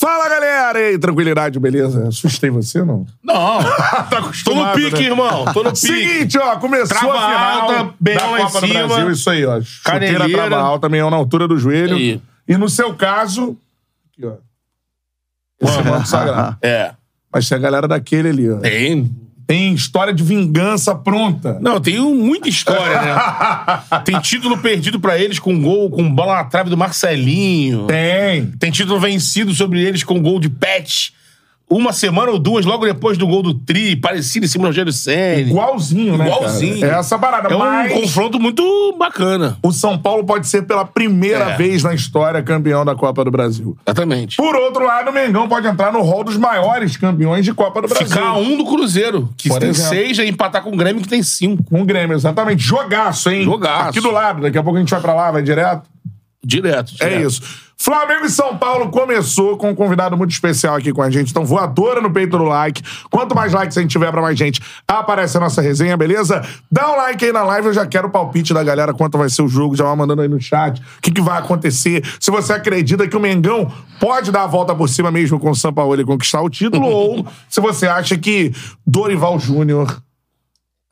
Fala, galera! E aí, tranquilidade, beleza? Assustei você, não? Não. tá Tô no pique, né? irmão. Tô no pique. Seguinte, ó, começou Trava a final alta, bem da lá em Copa do cima. Brasil, isso aí, ó. Chuteira trava alta, meio na altura do joelho. Aí. E no seu caso, aqui, ó. Esse é o sagrado. É. Mas tem a galera daquele ali, ó. Tem. Tem história de vingança pronta. Não, tem muita história, né? tem título perdido pra eles com gol, com bola na trave do Marcelinho. Tem. Tem título vencido sobre eles com gol de pet. Uma semana ou duas, logo depois do gol do Tri, parecido em cima do Rogério Senna. Igualzinho, né, Igualzinho. cara? É essa parada. É um Mas confronto muito bacana. o São Paulo pode ser pela primeira É. vez na história campeão da Copa do Brasil. Exatamente. Por outro lado, o Mengão pode entrar no hall dos maiores campeões de Copa do Brasil. Ficar um do Cruzeiro, que Por tem exemplo. seis, e empatar com o Grêmio, que tem cinco. Com o Grêmio, exatamente. Jogaço, hein? Jogaço. Aqui do lado. Daqui a pouco a gente vai pra lá, vai direto. Direto. É direto. isso. Flamengo e São Paulo começou com um convidado muito especial aqui com a gente. Então, voadora no peito do like. Quanto mais likes a gente tiver pra mais gente, aparece a nossa resenha, beleza? Dá um like aí na live, eu já quero o palpite da galera, quanto vai ser o jogo, já vai mandando aí no chat. O que, que vai acontecer? Se você acredita que o Mengão pode dar a volta por cima mesmo com o São Paulo e conquistar o título, ou se você acha que Dorival Júnior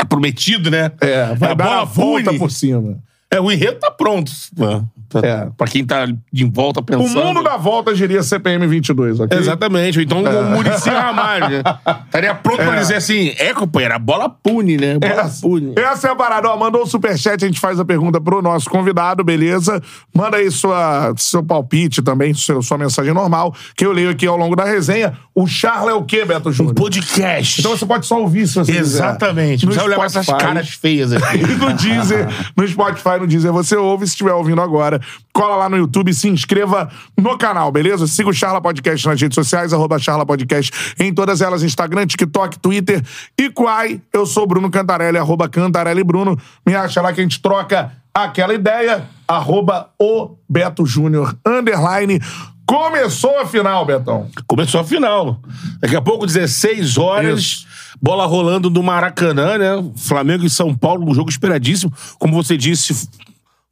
É prometido, né? é, vai a dar a volta por cima. É, o enredo tá pronto. Pra, É. pra quem tá de volta O pensando. mundo dá volta, diria CPM 22, ok? Exatamente. Ou Então o Muricy Ramalho, né? Estaria pronto pra É. dizer assim: é, companheiro, a bola pune, né? Bola Essa, pune. essa é a parada. Ó, mandou o superchat, a gente faz a pergunta pro nosso convidado, beleza? Manda aí sua, seu palpite também, seu- sua mensagem normal, que eu leio aqui ao longo da resenha. O Charla é o quê, Beto Júnior? Podcast. Então você pode só ouvir se você Exatamente. quiser. Não precisa olhar pra essas caras feias aqui. E no Deezer, no Spotify, no Deezer, você ouve se estiver ouvindo agora. Cola lá no YouTube se inscreva no canal, beleza? Siga o Charla Podcast nas redes sociais, arroba Charla Podcast em todas elas, Instagram, TikTok, Twitter e Quai. Eu sou Bruno Cantarelli, arroba Cantarelli Bruno. Me acha lá que a gente troca aquela ideia, arroba o Beto Júnior, underline. Começou a final, Betão. Começou a final. Daqui a pouco, 16 horas. Isso. Bola rolando do Maracanã, né? Flamengo e São Paulo, um jogo esperadíssimo. Como você disse,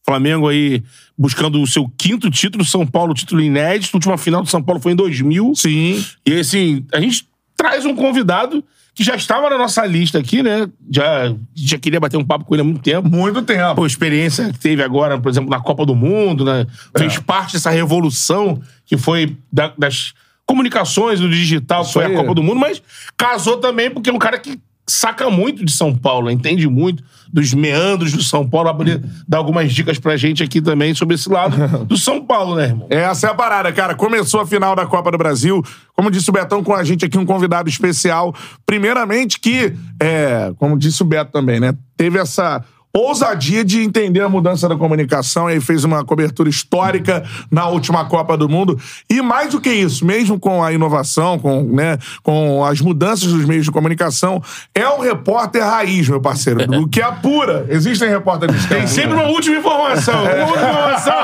Flamengo aí buscando o seu quinto título, São Paulo, título inédito. A última final do São Paulo foi em 2000. Sim. E assim, a gente traz um convidado que já estava na nossa lista aqui, né? Já, já queria bater um papo com ele há muito tempo. Muito tempo. Pô, experiência que teve agora, por exemplo, na Copa do Mundo, né? É. Fez parte dessa revolução que foi da- das comunicações, do digital, Isso foi aí. a Copa do Mundo, mas casou também porque é um cara que saca muito de São Paulo, entende muito dos meandros do São Paulo, vai poder dar algumas dicas pra gente aqui também sobre esse lado do São Paulo, né, irmão? Essa é a parada, cara. Começou a final da Copa do Brasil. Como disse o Betão, com a gente aqui um convidado especial. Primeiramente que, é, como disse o Beto também, né? Teve essa ousadia de entender a mudança da comunicação e aí fez uma cobertura histórica na última Copa do Mundo. E mais do que isso, mesmo com a inovação, com, né, com as mudanças dos meios de comunicação, é um repórter raiz, meu parceiro, o que apura. Existem repórteres que Tem sempre uma última informação. Uma última informação.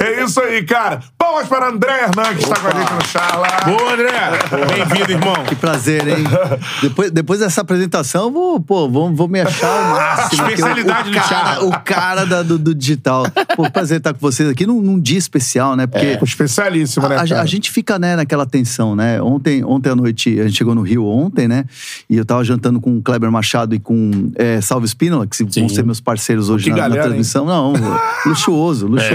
É isso aí, cara. Palmas para André Hernan, que está com a gente no Charla. Boa, André. Bem-vindo, irmão. Que prazer, hein? depois, depois dessa apresentação, eu vou, pô, vou, vou me achar o máximo especialidade o do cara, o cara da- do, do digital. Pô, prazer estar com vocês aqui num, num dia especial, né? Porque Pô, Especialíssimo, né, a, a- cara? a gente fica, né, naquela tensão, né? Ontem, ontem à noite, a gente chegou no Rio ontem, né? E eu tava jantando com o Kleber Machado e com é, Salve Espínola, que vão ser meus parceiros hoje na, na galera, transmissão. Não, luxuoso, luxuoso.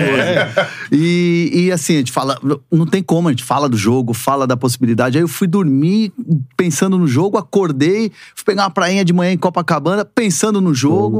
E, e assim, a gente fala, não tem como, a gente fala do jogo, fala da possibilidade. Aí eu fui dormir pensando no jogo, acordei, fui pegar uma prainha de manhã em Copacabana, pensando no jogo.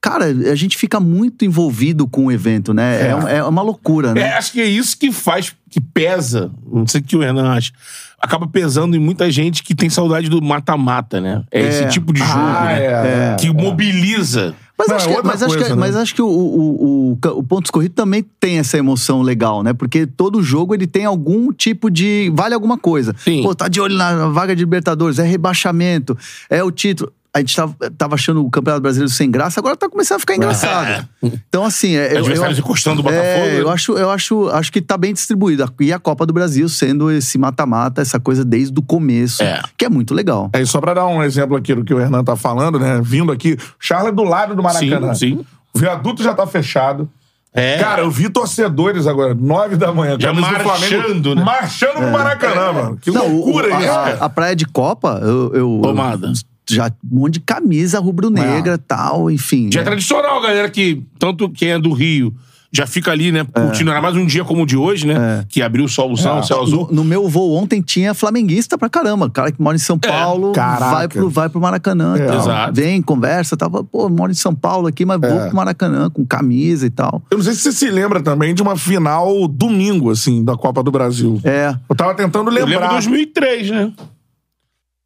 Cara, a gente fica muito envolvido com o evento, né? É, um- é uma loucura, né? É, acho que é isso que faz, que pesa. Não sei o que o Renan acha. Acaba pesando em muita gente que tem saudade do mata-mata, né? É, esse tipo de jogo, Ah, né? é, é. que mobiliza. Mas, Não, acho é que, outra mas, acho coisa, que, né? mas acho que o, o, o, o ponto escorrido também tem essa emoção legal, né? Porque todo jogo ele tem algum tipo de. Vale alguma coisa. Sim. Pô, tá de olho na vaga de Libertadores, é rebaixamento, é o título. A gente tava, tava achando o Campeonato Brasileiro sem graça, agora tá começando a ficar engraçado. Então, assim. É, eu- Adversários eu, encostando o Botafogo, É, né? eu acho, eu acho, acho que tá bem distribuído. E a Copa do Brasil sendo esse mata-mata, essa coisa desde o começo, É. que é muito legal. É, e só pra dar um exemplo aqui do que o Hernan tá falando, né? Vindo aqui, Charla é do lado do Maracanã. Sim, sim. O viaduto já tá fechado. É. Cara, eu vi torcedores agora, nove da manhã, Já marchando, né? marchando pro Maracanã, mano. Que Não, o- loucura a, isso, a- cara. a praia de Copa, eu. eu Tomada. Já um monte de camisa rubro-negra e tal, enfim. Já é né? tradicional, galera, que tanto quem é do Rio já fica ali, né? Curtindo. Era mais um dia como o de hoje, né? Que abriu o solzão, o céu azul. No, no meu voo ontem tinha flamenguista pra caramba. Cara que mora em São Paulo, Caraca. vai pro, vai pro Maracanã e tal. Exato. Vem, conversa, tava, pô, moro em São Paulo aqui, mas vou pro Maracanã com camisa e tal. Eu não sei se você se lembra também de uma final domingo, assim, da Copa do Brasil. É. Eu tava tentando Eu lembrar. lembro 2003, né?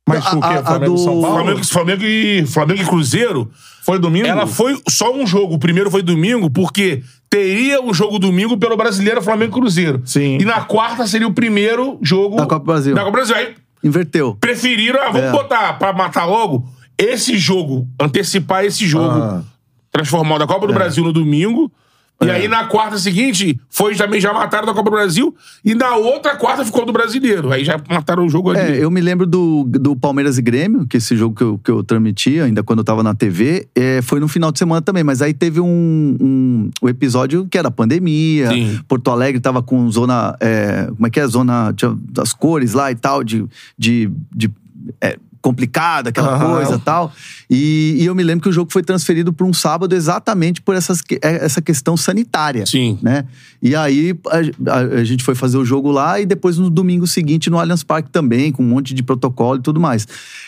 Mas o A- quê? a- a Flamengo São do- Paulo? Flamengo, Flamengo, e, Flamengo e Cruzeiro. Foi domingo? Ela foi só um jogo. O primeiro foi domingo, porque teria um jogo domingo pelo Brasileiro Flamengo e Cruzeiro. Sim. E na quarta seria o primeiro jogo Da Copa do Brasil. Da Copa do Brasil. Aí Inverteu. preferiram, ah, vamos É. botar pra matar logo esse jogo, antecipar esse jogo, Ah. transformar o da Copa do Brasil no domingo. E aí na quarta seguinte, foi também já mataram da Copa do Brasil. E na outra quarta ficou do brasileiro. Aí já mataram o jogo ali. É, eu me lembro do, do Palmeiras e Grêmio, que esse jogo que eu, que eu transmiti, ainda quando eu tava na TV, é, foi no final de semana também. Mas aí teve um, um, um episódio que era pandemia. Sim. Porto Alegre tava com zona. é, como é que é? Zona das cores lá e tal, de. de, de é, complicada, aquela Aham. coisa e tal. E, e eu me lembro que o jogo foi transferido para um sábado exatamente por essas, é, essa questão sanitária Sim. né? E aí a, a- a gente foi fazer o jogo lá e depois no domingo seguinte no Allianz Parque também, com um monte de protocolo e tudo mais.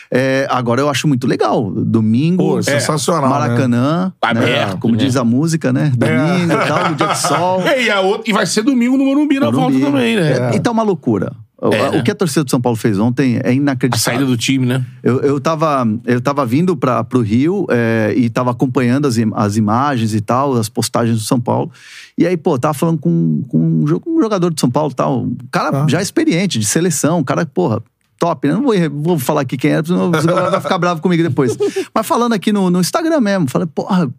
É, agora eu acho muito legal. Domingo, Pô, sensacional, Maracanã, né? Aberto, como né? diz a música, né? Domingo e tal, no dia de sol. É, e, a outra, e vai ser domingo no Morumbi na Morumbi. volta também, né? É, E tá uma loucura. O- É. O que a torcida do São Paulo fez ontem é A inacreditável. saída do time, né? Eu, eu, tava, eu tava vindo para pro Rio é, e tava acompanhando as, im- as imagens e tal, as postagens do São Paulo. E aí, pô, tava falando com, com um, jo- jogador de São Paulo e tal. Um cara já experiente, de seleção, um cara, porra, top, né? Não vou, vou falar aqui quem é, senão você vai ficar bravo comigo depois. Mas falando aqui no, no Instagram mesmo, falei, porra,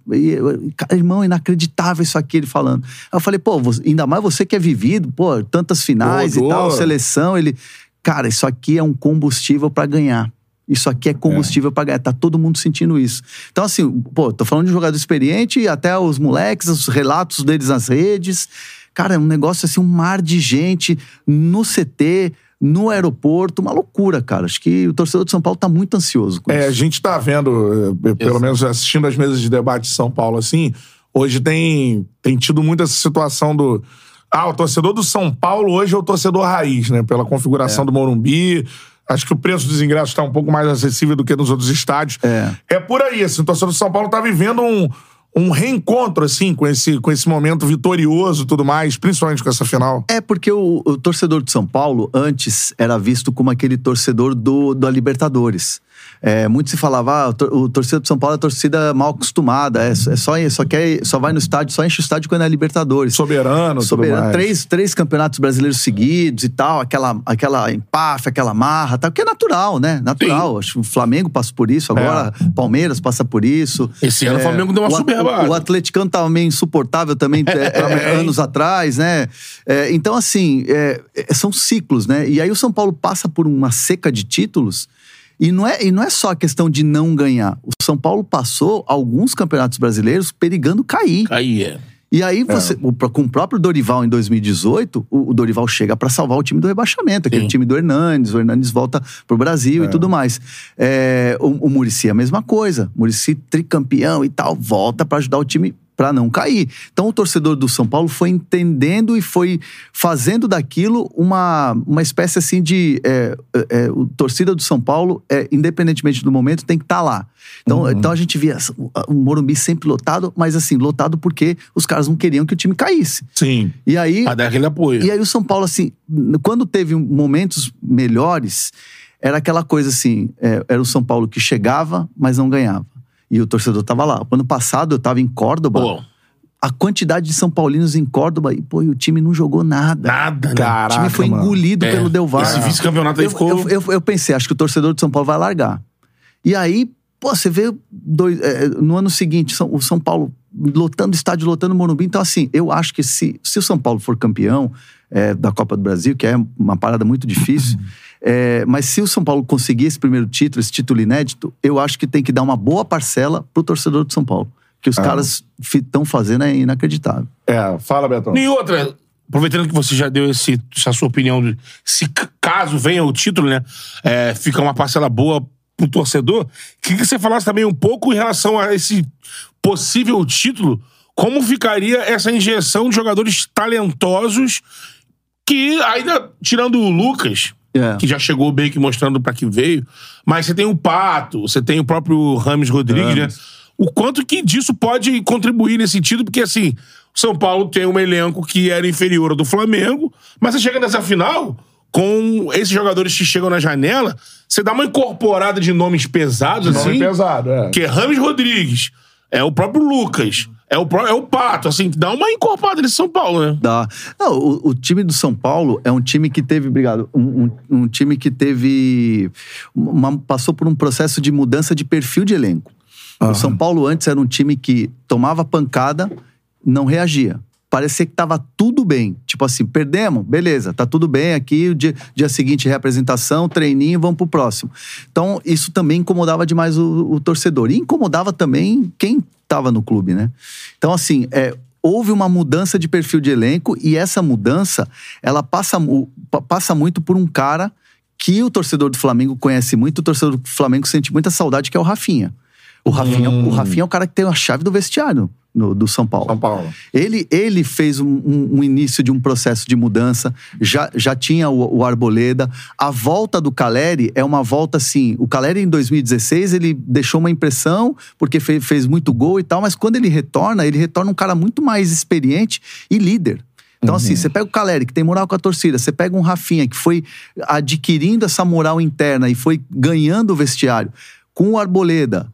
irmão, inacreditável isso aqui, ele falando. Aí eu falei, pô, ainda mais você que é vivido, pô, tantas finais e tal, seleção, ele. Cara, isso aqui é um combustível pra ganhar. Isso aqui é combustível pra ganhar. Tá todo mundo sentindo isso. Então, assim, pô, tô falando de um jogador experiente, até os moleques, os relatos deles nas redes. Cara, é um negócio assim, um mar de gente no CT, no aeroporto, uma loucura, cara. Acho que o torcedor de São Paulo tá muito ansioso com É, a isso. gente tá vendo, eh, pelo menos assistindo as mesas de debate de São Paulo, assim, hoje tem, tem tido muito essa situação do. Ah, o torcedor do São Paulo hoje é o torcedor raiz, né? Pela configuração É. do Morumbi. Acho que o preço dos ingressos está um pouco mais acessível do que nos outros estádios. É. É por aí, assim, o torcedor do São Paulo tá vivendo um, um reencontro, assim, com esse, com esse momento vitorioso e tudo mais, principalmente com essa final. É porque o, o torcedor de São Paulo antes era visto como aquele torcedor do, da Libertadores. É, muito se falava, ah, o tor- o torcedor de São Paulo é torcida mal acostumada, é, é só, só, quer, só vai no estádio, só enche o estádio quando é Libertadores. Soberano, tudo Soberano, mais. três, três campeonatos brasileiros seguidos e tal, aquela, aquela empáfia, aquela marra, tal, que é natural, né? Natural. Acho que o Flamengo passa por isso agora, Palmeiras passa por isso. Esse ano o Flamengo deu uma o, at- soberbada. O atleticano tava meio insuportável também, é, é, anos atrás, né? É, então, assim, é, é, são ciclos, né? E aí o São Paulo passa por uma seca de títulos E não, é, e não é só a questão de não ganhar. O São Paulo passou alguns campeonatos brasileiros perigando cair. Aí é. E aí, você, o- com o próprio Dorival em 2018, o, o Dorival chega pra salvar o time do rebaixamento, aquele Sim. time do Hernandes. O Hernandes volta pro Brasil e tudo mais. É, o, o Murici é a mesma coisa. Murici tricampeão e tal, volta pra ajudar o time pra não cair. Então, o torcedor do São Paulo foi entendendo e foi fazendo daquilo uma, uma espécie assim de. É, é, o torcida do São Paulo, é, independentemente do momento, tem que estar lá. Então, então a gente via o Morumbi sempre lotado, mas assim, lotado porque os caras não queriam que o time caísse. Sim. E aí, Pra dar aquele apoio. e aí o São Paulo, assim, quando teve momentos melhores, era aquela coisa assim: é, era o São Paulo que chegava, mas não ganhava. E o torcedor tava lá. Ano passado eu tava em Córdoba. Pô, A quantidade de São Paulinos em Córdoba, e pô, e o time não jogou nada. nada, né? o Caraca, time foi mano. engolido É, pelo Del Valle. esse vice-campeonato aí eu, ficou- Eu, eu- eu pensei, acho que o torcedor de São Paulo vai largar. E aí, pô, você vê dois- é, no ano seguinte São- o São Paulo lotando estádio, lotando o Morumbi. Então, assim, eu acho que se, se o São Paulo for campeão é, da Copa do Brasil, que é uma parada muito difícil, é, mas se o São Paulo conseguir esse primeiro título, esse título inédito, eu acho que tem que dar uma boa parcela pro torcedor de São Paulo. Que os caras estão fazendo é inacreditável. É, fala, Betão. E outra, aproveitando que você já deu esse, essa sua opinião, de, se caso venha o título, né, é, fica uma parcela boa pro torcedor, queria que você falasse também um pouco em relação a esse possível título, como ficaria essa injeção de jogadores talentosos que ainda, tirando o Lucas, É. que já chegou bem que mostrando pra que veio, mas você tem o Pato, você tem o próprio Rames Rodrigues, né? O quanto que disso pode contribuir nesse sentido, porque assim, o São Paulo tem um elenco que era inferior ao do Flamengo, mas você chega nessa final, com esses jogadores que chegam na janela, você dá uma incorporada de nomes pesados, Nome assim, pesado, é. que é Rames Rodrigues, é o próprio Lucas, é o, é o Pato, assim, dá uma encorpada nesse São Paulo, né? Dá. Não, o, o time do São Paulo é um time que teve, obrigado, um, um- um time que teve. uma- passou por um processo de mudança de perfil de elenco. O São Paulo antes era um time que tomava pancada, não reagia. Parecia que tava tudo bem. Tipo assim, perdemos, beleza, tá tudo bem aqui, o dia, dia seguinte reapresentação, treininho, vamos pro próximo. Então, isso também incomodava demais o, o torcedor. E incomodava também quem tava no clube, né? Então, assim, é, houve uma mudança de perfil de elenco e essa mudança, ela passa, passa muito por um cara que o torcedor do Flamengo conhece muito, o torcedor do Flamengo sente muita saudade, que é o Rafinha. O Rafinha, o Rafinha é o cara que tem a chave do vestiário no- do São Paulo. São Paulo. Ele, ele fez um, um- um início de um processo de mudança, já, já tinha o, o Arboleda. A volta do Caleri é uma volta assim. O Caleri, em 2016, ele deixou uma impressão, porque fe- fez muito gol e tal, mas quando ele retorna, ele retorna um cara muito mais experiente e líder. Então, assim, você pega o Caleri, que tem moral com a torcida, você pega um Rafinha, que foi adquirindo essa moral interna e foi ganhando o vestiário, com o Arboleda,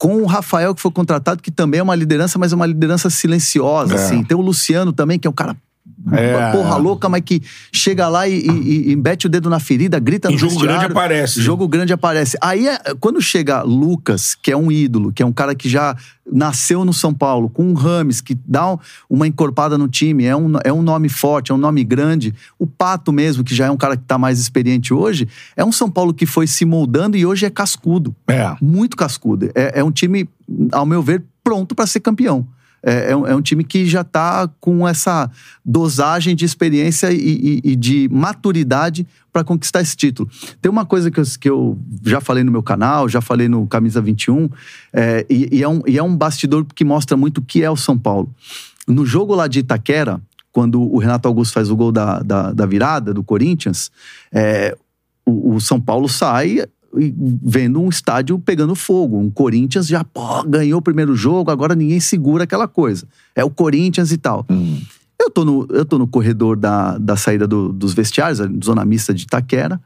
com o Rafael, que foi contratado, que também é uma liderança, mas é uma liderança silenciosa, É. assim. Tem o Luciano também, que é um cara. É. uma porra louca, mas que chega lá e, e, e mete o dedo na ferida, grita Em no jogo grande aparece? Jogo grande aparece. Aí, é- quando chega Lucas, que é um ídolo, que é um cara que já nasceu no São Paulo, com o Rames, que dá um- uma encorpada no time, é um, é um nome forte, é um nome grande. O Pato mesmo, que já é um cara que tá mais experiente hoje, é um São Paulo que foi se moldando e hoje é cascudo. É. Muito cascudo. É, é um time, ao meu ver, pronto para ser campeão. É, é um, é um time que já tá com essa dosagem de experiência e, e- e de maturidade para conquistar esse título. Tem uma coisa que eu, que eu já falei no meu canal, já falei no Camisa 21, é, e, e é um, e é um bastidor que mostra muito o que é o São Paulo. No jogo lá de Itaquera, quando o Renato Augusto faz o gol da, da, da virada do Corinthians, é, o, o São Paulo sai vendo um estádio pegando fogo. Um Corinthians já pô, ganhou o primeiro jogo, agora ninguém segura aquela coisa. É o Corinthians e tal. Eu, tô no, eu tô no corredor da, da saída do- dos vestiários, zona mista de Itaquera,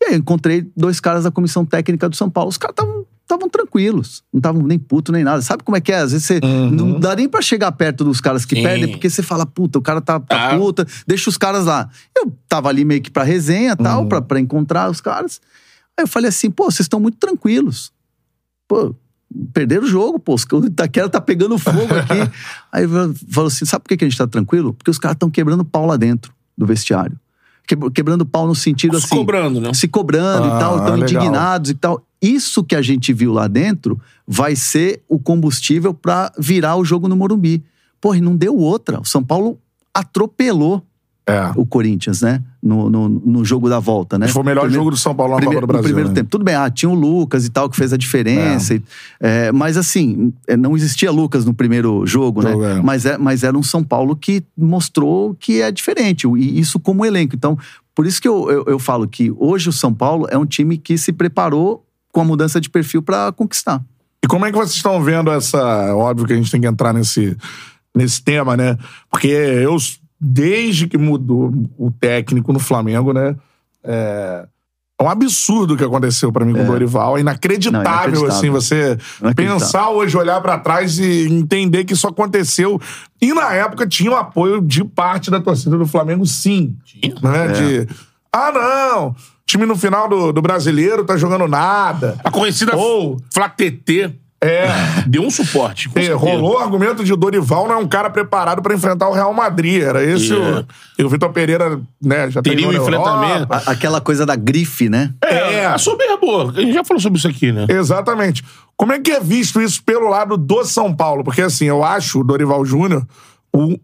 e aí eu encontrei dois caras da comissão técnica do São Paulo. Os caras estavam estavam tranquilos, não estavam nem puto nem nada. Sabe como é que é? Às vezes você não dá nem pra chegar perto dos caras que Sim. perdem, porque você fala, puta, o cara tá, tá Ah. puta, deixa os caras lá. Eu tava ali meio que pra resenha e tal, pra, pra encontrar os caras. Aí eu falei assim, pô, vocês estão muito tranquilos. Pô, perderam o jogo, pô. O Itaquera tá pegando fogo aqui. Aí eu falou assim: sabe por que que a gente tá tranquilo? Porque os caras estão quebrando pau lá dentro do vestiário. Que- Quebrando pau no sentido Se assim. cobrando, né? Se cobrando Ah, e tal, estão legal. indignados e tal. isso que a gente viu lá dentro vai ser o combustível para virar o jogo no Morumbi. Porra, e não deu outra. O São Paulo atropelou É. o Corinthians, né? No, no, no jogo da volta, né? Foi o melhor Primeiro- jogo do São Paulo na primeiro, Copa do Brasil. No primeiro né? tempo. Tudo bem, ah, tinha o Lucas e tal, que fez a diferença. e- é, mas assim, é, não existia Lucas no primeiro jogo, Jogo, né? é. Mas, é, mas era um São Paulo que mostrou que é diferente. E isso como elenco. Então, por isso que eu, eu, eu falo que hoje o São Paulo é um time que se preparou com a mudança de perfil para conquistar. E como é que vocês estão vendo essa. Óbvio que a gente tem que entrar nesse, nesse tema, né? Porque eu, desde que mudou o técnico no Flamengo, né? É, é um absurdo o que aconteceu pra mim com o Dorival. É inacreditável, Não, inacreditável. assim, você Inacreditável. pensar hoje, olhar pra trás e entender que isso aconteceu. E na época tinha o apoio de parte da torcida do Flamengo, sim. Tinha? Né? De. Ah, não! O time no final do, do brasileiro tá jogando nada. A conhecida Ou- Fla-TT É. deu um suporte. É, rolou o argumento de Dorival não é um cara preparado pra enfrentar o Real Madrid. Era esse Yeah. o. E o Vitor Pereira, né, já Teria um enfrentamento. A- aquela coisa da grife, né? É, a soberbo. A gente já falou sobre isso aqui, né? Exatamente. Como é que é visto isso pelo lado do São Paulo? Porque, assim, eu acho o Dorival Júnior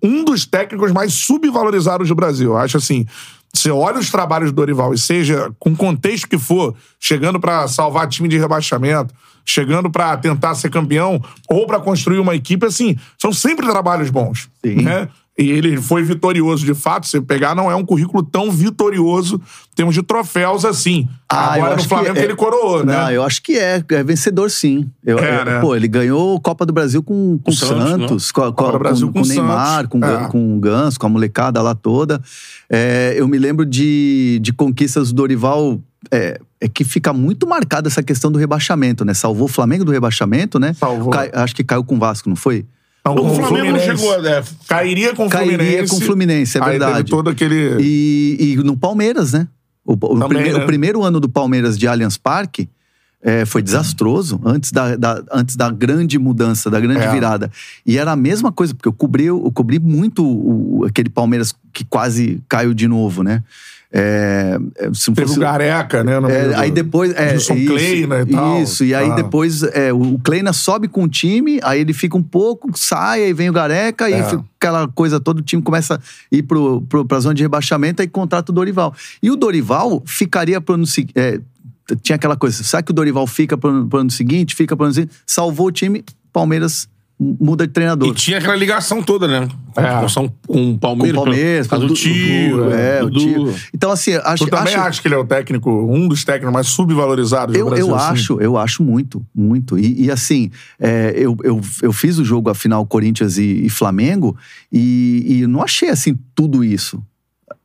um dos técnicos mais subvalorizados do Brasil. Eu acho assim. Você olha os trabalhos do Dorival e seja com o contexto que for, chegando pra salvar time de rebaixamento, chegando pra tentar ser campeão ou pra construir uma equipe, assim, são sempre trabalhos bons. Sim. Né? E ele foi vitorioso, de fato. Se pegar, não é um currículo tão vitorioso em termos de troféus assim. Ah, eu Agora no acho que Flamengo é- ele coroou, né? Não, eu acho que é. É vencedor, sim. Eu, É, eu- né? Pô, ele ganhou Copa do Brasil com, com O Santos, Santos, com, Copa do com, Brasil com, com o o Neymar, com, É. com o Ganso, com a molecada lá toda. É, eu me lembro de, de conquistas do Dorival. É, é que fica muito marcada essa questão do rebaixamento, né? Salvou o Flamengo do rebaixamento, né? Salvou. Cai- acho que caiu com o Vasco, não foi? Não, O Flamengo chegou a. é, Cairia com o Cairia Fluminense. com o Fluminense, é Aí teve verdade. todo aquele. E, e no Palmeiras, né? O, o Também, prime- né? o primeiro ano do Palmeiras de Allianz Parque é, foi desastroso, antes da, da- antes da grande mudança, da grande É. virada. E era a mesma coisa, porque eu cobri, eu cobri muito o- aquele Palmeiras que quase caiu de novo, né? É, é, se Teve fosse- o Gareca, né? é, aí depois. É, Gilson isso, Kleina e tal. Isso, e aí Ah. depois é, o Kleina sobe com o time, aí ele fica um pouco, sai, aí vem o Gareca, É. e fica aquela coisa toda, o time começa a ir pro, pro, pra zona de rebaixamento, aí contrata o Dorival. E o Dorival ficaria pro ano seguinte. tinha aquela coisa, será que o Dorival fica pro, pro ano seguinte? Fica pro ano seguinte? Salvou o time, Palmeiras muda de treinador. E tinha aquela ligação toda, né? É. Com, São, com o com Palmeiras. o Palmeiras, com do tio. é, o do- tio. Então, assim, acho Tu também acho, acha que ele é o técnico, um dos técnicos mais subvalorizados do Eu, Brasil? eu assim? acho, eu acho muito, muito. E, e, assim, é, eu, eu, eu fiz o jogo, a final, Corinthians e, e Flamengo, e, e não achei, assim, tudo isso.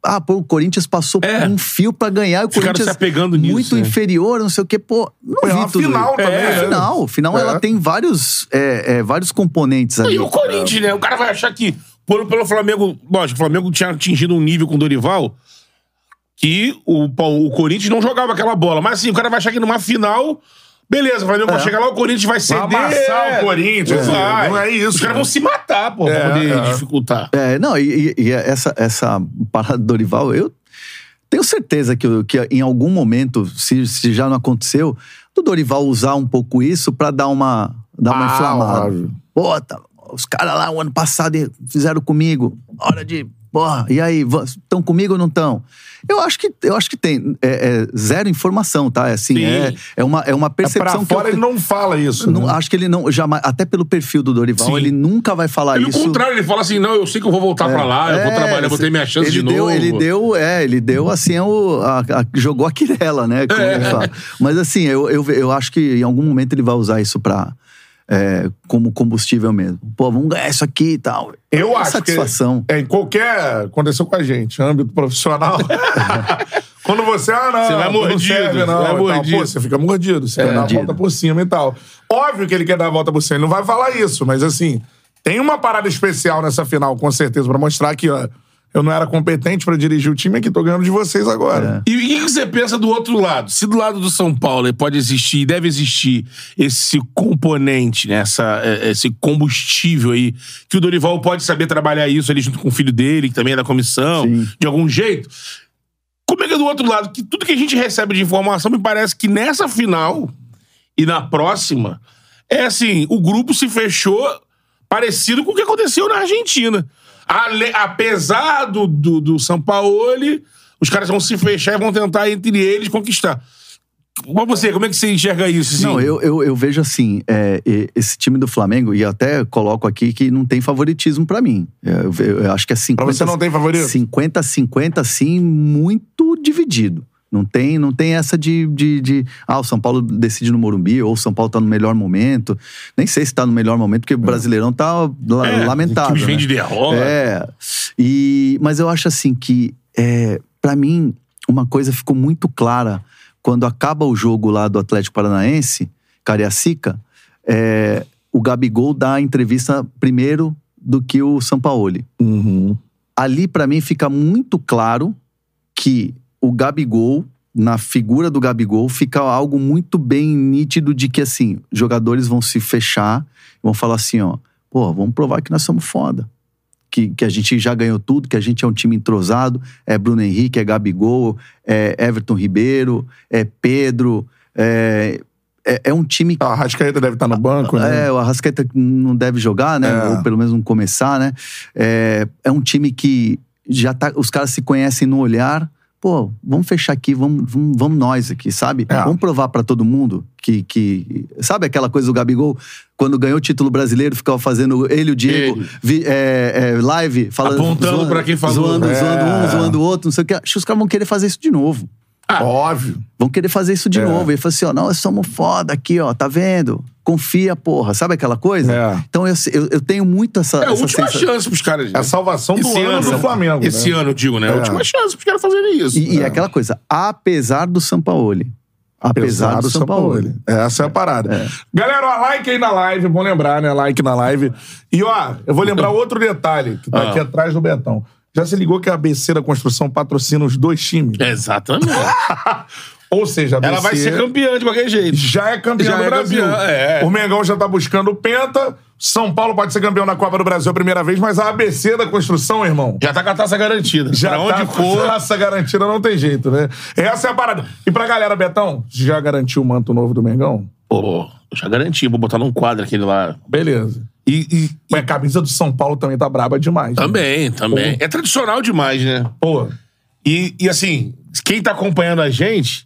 Ah, pô, o Corinthians passou É. um fio pra ganhar, e o Ficaram Corinthians se apegando nisso, muito né? inferior, não sei o quê. Pô, não Foi vi uma tudo final isso. também, É, né? final. Final, É. ela tem vários, é, é, vários componentes ali. E o Corinthians, né? O cara vai achar que, pelo, pelo Flamengo. Lógico, o Flamengo tinha atingido um nível com o Dorival que o, o Corinthians não jogava aquela bola. Mas assim, o cara vai achar que numa final. Beleza, vai chegar lá, o Corinthians vai ceder. amassar é, o Corinthians, vai. não é isso, Os caras né? vão se matar, pô, É, pra poder é. dificultar. É, não, e, e- e essa, essa parada do Dorival, eu tenho certeza que, que em algum momento, se, se já não aconteceu, do Dorival usar um pouco isso pra dar uma, dar uma Ah, inflamada. óbvio. Pô, tá, os caras lá o ano passado fizeram comigo, hora de. Porra, e aí, estão comigo ou não estão? Eu acho que, eu acho que tem é, é zero informação, tá? É assim, Sim. é, é, uma, é uma É pra percepção que eu fora te- ele não fala isso. não- né? acho que ele não jamais, até pelo perfil do Dorival, Sim. ele nunca vai falar Pelo isso. contrário, ele fala assim: não, eu sei que eu vou voltar pra lá, eu vou É, trabalhar, eu vou ter minha chance de deu, novo. Ele deu, é, ele deu assim, o, a- a- jogou a quirela, né? como É. ele fala. Mas assim, eu, eu, eu acho que em algum momento ele vai usar isso pra, é, como combustível mesmo. Pô, vamos ganhar isso aqui e tal. Eu É acho satisfação. que é, em qualquer... Aconteceu com a gente, âmbito profissional. Quando você, ah, não, Você vai não mordido, serve, você não, vai mordido. Pô, você fica mordido, você É, quer dar a mordido. volta por cima e tal. Óbvio que ele quer dar a volta por cima, ele não vai falar isso, mas assim, tem uma parada especial nessa final, com certeza, pra mostrar que, ó, eu não era competente pra dirigir o time aqui, tô ganhando de vocês agora. E o que que você pensa do outro lado? Se do lado do São Paulo pode existir, deve existir esse componente, né? Essa, é, esse combustível aí, que o Dorival pode saber trabalhar isso ali junto com o filho dele, que também é da comissão, Sim. de algum jeito. Como é que é do outro lado? Que tudo que a gente recebe de informação me parece que nessa final e na próxima, é assim, o grupo se fechou parecido com o que aconteceu na Argentina. Ale- apesar do, do, do Sampaoli, os caras vão se fechar e vão tentar entre eles conquistar. Mas você, como é que você enxerga isso? assim? Não, eu, eu, eu vejo assim, é, esse time do Flamengo, e até coloco aqui que não tem favoritismo pra mim. Eu, eu- eu acho que é 50... você não tem favorito? 50-50, assim, muito dividido. Não tem, não tem essa de, de, de, Ah, o São Paulo decide no Morumbi, ou o São Paulo tá no melhor momento. Nem sei se tá no melhor momento, porque o Brasileirão tá É, lamentável. o time vem né? de derrota. É. E, mas eu acho assim que, é, para mim, uma coisa ficou muito clara quando acaba o jogo lá do Atlético Paranaense, Cariacica, é, o Gabigol dá a entrevista primeiro do que o Sampaoli. Ali, pra mim, fica muito claro que o Gabigol, na figura do Gabigol, fica algo muito bem nítido de que, assim, jogadores vão se fechar, vão falar assim, ó, pô, vamos provar que nós somos foda. Que, que a gente já ganhou tudo, que a gente é um time entrosado, é Bruno Henrique, é Gabigol, é Everton Ribeiro, é Pedro, é, é, é um time A Rascaeta deve estar no banco, né? é, o Arrascaeta não deve jogar, né? É. Ou pelo menos não começar, né? É, é um time que já tá. Os caras se conhecem no olhar. Pô, vamos fechar aqui, vamos, vamos, vamos nós aqui, sabe? É. Vamos provar pra todo mundo que, que. Sabe aquela coisa do Gabigol? Quando ganhou o título brasileiro, ficava fazendo ele e o Diego vi- é, é, live, falando. Apontando pra quem falou. Zoando, É. zoando um, zoando o outro, não sei o que. Acho que os caras vão querer fazer isso de novo. Óbvio. Vão querer fazer isso de É. novo. Ele falou assim: ó, nós somos foda aqui, ó, tá vendo? Confia, porra. Sabe aquela coisa? É. Então eu, eu, eu tenho muito essa. É a essa última sensação. chance pros caras. É a salvação do ano do Flamengo. Esse né? ano, eu digo, né? É a É. última chance pros caras fazerem isso. E, e é aquela coisa, apesar do Sampaoli. Apesar do Sampaoli. Essa é a parada. Galera, ó, like aí na live, bom lembrar, né? Like na live. E ó, eu vou lembrar outro detalhe que tá Ah. aqui atrás do Betão. Já se ligou que a ABC da Construção patrocina os dois times? Exatamente. Ou seja, a ABC Ela vai ser campeã de qualquer jeito. já é campeã Já do é Brasil. campeã, é. O Mengão já tá buscando o Penta. São Paulo pode ser campeão da Copa do Brasil a primeira vez, mas a ABC da Construção, irmão, Já tá com a taça garantida. já pra onde tá for. com essa garantida, não tem jeito, né? Essa é a parada. E pra galera, Betão, já garantiu o manto novo do Mengão? Pô, já garanti, vou botar num quadro aquele lá. Beleza. E, e- Mas a camisa do São Paulo também tá braba demais. né? também, também. É tradicional demais, né? Pô, E, e assim, quem tá acompanhando a gente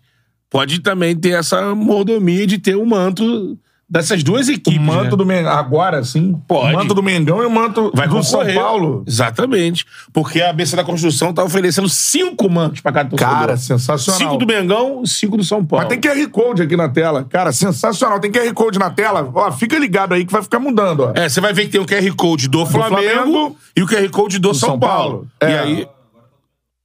pode também ter essa mordomia de ter o manto dessas duas o equipes. manto né? do Mengão. Agora sim. Pode. O manto do Mengão e o manto Vai do São concorrer. Paulo. Exatamente. Porque a ABC da Construção tá oferecendo cinco mantos pra cada torcedor. Cara, sensacional. Cinco do Mengão, cinco do São Paulo. Mas tem QR Code aqui na tela. Cara, sensacional. Tem QR Code na tela. Ó, fica ligado aí que vai ficar mudando, ó. É, você vai ver que tem o QR Code do, Flamengo, Flamengo e o QR Code do, São, São Paulo. Paulo. E É. aí.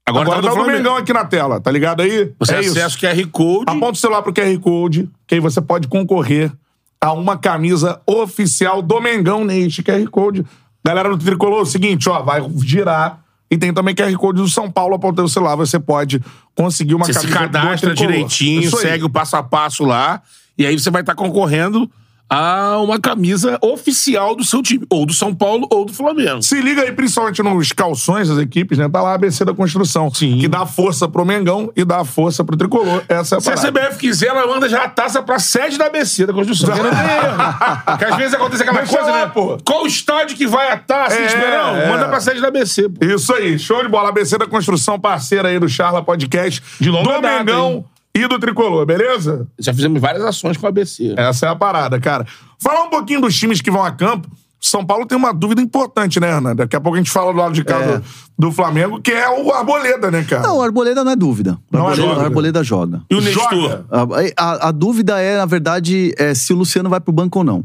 Agora, Agora tá tá do o do. Mengão aqui na tela, tá ligado aí? Você é isso. acessa o QR Code. Aponta o celular pro QR Code, que aí você pode concorrer a uma camisa oficial do Mengão neste QR Code. Galera do Tricolor, é o seguinte, ó, vai girar. E tem também QR Code do São Paulo, aponta o celular, você pode conseguir uma Você se camisa do cadastra Tricolor. direitinho, segue o passo a passo lá. E aí você vai estar concorrendo a uma camisa oficial do seu time. Ou do São Paulo ou do Flamengo. Se liga aí, principalmente nos calções das equipes, né? Tá lá a ABC da Construção. Sim. Que dá força pro Mengão e dá força pro Tricolor. Essa é a Se a parada. CBF quiser, ela manda já a taça pra sede da ABC da Construção. Não tem erro. Às vezes acontece aquela Deixa coisa, lá, né? pô. Qual estádio que vai a taça? É, Não, é. manda pra sede da ABC, pô. Isso aí, show de bola. ABC da Construção, parceira aí do Charla Podcast. De longa do data, Mengão e do Tricolor, beleza? Já fizemos várias ações com a ABC. Essa é a parada, cara. Falar um pouquinho dos times que vão a campo. São Paulo tem uma dúvida importante, né, Hernan? Daqui a pouco a gente fala do lado de cá É. do, do Flamengo, que é o Arboleda, né, cara? Não, o Arboleda não é dúvida. O Não é Arboleda, dúvida. o Arboleda joga. E o Joga. Nestor? A, a- a dúvida é, na verdade, é se o Luciano vai pro banco ou não.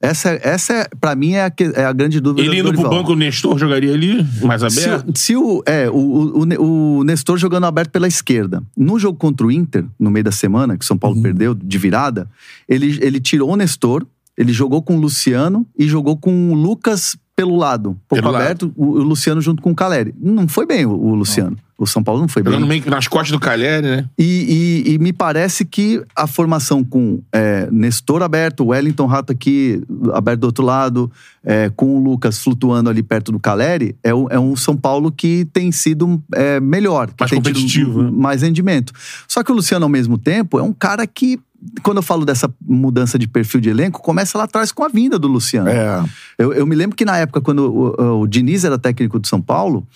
Essa, essa é, pra mim, é a, é a grande dúvida Ele do indo pro Dorival. banco, o Nestor jogaria ali, mais Se, aberto? se o, é, o, o, o Nestor jogando aberto pela esquerda. No jogo contra o Inter, no meio da semana, que o São Paulo Uhum. perdeu de virada, ele, ele tirou o Nestor, ele jogou com o Luciano e jogou com o Lucas pelo lado, um pouco Pelo lado. aberto, o, o Luciano junto com o Caleri. Não foi bem o, o Luciano. O São Paulo não foi bem. Jogando meio que nas costas do Calheri, né? E, e- e me parece que a formação com é, Nestor aberto, Wellington Rato aqui aberto do outro lado, é, com o Lucas flutuando ali perto do Caleri, é, um- é um São Paulo que tem sido é, melhor. Que Mais tem tido competitivo, né? mais rendimento. Só que o Luciano, ao mesmo tempo, é um cara que quando eu falo dessa mudança de perfil de elenco, começa lá atrás com a vinda do Luciano. É. Eu, eu me lembro que na época, quando o, o Diniz era técnico do São Paulo,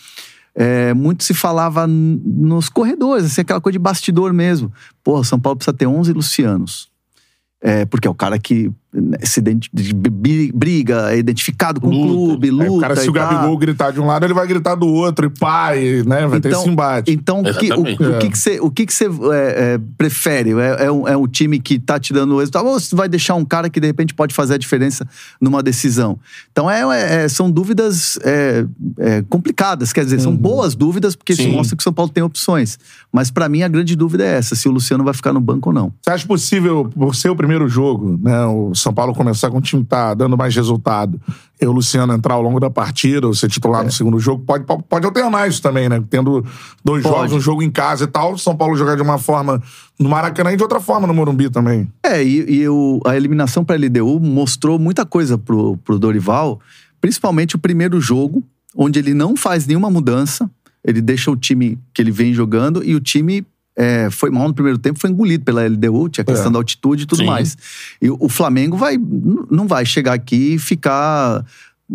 é, muito se falava nos corredores, assim, aquela coisa de bastidor mesmo. Porra, o São Paulo precisa ter 11 Lucianos. É, porque é o cara que se briga, é identificado com o Luta. clube, luta. Aí o cara, se o. Gabigol gritar de um lado, ele vai gritar do outro, e e, né? Vai ter esse embate. Então, o que, o, Exatamente. o que você, o que que você é, é, prefere? É, é um, é um time que tá te dando o resultado ou você vai deixar um cara que de repente pode fazer a diferença numa decisão? Então, é, é- são dúvidas é, é, complicadas, quer dizer, são boas dúvidas porque isso Sim. mostra que o São Paulo tem opções. Mas pra mim a grande dúvida é essa, se o Luciano vai ficar no banco ou não. Você acha possível, por ser o primeiro jogo, né? O São Paulo começar com o time que tá dando mais resultado, e o Luciano entrar ao longo da partida, ou ser titular no segundo jogo, pode, pode, alternar isso também, né? Tendo dois Pode. jogos, um jogo em casa e tal, São Paulo jogar de uma forma no Maracanã e de outra forma no Morumbi também. É, e, e o- a eliminação para a LDU mostrou muita coisa pro, pro Dorival, principalmente o primeiro jogo, onde ele não faz nenhuma mudança, ele deixa o time que ele vem jogando e o time é, foi mal no primeiro tempo, foi engolido pela LDU, tinha a questão É. da altitude e tudo Sim. mais. E o Flamengo vai, não vai chegar aqui e ficar.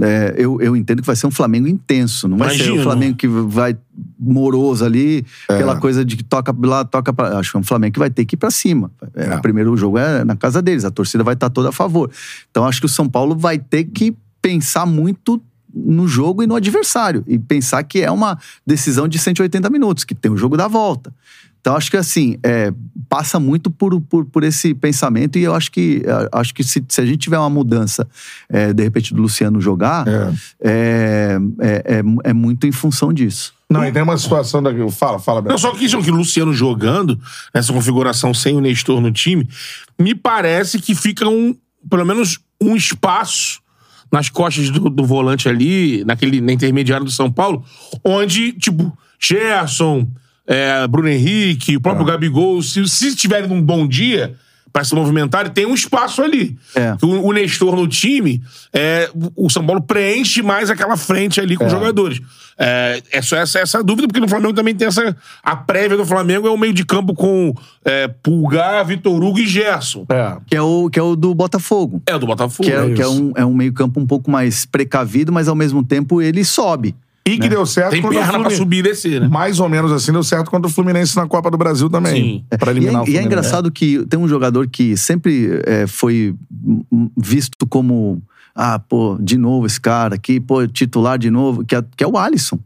é, eu, eu entendo que vai ser um Flamengo intenso, não vai ser Imagino. um Flamengo que vai moroso ali, aquela coisa de que toca lá, toca pra. Acho que é um Flamengo que vai ter que ir pra cima. É, É. O primeiro jogo é na casa deles, a torcida vai estar toda a favor. Então acho que o São Paulo vai ter que pensar muito no jogo e no adversário. E pensar que é uma decisão de 180 minutos, que tem o jogo da volta. Então acho que assim, é, passa muito por, por, por esse pensamento e eu acho que, é, acho que se, se a gente tiver uma mudança, é, de repente, do Luciano jogar, É. é, é, é, é muito em função disso. Não, e tem uma situação daqui. Fala, fala, Beto. Não, só que isso que o Luciano jogando, nessa configuração sem o Nestor no time, me parece que fica um, pelo menos um espaço nas costas do, do volante ali, naquele, na intermediária do São Paulo, onde, tipo, Gerson, é, Bruno Henrique, o próprio Gabigol, se, se estiverem num bom dia pra se movimentarem, tem um espaço ali. É. O, o Nestor no time, é, o São Paulo preenche mais aquela frente ali com os jogadores. É, é só essa, essa dúvida, porque no Flamengo também tem essa. A prévia do Flamengo é o meio de campo com é, Pulgar, Vitor Hugo e Gerson. É. Que é o, que é o do Botafogo. É o do Botafogo. Que é, é que é um, é um meio-campo um pouco mais precavido, mas ao mesmo tempo ele sobe. E que deu certo Tem quando o perna pra Fluminense- subir e descer, né? Mais ou menos assim, deu certo contra o Fluminense na Copa do Brasil também. Sim. Pra E é, eliminar o e é Fluminense. engraçado que tem um jogador que sempre é, foi visto como. Ah, pô, de novo esse cara aqui, pô, titular de novo, que é, que é o Alisson.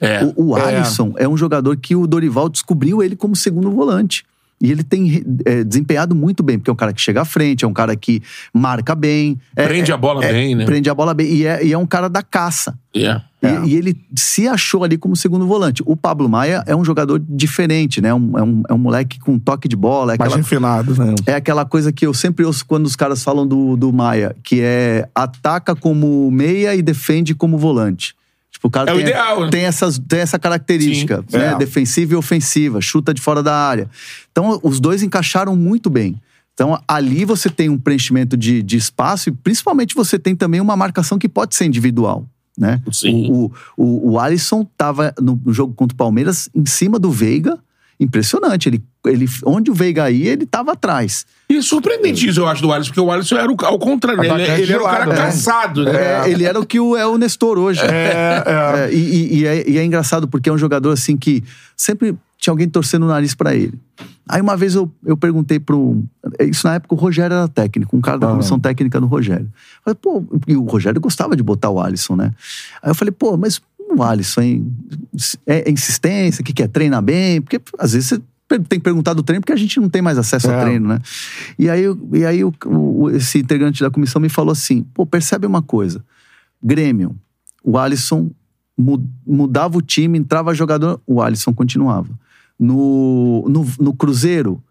É. O, o É. Alisson é. um jogador que o Dorival descobriu ele como segundo volante. E ele tem é, desempenhado muito bem, porque é um cara que chega à frente, é um cara que marca bem. é- Prende a bola é- bem, né? Prende a bola bem. E é, e é um cara da caça. É. E, É. e ele se achou ali como segundo volante. O Pablo Maia é um jogador diferente, né? Um- é, um, é um moleque com toque de bola. É Mais aquela, refinado, né? é aquela coisa que eu sempre ouço quando os caras falam do, do Maia, que é ataca como meia e defende como volante. Tipo, o cara É o tem, ideal, né? tem, essas, tem essa característica, Sim, né? é. Defensiva e ofensiva, chuta de fora da área. Então, os dois encaixaram muito bem. Então, ali você tem um preenchimento de, de espaço e, principalmente, você tem também uma marcação que pode ser individual. Né? Sim. O, o, o Alisson estava no jogo contra o Palmeiras em cima do Veiga. Impressionante. Ele, ele, onde o Veiga ia, ele estava atrás. E é surpreendente isso, eu acho, do Alisson, porque o Alisson era o, ao contrário, né? ele, ele era o cara né? caçado, né? É, ele era o que o, é o Nestor hoje. É, é. É, e, e- é, e é engraçado porque é um jogador assim que sempre tinha alguém torcendo o nariz pra ele. Aí uma vez eu, eu perguntei pro. Isso na época o Rogério era técnico, um cara da Ah. comissão técnica do Rogério. Eu falei, pô, e o Rogério gostava de botar o Alisson, né? Aí eu falei, pô, mas o Alisson, hein? É, insistência, o que, que é? Treina bem? Porque às vezes você tem que perguntar do treino porque a gente não tem mais acesso É. ao treino, né? E aí, e aí o- o- esse integrante da comissão me falou assim: pô, percebe uma coisa. Grêmio, o Alisson mu- mudava o time, entrava jogador, o Alisson continuava. No, no, no Cruzeiro,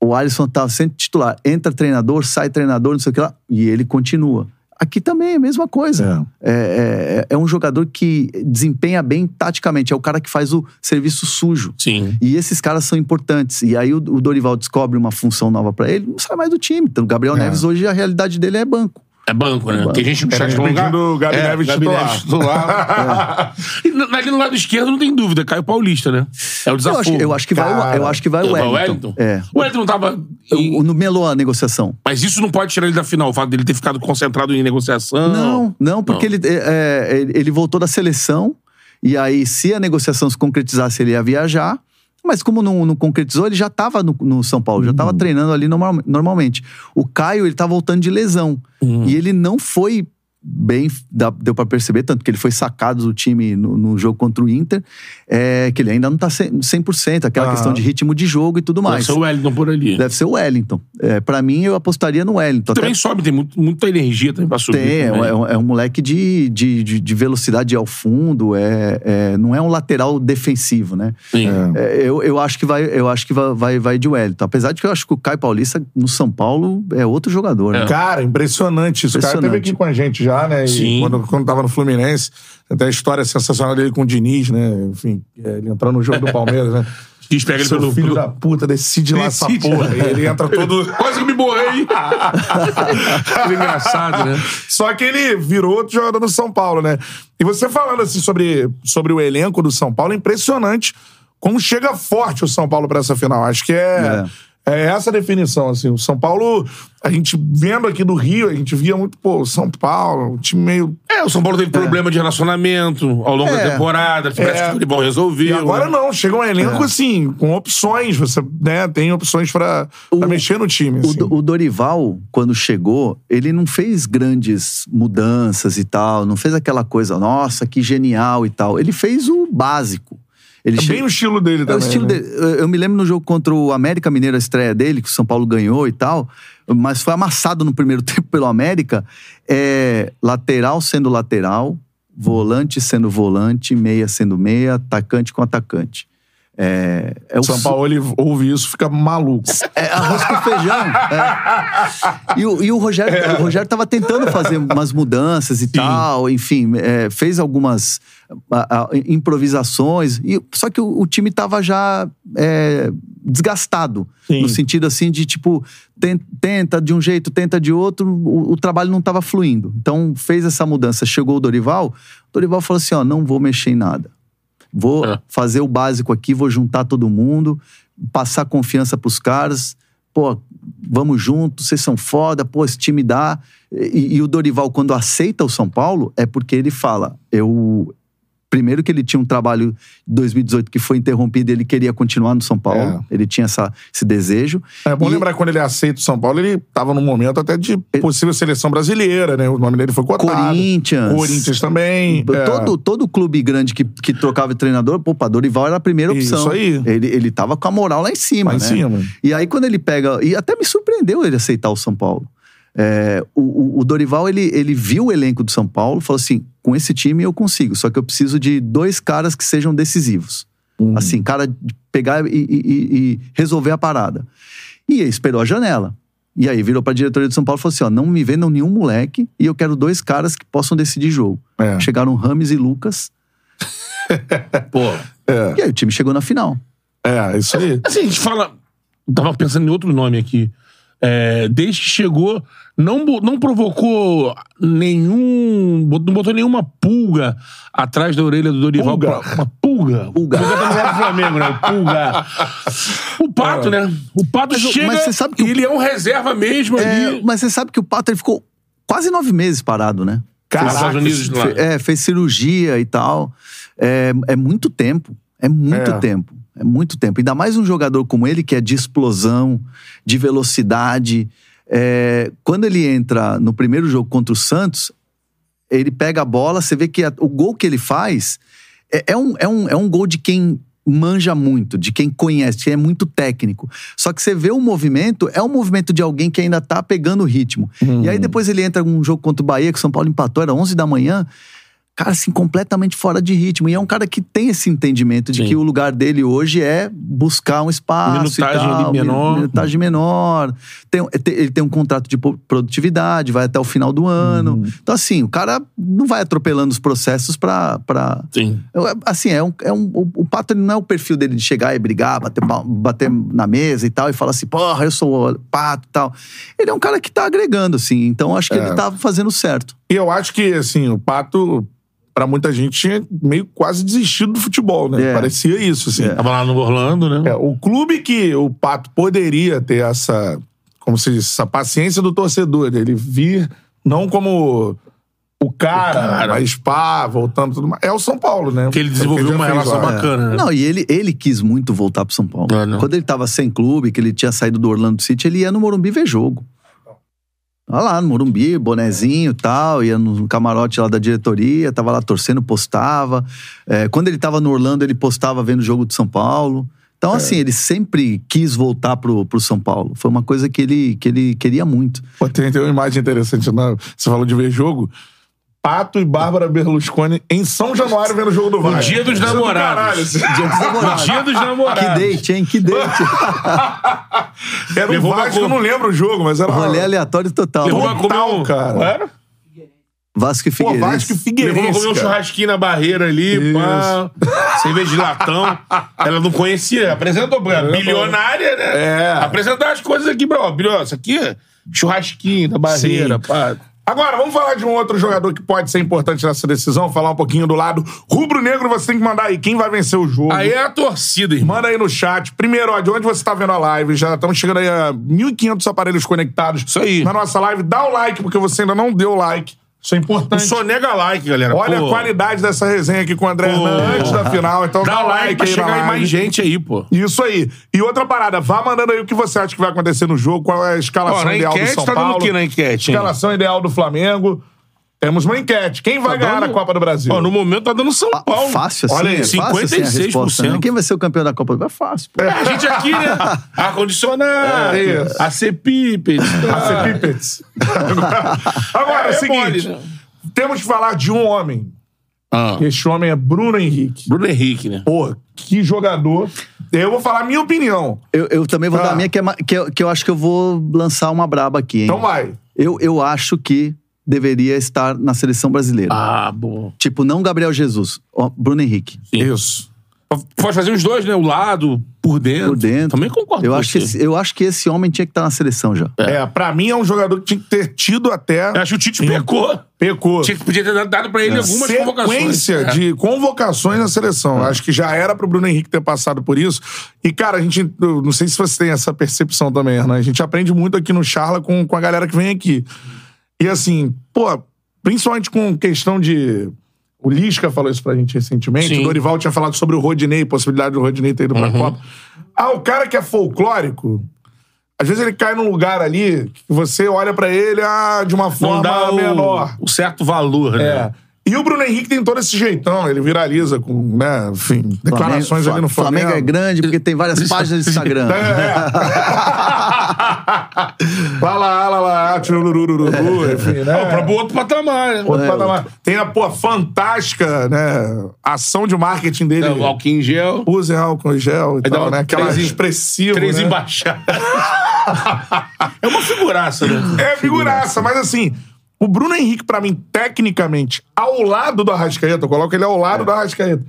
o Alisson estava sempre titular. Entra treinador, sai treinador, não sei o que lá, e ele continua. Aqui também é a mesma coisa. É, é- é um jogador que desempenha bem taticamente, é o cara que faz o serviço sujo. Sim. E esses caras são importantes. E aí o, o Dorival descobre uma função nova pra ele, não sai mais do time. Então o Gabriel É. Neves hoje a realidade dele é banco. É banco, né? Tem gente no Era chat falando... pedindo o Gabi é, Neves Gabi titular. Neves titular. E na- ali no lado esquerdo não tem dúvida, Caio Paulista, né? É o Eu desafio. acho, eu acho que vai, o- eu acho que vai o Vai Wellington. É. O Wellington não tava... em- O, no melou a negociação. Mas isso não pode tirar ele da final, o fato dele ter ficado concentrado em negociação. Não, não, porque Ele, é, é, ele ele voltou da seleção e aí, se a negociação se concretizasse, ele ia viajar. Mas como não, não concretizou, ele já estava no, no São Paulo, já estava treinando ali normal- normalmente. O Caio, ele tá voltando de lesão. E ele não foi bem, deu pra perceber, tanto que ele foi sacado do time no, no jogo contra o Inter, é, que ele ainda não tá 100%, 100% aquela Aham. questão de ritmo de jogo e tudo mais. ser o Wellington por ali. Deve ser o Wellington. É, para mim, eu apostaria no Wellington. Até Também sobe, tem muito, muita energia também pra subir. tem, é, também. um- é um moleque de, de, de, de velocidade ao fundo, é, é- não é um lateral defensivo, né? Sim. É, eu, eu acho que, vai, eu acho que vai, vai, vai de Wellington. Apesar de que eu acho que o Caio Paulista no São Paulo é outro jogador, né? Cara, impressionante isso. O cara esteve Impressionante. aqui com a gente já, né? E Sim. Quando, quando tava no Fluminense. Até a história sensacional dele com o Diniz, né? Enfim, é, ele entrando no jogo do Palmeiras, né? Diz, pega ele pelo... filho pelo- da puta, decide lá essa Decide. porra. E ele entra todo... Quase que me borrei. que engraçado, né? Só que ele virou outro jogador no São Paulo, né? E você falando assim sobre, sobre o elenco do São Paulo, é impressionante como chega forte o São Paulo pra essa final. Acho que é, é. Essa a definição, assim. O São Paulo, a gente vendo aqui do Rio, a gente via muito, pô, o São Paulo, um time meio. É, o São Paulo teve problema de relacionamento ao longo da É. temporada. Parece É. que o Filipão resolveu. E agora né? não, chega um elenco assim, com opções. Você né, tem opções pra, pra mexer no time. O, assim. Do- o Dorival, quando chegou, ele não fez grandes mudanças e tal, não fez aquela coisa, nossa, que genial e tal. Ele fez o básico. Ele É che- bem o estilo dele É também. o estilo né? dele. Eu- me lembro no jogo contra o América Mineiro, a estreia dele, que o São Paulo ganhou e tal, mas foi amassado no primeiro tempo pelo América. É, lateral sendo lateral, volante sendo volante, meia sendo meia, atacante com atacante. É, é o São Paulo, ele ouve isso, fica maluco. é arroz com feijão. é. E, o, e o Rogério, o Rogério tava tentando fazer umas mudanças e tal, enfim, é, fez algumas a- a- improvisações. E, só que o, o time tava já é, desgastado. Sim. No sentido assim de, tipo, ten- tenta de um jeito, tenta de outro, o, o trabalho não tava fluindo. Então fez essa mudança. Chegou o Dorival, o Dorival falou assim: ó, não vou mexer em nada. Vou É. fazer o básico aqui, vou juntar todo mundo, passar confiança pros caras. Pô, vamos juntos, vocês são foda, pô, esse time dá. E, e o Dorival, quando aceita o São Paulo, é porque ele fala: eu. Primeiro que ele tinha um trabalho de 2018 que foi interrompido, ele queria continuar no São Paulo. Ele tinha essa, esse desejo. É bom E- lembrar que quando ele aceita o São Paulo, ele tava num momento até de possível seleção brasileira, né? O nome dele foi cotado. Corinthians. Corinthians também. é. Todo, todo clube grande que, que trocava de treinador, pô, Dorival era a primeira opção. Isso aí. Ele, ele tava com a moral lá em cima, Lá em né? cima. E aí, quando ele pega. E até me surpreendeu ele aceitar o São Paulo. É, o, o- Dorival, ele, ele viu o elenco do São Paulo e falou assim: com esse time eu consigo, só que eu preciso de dois caras que sejam decisivos. Assim, cara, de pegar e, e- e- resolver a parada. E aí esperou a janela. E aí virou pra diretoria do São Paulo e falou assim: ó, não me vendam nenhum moleque e eu quero dois caras que possam decidir jogo. É. Chegaram Rames e Lucas, Pô. e aí o time chegou na final. É, isso aí. Assim, a gente fala. Tava pensando em outro nome aqui. É, desde que chegou, não, não provocou nenhum. Não botou nenhuma pulga atrás da orelha do Dorival. Pulga? Uma pulga. Pulga. Pulga tá no do Flamengo, né? O Pulga. O Pato, né? O Pato Mas chega. mas você sabe que o- ele é um reserva mesmo É, ali. mas você sabe que o Pato ele ficou quase nove meses parado, né? Nos Estados Unidos, lá. Fe- É, fez cirurgia e tal. É, é muito tempo. É muito É. tempo. É muito tempo. Ainda mais um jogador como ele, que é de explosão, de velocidade. É, quando ele entra no primeiro jogo contra o Santos, ele pega a bola, você vê que a- o gol que ele faz é, é um, é, um, é um gol de quem manja muito, de quem conhece, que é muito técnico. Só que você vê o movimento, é um movimento de alguém que ainda tá pegando o ritmo. E aí depois ele entra num jogo contra o Bahia, que o São Paulo empatou, era 11 da manhã. Cara, assim, completamente fora de ritmo. E é um cara que tem esse entendimento de Sim. que o lugar dele hoje é buscar um espaço Minutagem e tal. menor. Minutagem menor. Tem, te- ele tem um contrato de produtividade, vai até o final do ano. Uhum. Então, assim, o cara não vai atropelando os processos pra... pra Sim. Assim, é um, é um, o, o Pato não é o perfil dele de chegar e brigar, bater, bater na mesa e tal, e falar assim, porra, eu sou o Pato e tal. Ele é um cara que tá agregando, assim, então acho que ele tá fazendo certo. E eu acho que, assim, o Pato, pra muita gente, tinha meio quase desistido do futebol, né? É. Parecia isso, assim. Tava lá no Orlando, né? É, o clube que o Pato poderia ter essa, como se diz, essa paciência do torcedor, ele vir não como o cara, cara. mas pá, voltando tudo mais. É o São Paulo, né? Que ele É o desenvolveu uma relação lá. bacana, né? Não, e ele, ele quis muito voltar pro São Paulo. É? Quando ele tava sem clube, que ele tinha saído do Orlando City, ele ia no Morumbi ver jogo. Olha lá, no Morumbi, bonezinho e tal, ia no camarote lá da diretoria, tava lá torcendo, postava. É, quando ele tava no Orlando, ele postava vendo o jogo de São Paulo. Então, É. assim, ele sempre quis voltar pro, pro São Paulo. Foi uma coisa que ele, que ele queria muito. Pô, tem, tem uma imagem interessante, né? Você falou de ver jogo. Pato e Bárbara Berlusconi em São Januário vendo o jogo do Vasco. dia dos é do namorados. Dia dos namorados. Dia dos namorados. Que date, hein? Que date. Era um Levou Vasco, eu não lembro o jogo, mas era Rolê aleatório total. Levou pra comer Total, um... cara. Era? Vasco e Pô, Figueirense. Vasco e Levou pra Figueirense, comer um churrasquinho na barreira ali, pá. Cerveja de latão. Ela não conhecia. Apresentou, pô, é bilionária, né? É. Apresentar as coisas aqui, bro. Bilhão, isso aqui é churrasquinho da barreira, Sim. pá. Agora, vamos falar de um outro jogador que pode ser importante nessa decisão, falar um pouquinho do lado rubro-negro, você tem que mandar aí quem vai vencer o jogo. Aí é a torcida, irmão. Manda aí no chat. Primeiro, ó, de onde você tá vendo a live? Já estamos chegando aí a 1.500 aparelhos conectados. Isso aí. Na nossa live. Dá o like, porque você ainda não deu like. Isso é importante. sonega like, galera. Olha Pô, a qualidade dessa resenha aqui com o André. Hernan antes da final. Então dá, Dá like na chegar aí mais gente aí, pô. Isso aí. E outra parada, vá mandando aí o que você acha que vai acontecer no jogo, qual é a escalação Ó, na ideal do enquete São tá dando Paulo. o que na enquete, hein? Escalação ideal do Flamengo. Temos uma enquete. Quem vai Tá ganhar dando- a Copa do Brasil? Ó, no momento tá dando São Fa- Paulo. Fácil assim, Olha aí, é fácil assim a 56%. resposta, né? Quem vai ser o campeão da Copa do Brasil? É fácil. pô. A gente aqui, né? Ar-condicionado, É isso. AC Pipes. A ser Pippets. Agora, é, o É seguinte. mole, né? Temos que falar de um homem. Ah, Esse homem é Bruno Henrique. Bruno Henrique, né? Pô, que jogador. Eu vou falar a minha opinião. Eu, eu também vou Ah. dar a minha, que, é, que, eu, que eu acho que eu vou lançar uma braba aqui, hein? Então vai. Eu, eu acho que deveria estar na seleção brasileira. Ah, bom. Tipo, não Gabriel Jesus, Bruno Henrique. Isso. Pode fazer os dois, né? O lado, por dentro. Por dentro. Também concordo Eu com acho, que você. esse, eu acho que esse homem tinha que estar na seleção já. É. pra mim é um jogador que tinha que ter tido até. Eu acho que o Tite Sim. pecou. Pecou. Tinha que podia ter dado pra ele algumas convocações. Sequência É. de convocações na seleção. Acho que já era pro Bruno Henrique ter passado por isso. E, cara, a gente. eu Não sei se você tem essa percepção também, Hernan. A gente aprende muito aqui no Charla com, com a galera que vem aqui. E assim, pô, principalmente com questão de. O Lisca falou isso pra gente recentemente. Sim. O Dorival tinha falado sobre o Rodinei, possibilidade do Rodinei ter ido pra Copa. Ah, o cara que é folclórico. Às vezes ele cai num lugar ali que você olha pra ele ah, de uma forma dá o, menor. o certo valor, né? É. E o Bruno Henrique tem todo esse jeitão, ele viraliza com, né, enfim, declarações Flamengo, ali no Flamengo. Flamengo é grande porque tem várias páginas de Instagram. É. lá lá, lá lá, tchururururu, enfim, né? Ó, pra outro patamar, né? Outro É. patamar. Tem a, pô, fantástica, né, ação de marketing dele. É, o álcool em gel. Usem álcool em gel e Aí tal, né? Aquela expressiva, Três né? embaixadas. é uma figuraça, né? É figuraça, mas assim, o Bruno Henrique, pra mim, tecnicamente, ao lado do Arrascaeta, eu coloco ele ao lado do Arrascaeta.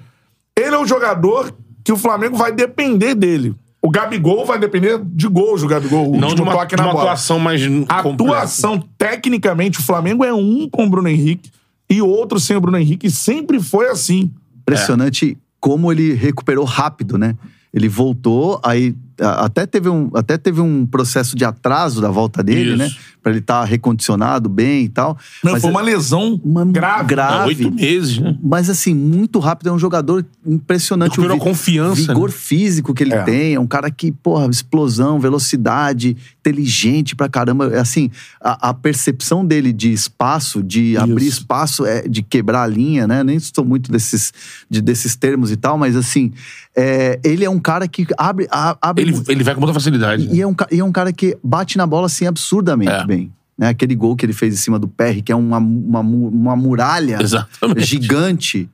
Ele é o jogador que o Flamengo vai depender dele. O Gabigol vai depender de gols do Gabigol. O Não de último uma, toque de na uma bola. atuação mais A completa. atuação, tecnicamente, o Flamengo é um com o Bruno Henrique e outro sem o Bruno Henrique. E sempre foi assim. Impressionante como ele recuperou rápido, né? Ele voltou, aí até teve um, até teve um processo de atraso da volta dele, Isso. né? Pra ele estar recondicionado bem e tal. Não, Mas foi é- uma lesão uma grave. É, grave. oito meses, né? Mas assim, muito rápido. É um jogador impressionante. Recuperou O vi- confiança, vigor né? físico que ele É. tem. É um cara que, porra, explosão, velocidade, inteligente pra caramba. É Assim, a, a percepção dele de espaço, de abrir espaço, é, de quebrar a linha, né? Nem sou muito desses, de, desses termos e tal, mas assim, é, ele é um cara que abre. a- abre Ele, ele vai com muita facilidade. E é, um, e é um cara que bate na bola assim absurdamente É. bem. né? Aquele gol que ele fez em cima do PR, que é uma, uma, uma muralha Exatamente. gigante.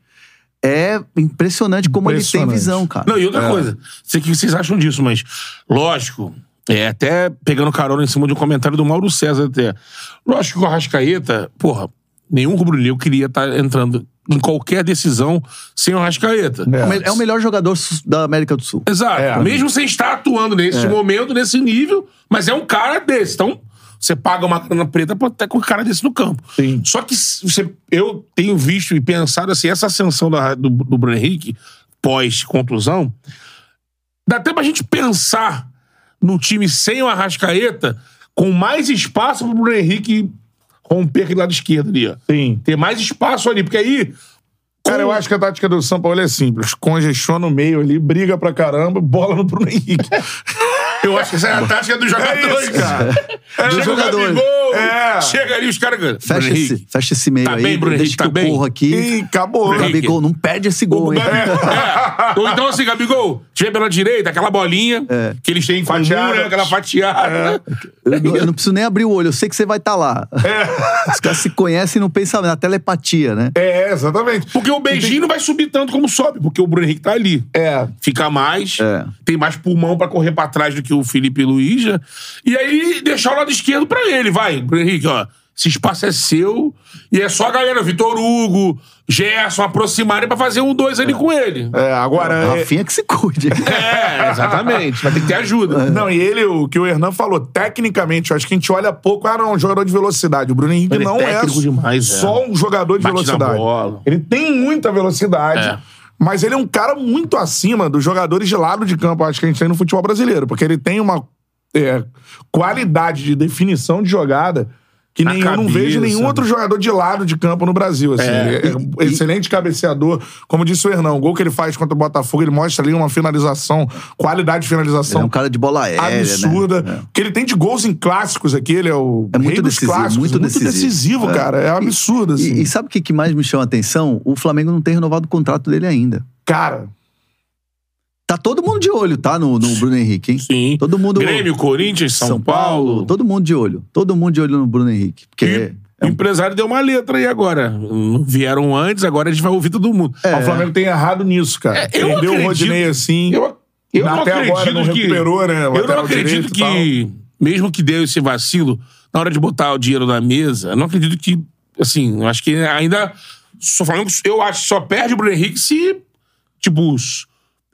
É impressionante como ele tem Impressionante. visão, cara. Não, e outra coisa, sei o que vocês acham disso, mas lógico, é até pegando carona em cima de um comentário do Mauro César até. Lógico que o Arrascaeta, porra, nenhum rubro-negro queria estar entrando em qualquer decisão sem o Arrascaeta. É É o melhor jogador da América do Sul. Exato. É. Mesmo sem estar atuando nesse momento, nesse nível, mas é um cara desse. Então, você paga uma grana preta pra estar com um cara desse no campo. Sim. Só que você, eu tenho visto e pensado assim, essa ascensão da- do, do Bruno Henrique, pós-contusão, dá até pra gente pensar no time sem o Arrascaeta, com mais espaço pro Bruno Henrique romper aquele lado esquerdo ali, ó. Sim. Ter mais espaço ali, porque aí. Cara, eu acho que a tática do São Paulo é simples. Congestiona no meio ali, briga pra caramba, bola no Bruno Henrique. Eu acho que essa é a tática dos jogadores, isso, cara. Dos Chega o jogadores. Gabigol, É. Chega ali os caras. Bruno Fecha Henrique. esse, fecha esse meio Tá aí. bem, Bruno deixa Henrique, que tá eu bem? corro aqui. E acabou. Bruno Henrique. Gabigol, não perde esse gol, hein? É. Ou então assim, Gabigol, tiver pela direita, aquela bolinha que eles têm Fatiada. né? Aquela fatiada. Eu, não- eu não preciso nem abrir o olho, eu sei que você vai estar lá. Os caras se conhecem no pensamento, na telepatia, né? É, exatamente. Porque o beijinho não vai subir tanto como sobe, porque o Bruno Henrique tá ali. É. Fica mais, É. tem mais pulmão pra correr pra trás do que o Felipe Luiz. já. E aí deixar o lado esquerdo pra ele, vai. Bruno Henrique, ó. Esse espaço é seu. E é só a galera, Vitor Hugo, Gerson, aproximarem pra fazer um dois ali com ele. É, agora. é- Rafinha que se cuide. É, exatamente. Vai ter que ter ajuda. Não, e ele, o que o Hernan falou, tecnicamente, eu acho que a gente olha pouco, ah, não, um jogador de velocidade. O Bruno Henrique Ele é não é, técnico demais, é. só um jogador de Bate na velocidade. bola. Ele tem muita velocidade. É. Mas ele é um cara muito acima dos jogadores de lado de campo, acho que a gente tem no futebol brasileiro. Porque ele tem uma é, qualidade de definição de jogada que nem, eu não vejo nenhum né? outro jogador de lado de campo no Brasil. Assim. É. É um excelente cabeceador. Como disse o Hernão, o gol que ele faz contra o Botafogo, ele mostra ali uma finalização, qualidade de finalização Ele é um cara de bola aérea, absurda. né? Que ele tem de gols em clássicos aqui, ele é o É muito decisivo, clássicos. muito decisivo. É. cara. É um absurdo, assim. E, e sabe o que mais me chama a atenção? O Flamengo não tem renovado o contrato dele ainda. Cara, Tá todo mundo de olho, tá? No, no Bruno Henrique, hein? Sim. Todo mundo. Grêmio, Corinthians, São, Paulo. Todo mundo de olho. Todo mundo de olho no Bruno Henrique. Porque E o empresário deu uma letra aí agora. Vieram antes, agora a gente vai ouvir todo mundo. o Flamengo tem errado nisso, cara. É, eu Perdeu o acredito- Rodinei assim. Eu, eu não Até acredito agora não que. recuperou, né, eu não acredito que, mesmo que deu esse vacilo, na hora de botar o dinheiro na mesa, eu não acredito que. Assim, eu acho que ainda. Só Flamengo, eu acho que só perde o Bruno Henrique se, tipo,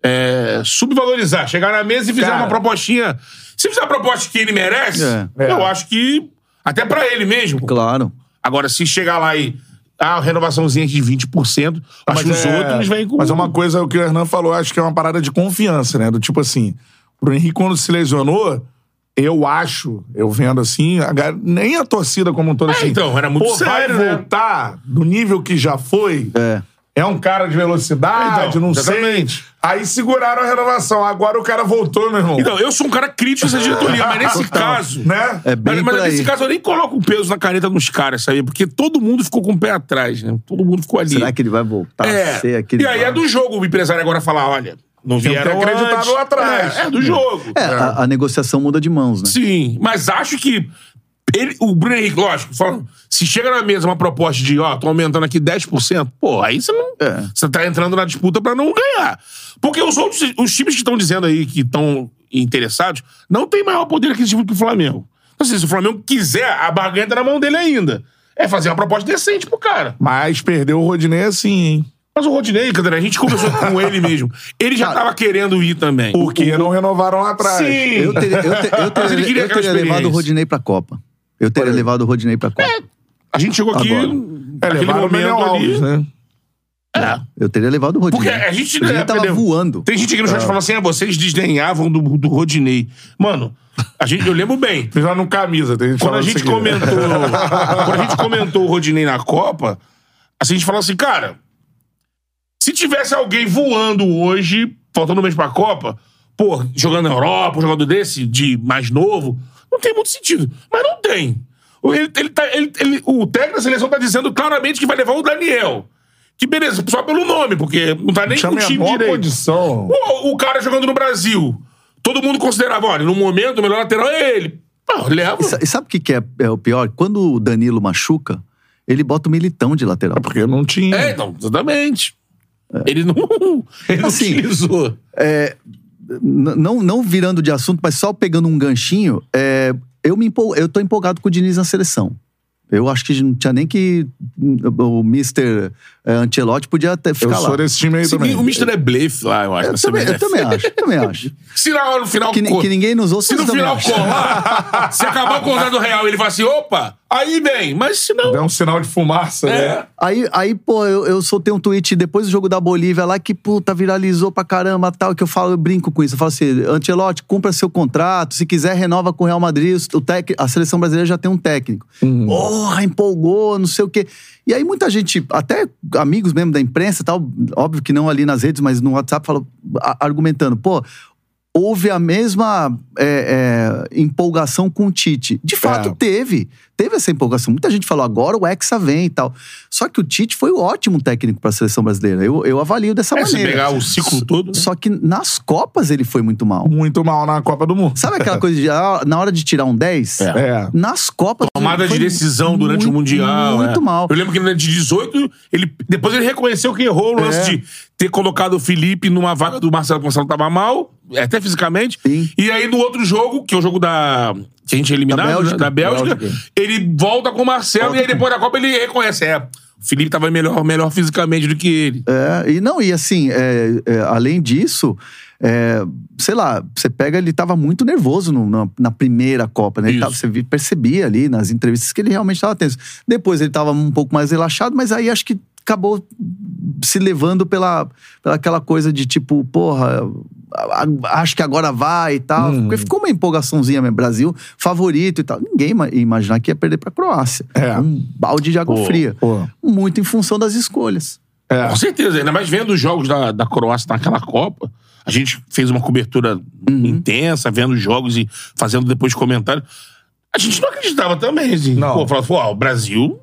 é, subvalorizar, chegar na mesa e fizer Cara. uma propostinha. Se fizer a proposta que ele merece, É. É. eu acho que. Até pra ele mesmo. Claro. Agora, se chegar lá e. Ah, renovaçãozinha de 20%, acho que os é- outros vêm com. Mas é uma coisa, o que o Hernan falou, acho que é uma parada de confiança, né? Do tipo assim, o Bruno Henrique, quando se lesionou, eu acho, eu vendo assim, a nem a torcida como um todo É, assim. então, era muito pô, sério, vai né? voltar do nível que já foi. É. É um cara de velocidade, Então, não exatamente. sei. Aí seguraram a renovação. Agora o cara voltou, meu irmão. Então, eu sou um cara crítico a essa diretoria, mas nesse Total. caso. Né? É bem mas nesse caso eu nem coloco o peso na caneta dos caras, sabe? Porque todo mundo ficou com o pé atrás, né? Todo mundo ficou ali. Será que ele vai voltar é. a ser aquele. E aí é do jogo o empresário agora falar: olha, não vieram acreditar antes. lá atrás. É, é do jogo. É, a, a negociação muda de mãos, né? Sim, mas acho que ele, o Bruno Henrique, lógico, se chega na mesa uma proposta de, ó, tô aumentando aqui 10%, pô, aí você não. É. Você tá entrando na disputa pra não ganhar. Porque os outros, os times que estão dizendo aí que estão interessados, não tem maior poder aquisitivo que o Flamengo. Então, assim, se o Flamengo quiser, a barganha tá na mão dele ainda. É fazer uma proposta decente pro cara. Mas perdeu o Rodinei assim, hein? Mas o Rodinei, Cadê? a gente conversou com ele mesmo. Ele já tava querendo ir também. Porque não renovaram lá atrás. Sim. Eu teria, eu te- eu teria, eu teria levado o. Rodinei pra Copa. Eu teria levado o Rodinei pra Copa. A gente chegou aqui. Agora. É, naquele levaram o Daniel momento ali. Alves, né? É. Eu teria levado o Rodinei. Porque a gente. O Rodinei é, tava voando. Tem gente aqui no chat falando assim: ah, vocês desdenhavam do, do Rodinei. Mano, a gente, eu lembro bem. Já no camisa, tem gente Quando a gente aqui. comentou. quando a gente comentou o Rodinei na Copa, assim, a gente falou assim, cara. Se tivesse alguém voando hoje, faltando um mês pra Copa, pô, jogando na Europa, um jogador desse, de mais novo, não tem muito sentido. Mas não tem. Ele, ele tá, ele- ele- o técnico da seleção tá dizendo claramente que vai levar o Daniel. Que beleza, só pelo nome, porque não tá nem com o a time boa direito. condição. O, o cara jogando no Brasil. Todo mundo considerava, olha, no momento o melhor lateral é ele. Ah, leva. E, sa- sabe o que, que é, é o pior? Quando o Danilo machuca, ele bota o militão de lateral. É porque não tinha. É, então, exatamente. Ele não, ele não Assim, utilizou. N- não, não virando de assunto, mas só pegando um ganchinho, é, eu, me empol... eu tô empolgado com o Diniz na seleção. Eu acho que não tinha nem que o Mr. é, Ancelotti podia até Eu ficar sou lá. desse time aí Se também. o Mister é blefe lá, eu acho. Eu na também, eu também acho, também acho. Se na hora no final. Que, ni- co- que ninguém nos ouça, Se no eu final colar, se acabar o contrato real ele fala assim: opa, aí vem. Mas se não. Deu um sinal de fumaça, né? É. Aí, aí, pô, eu, eu soltei um tweet depois do jogo da Bolívia lá que, puta, viralizou pra caramba tal, que eu falo, eu brinco com isso. Eu falo assim, Ancelotti, cumpra seu contrato, se quiser, renova com o Real Madrid, o tec... a seleção brasileira já tem um técnico. Porra, empolgou, não sei o quê. E aí muita gente, até amigos mesmo da imprensa e tal, óbvio que não ali nas redes, mas no WhatsApp, falou, argumentando, pô, houve a mesma é, é, empolgação com o Tite. De fato, É. teve. Teve essa empolgação. Muita gente falou, agora o Hexa vem e tal. Só que o Tite foi um ótimo técnico para a seleção brasileira. Eu, eu avalio dessa É, se maneira. pegar o ciclo todo. né? Só que nas Copas ele foi muito mal. Muito mal na Copa do Mundo. Sabe aquela coisa de ah, na hora de tirar um 10? É. É. Nas Copas. Tomada de decisão durante o muito, Mundial. Muito é. mal. Eu lembro que na de 18, ele, depois ele reconheceu que errou o lance É. de ter colocado o Felipe numa vaga do Marcelo, porque o Marcelo tava mal, até fisicamente. Sim. E aí no outro jogo, que é o jogo da. Que a gente é eliminado, Da né? Bélgica. da Bélgica, Bélgica. ele volta com o Marcelo Volta e aí depois da Copa ele reconhece. É, o Felipe tava melhor, melhor fisicamente do que ele. É, e não, e assim, é, é, além disso, é, sei lá, você pega, ele tava muito nervoso no- na, na primeira Copa, né? Tava- você percebia ali nas entrevistas que ele realmente tava tenso. Depois ele tava um pouco mais relaxado, mas aí acho que acabou se levando pela, pela aquela coisa de tipo, porra, acho que agora vai e tal. Uhum. Porque ficou uma empolgaçãozinha mesmo, Brasil, favorito e tal. Ninguém ia imaginar que ia perder pra Croácia. É. Um balde de água Pô, fria. pô. Muito em função das escolhas. É. Com certeza, ainda mais vendo os jogos da, da Croácia naquela Copa. A gente fez uma cobertura Uhum. intensa, vendo os jogos e fazendo depois comentário. A gente não acreditava também, assim. Não. Pô, falava, pô, ó, o Brasil.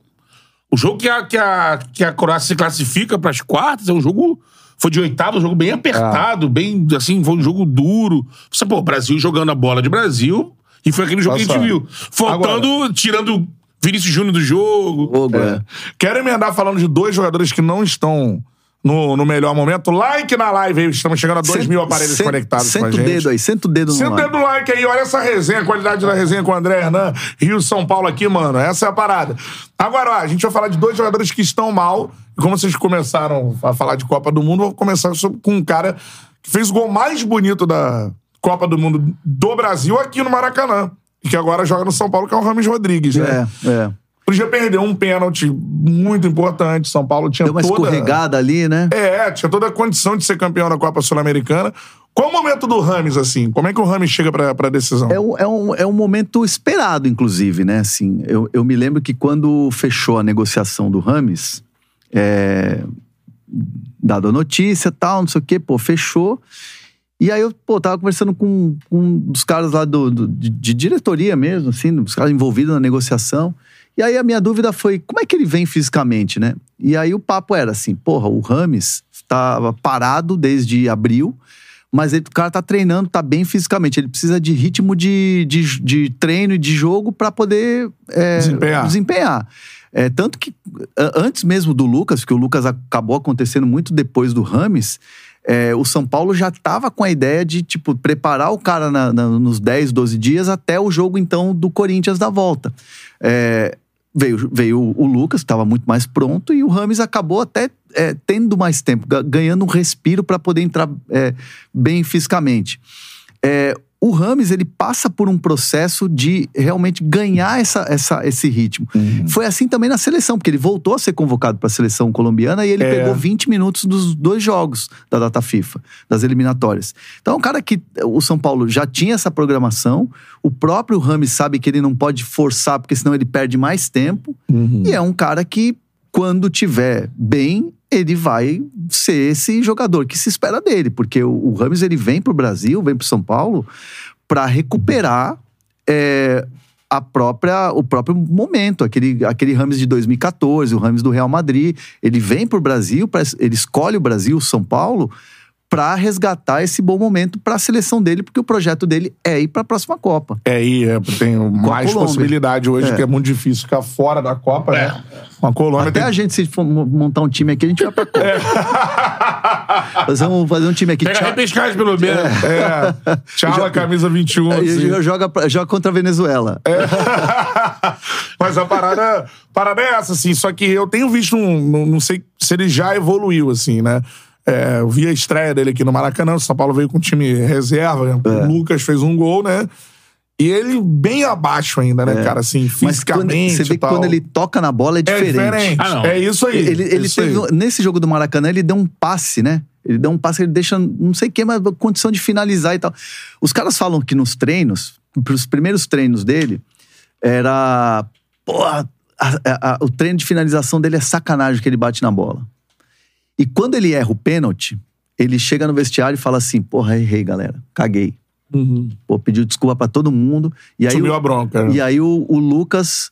O jogo que a, que a, que a Croácia se classifica para as quartas é um jogo. Foi de oitavo, um jogo bem apertado, bem assim, foi um jogo duro. Você, pô, o Brasil jogando a bola de Brasil. E foi aquele jogo que a gente viu. Faltando, tirando Vinícius Júnior do jogo. É. é. Quero emendar falando de dois jogadores que não estão no, no melhor momento. Like na live aí. Estamos chegando a 2 Cento- mil aparelhos cento- conectados com a Senta gente. o dedo aí, senta o dedo no Senta o like. dedo no like aí, olha essa resenha, a qualidade da resenha com o André Hernan, Rio São Paulo aqui, mano. Essa é a parada. Agora, ó, a gente vai falar de dois jogadores que estão mal. E como vocês começaram a falar de Copa do Mundo, vou começar com um cara que fez o gol mais bonito da Copa do Mundo do Brasil aqui no Maracanã. E que agora joga no São Paulo, que é o Rames Rodrigues, né? É, é. Podia perder um pênalti muito importante. São Paulo tinha Deu uma toda... escorregada ali, né? É, tinha toda a condição de ser campeão da Copa Sul-Americana. Qual o momento do Rames, assim? Como é que o Rames chega pra, pra decisão? É um, é, um, é um momento esperado, inclusive, né? Assim, eu, eu me lembro que quando fechou a negociação do Rames, é, dado a notícia tal, não sei o quê, pô, fechou. E aí eu, pô, tava conversando com, com um dos caras lá do, do- de, de diretoria mesmo, assim, dos caras envolvidos na negociação. E aí a minha dúvida foi, como é que ele vem fisicamente, né? E aí o papo era assim, porra, o Rames estava parado desde abril, mas ele, o cara tá treinando, tá bem fisicamente. Ele precisa de ritmo de, de, de treino e de jogo para poder é, Desempenhar. desempenhar. É, tanto que antes mesmo do Lucas, que o Lucas acabou acontecendo muito depois do Rames, é, o São Paulo já tava com a ideia de, tipo, preparar o cara na- na- nos 10, 12 dias até o jogo, então, do Corinthians da volta. É, veio, veio o Lucas, que estava muito mais pronto, e o Rames acabou até é, tendo mais tempo, ga- ganhando um respiro para poder entrar é, bem fisicamente. É, o Rames ele passa por um processo de realmente ganhar essa, essa, esse ritmo. Foi assim também na seleção, porque ele voltou a ser convocado para a seleção colombiana e ele É. pegou 20 minutos dos dois jogos da data FIFA, das eliminatórias. Então é um cara que o São Paulo já tinha essa programação, o próprio Rames sabe que ele não pode forçar, porque senão ele perde mais tempo, e é um cara que, quando tiver bem, ele vai ser esse jogador que se espera dele, porque o, o Rames ele vem pro Brasil, vem pro São Paulo para recuperar é, a própria, o próprio momento, aquele, aquele Rames de 2014, o Rames do Real Madrid, ele vem pro Brasil, pra- ele escolhe o Brasil, o São Paulo, pra resgatar esse bom momento pra seleção dele, porque o projeto dele é ir pra próxima Copa. É, e é, tem mais possibilidade hoje, É. que é muito difícil ficar fora da Copa, né? Com a Colômbia Até tem... a gente, se for mo- montar um time aqui, a gente vai pra Copa. Fazer, um, fazer um time aqui. Pega a Tchau- repescagem pelo menos. É, tchala, camisa 21. Aí assim. joga, joga, joga contra a Venezuela. Mas a parada, parada é essa, assim. Só que eu tenho visto um. Não, não sei se ele já evoluiu, assim, né? É, eu vi a estreia dele aqui no Maracanã. O São Paulo veio com um time reserva. É. O Lucas fez um gol, né? E ele bem abaixo ainda, né, cara? Assim, É. Mas quando, fisicamente. você vê que quando ele toca na bola é É diferente. diferente. Ah, não. É isso aí. Ele, ele isso aí. teve, um- nesse jogo do Maracanã, ele deu um passe, né? Ele deu um passe, ele deixa, não sei o que, mas condição de finalizar e tal. Os caras falam que nos treinos, pros primeiros treinos dele, era. Porra, a- a- a- o treino de finalização dele é sacanagem que ele bate na bola. E quando ele erra o pênalti, ele chega no vestiário e fala assim: Porra, errei, galera. Caguei. Pô, pediu desculpa pra todo mundo. E aí, Subiu o- a bronca. né? e aí o, o Lucas,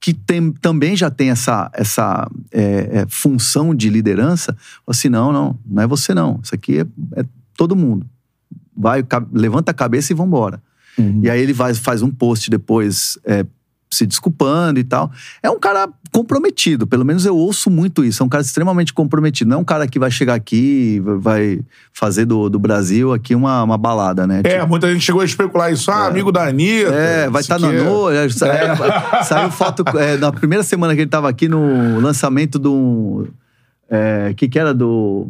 que tem- também já tem essa, essa é, é, função de liderança, falou assim: não, não, não é você não. Isso aqui é, é todo mundo. Vai, levanta a cabeça e vambora. Uhum. E aí ele vai, faz um post depois é, se desculpando e tal. É um cara comprometido, pelo menos eu ouço muito isso. É um cara extremamente comprometido. Não é um cara que vai chegar aqui vai fazer do, do Brasil aqui uma, uma balada, né? É, muita gente chegou a especular isso. Ah, amigo da Anitta. É, vai estar na aqui é- noite. Saiu foto é, na primeira semana que ele tava aqui no lançamento do. É, que que era do.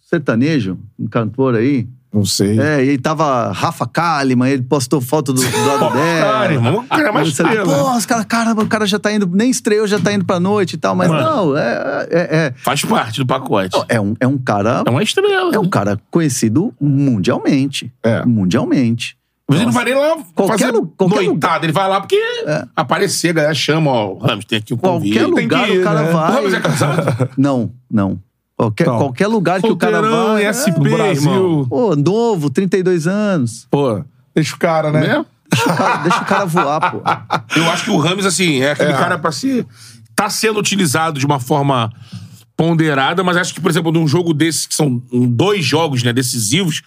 Sertanejo, um cantor aí. Não sei. É, e aí tava Rafa Kalimann, ele postou foto do, do lado dela. Cara, irmão, o cara é mais Você- estrela. Pô, os cara, cara, o cara já tá indo, nem estreou, já tá indo pra noite e tal, mas Mano. não, é, é, é, Faz parte do pacote. é um, é um cara. É uma estrela. É um cara conhecido mundialmente. É. Mundialmente. Mas ele não vai nem lá Qualquer fazer lu- qualquer noitada. Ele vai lá porque aparecer, a galera chama, ó, o Ramos, tem aqui um convite. Qualquer tem lugar que ir, o cara né? vai. O Ramos é casado? Não, não. Qualquer, Então, qualquer lugar que o cara vai. SP, é, No Brasil. irmão. Pô, novo, 32 anos. Pô, deixa o cara, né? Né? Deixa o cara, deixa o cara voar, pô. Eu acho que o Ramos, assim, é aquele cara pra ser. Tá sendo utilizado de uma forma ponderada, mas acho que, por exemplo, num jogo desse, que são dois jogos né, decisivos,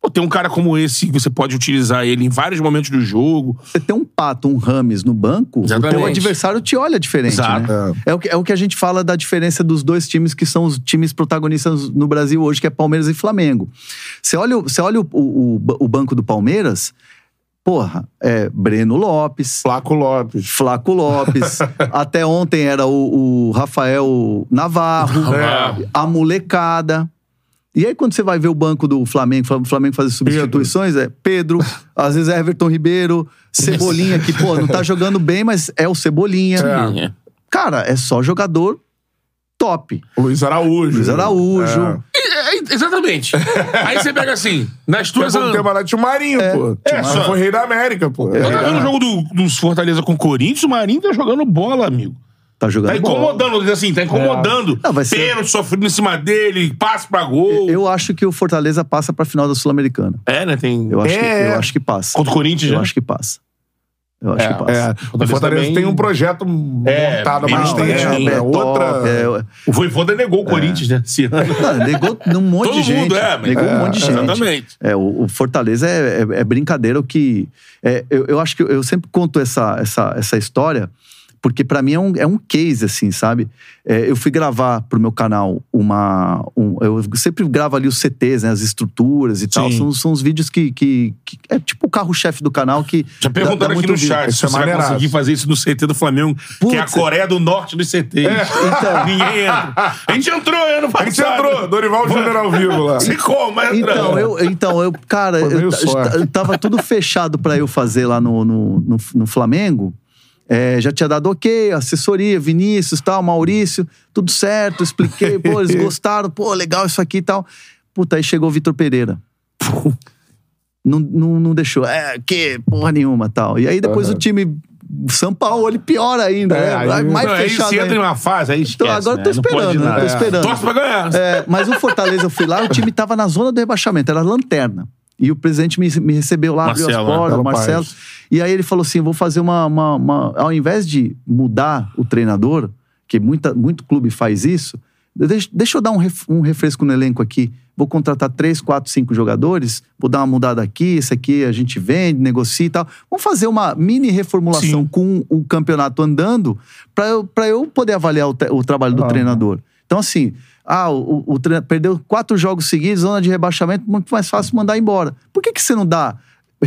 pô, tem um cara como esse que você pode utilizar ele em vários momentos do jogo. Você tem um pato, um Rames no banco, o Exatamente. teu adversário te olha diferente, Exato. né? É. o que, é o que a gente fala da diferença dos dois times que são os times protagonistas no Brasil hoje, que é Palmeiras e Flamengo. Você olha, o- você olha o, o, o banco do Palmeiras, porra, é Breno Lopes, Flaco Lopes. Flaco Lopes. Até ontem era o, o Rafael Navarro, Navarro. a molecada. E aí, quando você vai ver o banco do Flamengo, o Flamengo fazer substituições, é Pedro, às vezes é Everton Ribeiro, Cebolinha, que, pô, não tá jogando bem, mas é o Cebolinha. É. Cara, é só jogador top. Luiz Araújo. Luiz Araújo. É, é, exatamente. Aí você pega assim, nas tuas. é tempo lá tinha o Marinho, pô. É, o Marinho só- foi rei da América, pô. Eu tava vendo o jogo do, dos Fortaleza com o Corinthians, o Marinho tá jogando bola, amigo. Tá jogando Tá bola. incomodando, assim, tá incomodando. Não, vai ser- Pênalti sofrendo em cima dele, passe pra gol. Eu acho que o Fortaleza passa pra final da Sul-Americana. É, né? Tem. Eu, acho que- É. eu acho que passa. Contra o Corinthians, Eu né? acho que passa. Eu acho É, que passa. É, o Fortaleza também- tem um projeto É, montado há mais não, tempo. é, é outra. é- O Voivoda negou o Corinthians, né? Ano. Não, negou um monte Todo de gente. mundo, é, mas- negou um é, monte de gente. exatamente. É, o, o Fortaleza é, é- é brincadeira o que. é, eu, eu acho que eu sempre conto essa, essa, essa história, porque pra mim é um, é um case, assim, sabe? É, eu fui gravar pro meu canal uma. um- eu sempre gravo ali os CTs, né? As estruturas e tal. São, são os vídeos que, que, que- É tipo o carro-chefe do canal que. Já perguntaram dá aqui muito no vídeo. chat se é você vai conseguir fazer isso no CT do Flamengo, que é a Putz. Coreia do Norte dos CTs. Então. Ninguém entra. A gente entrou ano A passado. gente entrou, Dorival ao vivo lá. Sei como, entramos. Então, eu, então, eu, cara, eu, eu tava tudo fechado pra eu fazer lá no, no, no, no Flamengo. É, já tinha dado ok, assessoria, Vinícius, tal, Maurício, tudo certo, expliquei, pô, eles gostaram, pô, legal isso aqui e tal. Puta, aí chegou o Vitor Pereira. não, não, não deixou, é, que porra nenhuma tal. E aí depois o time, São Paulo, ele piora ainda, É, né? aí- mais Não, aí fechado você entra em uma fase, aí esquece, Então, agora eu tô né? Pode esperando, né? Tô esperando. Torce pra ganhar. É, mas o Fortaleza, eu fui lá, o time tava na zona do rebaixamento, era lanterna. E o presidente me, me recebeu lá, abriu as Marcelo, né? portas, o Marcelo Marcelo. E aí ele falou assim: vou fazer uma, uma- uma- Ao invés de mudar o treinador, que muita, muito clube faz isso, deixa, deixa eu dar um, ref- um refresco no elenco aqui. Vou contratar três, quatro, cinco jogadores, vou dar uma mudada aqui, esse aqui a gente vende, negocia e tal. Vamos fazer uma mini reformulação com o campeonato andando para eu, pra eu poder avaliar o, o trabalho do Ah. treinador. Então, assim, ah, o, o treina- perdeu quatro jogos seguidos, zona de rebaixamento, muito mais fácil mandar embora. Por que, que você não dá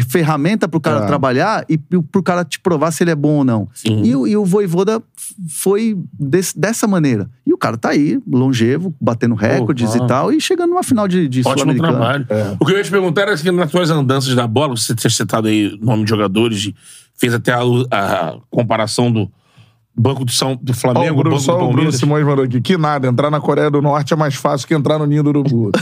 ferramenta pro cara Claro. trabalhar e pro cara te provar se ele é bom ou não? Sim. E, o- e o Voivoda foi desse- dessa maneira. E o cara tá aí, longevo, batendo recordes claro. e tal, e chegando numa final de, de Ótimo trabalho. É. O que eu ia te perguntar era que nas tuas andanças da bola, você ter citado aí o nome de jogadores, e fez até a, a comparação do Banco do, São, do Flamengo, o Bruno, Banco só do o Bruno Palmeiras. Simões mandou aqui. Que nada, entrar na Coreia do Norte é mais fácil que entrar no Ninho do Urubu.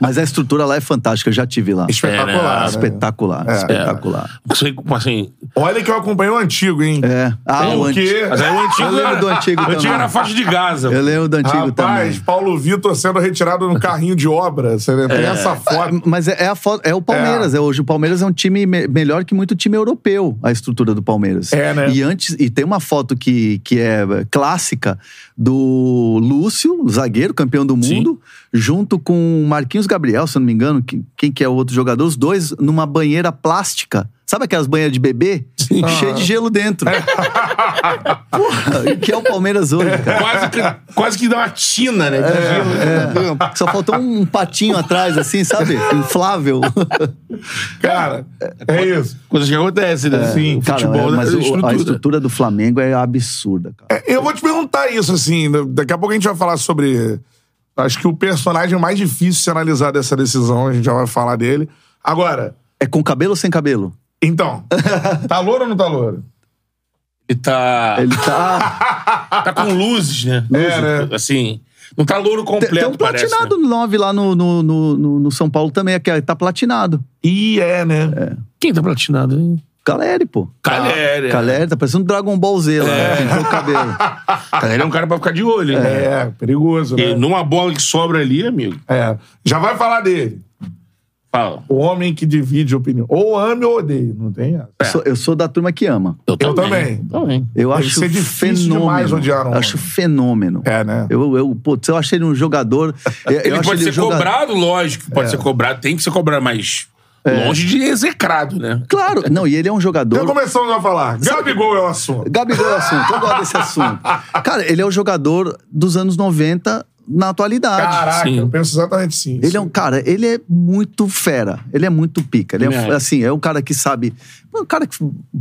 Mas a estrutura lá é fantástica, eu já tive lá. Espetacular. né? Espetacular, espetacular. Você, assim, Olha que eu acompanhei o antigo, hein? É. Ah, o o antigo. quê? mas aí o antigo Eu lembro do antigo O antigo era a faixa de Gaza. Eu lembro do antigo Rapaz, também. Paulo Vitor sendo retirado no carrinho de obra. Você tem essa foto. Mas é, é a foto, é o Palmeiras. É. hoje o Palmeiras é um time me- melhor que muito time europeu, a estrutura do Palmeiras. É, né? E antes e tem uma foto que, que é clássica do Lúcio, zagueiro, campeão do mundo, junto com Marquinhos Gabriel, se eu não me engano, que- quem que é o outro jogador, os dois numa banheira plástica. Sabe aquelas banheiras de bebê? Cheia de gelo dentro. Porra, que é o Palmeiras hoje, cara. Quase que, quase que dá uma tina, né? de gelo. É, só faltou um patinho atrás, assim, sabe? Inflável. Cara, é isso. Coisas que acontecem, né? Sim, Cara, futebol, é, mas né? o- estrutura. a estrutura do Flamengo é absurda, cara. Eu vou te perguntar isso, assim. Daqui a pouco a gente vai falar sobre. Acho que o personagem mais difícil de se analisar dessa decisão, a gente já vai falar dele. Agora, É com cabelo ou sem cabelo? Então, tá louro ou não tá louro? Ele tá, Ele tá. tá com luzes, né? É, né? Assim, não tá louro completo, tem um parece, platinado né? 9 lá no, no, no, no- no São Paulo também, que é- tá platinado. Ih, é, né? Quem tá platinado, hein? Caleri, pô. Caleri. Caleri, tá parecendo um Dragon Ball Z lá, pintou o cabelo. Caleri é um cara pra ficar de olho, né? É, perigoso, E né? numa bola que sobra ali, amigo, É. Já vai falar dele. Fala. O homem que divide opinião. Ou ame ou odeie, não tem essa. Eu, sou, eu sou da turma que ama. Eu também. também. Eu Deve acho ser difícil fenômeno. demais odiar um acho homem. fenômeno. É, né? Eu, eu, putz, eu achei ele um jogador. eu- eu Ele acho pode ser um joga- cobrado, lógico. que Pode ser cobrado, tem que ser cobrado, mas longe de execrado, né? Claro, não, e ele é um jogador. Já começamos a falar. Gabigol é o assunto. Gabigol é o assunto, eu gosto desse assunto. Cara, ele é o jogador dos anos 90 na atualidade. Caraca, Sim. eu penso exatamente assim. Ele é um cara, ele é muito fera, ele é muito pica. Ele é, É. assim, é um cara que sabe. É um cara que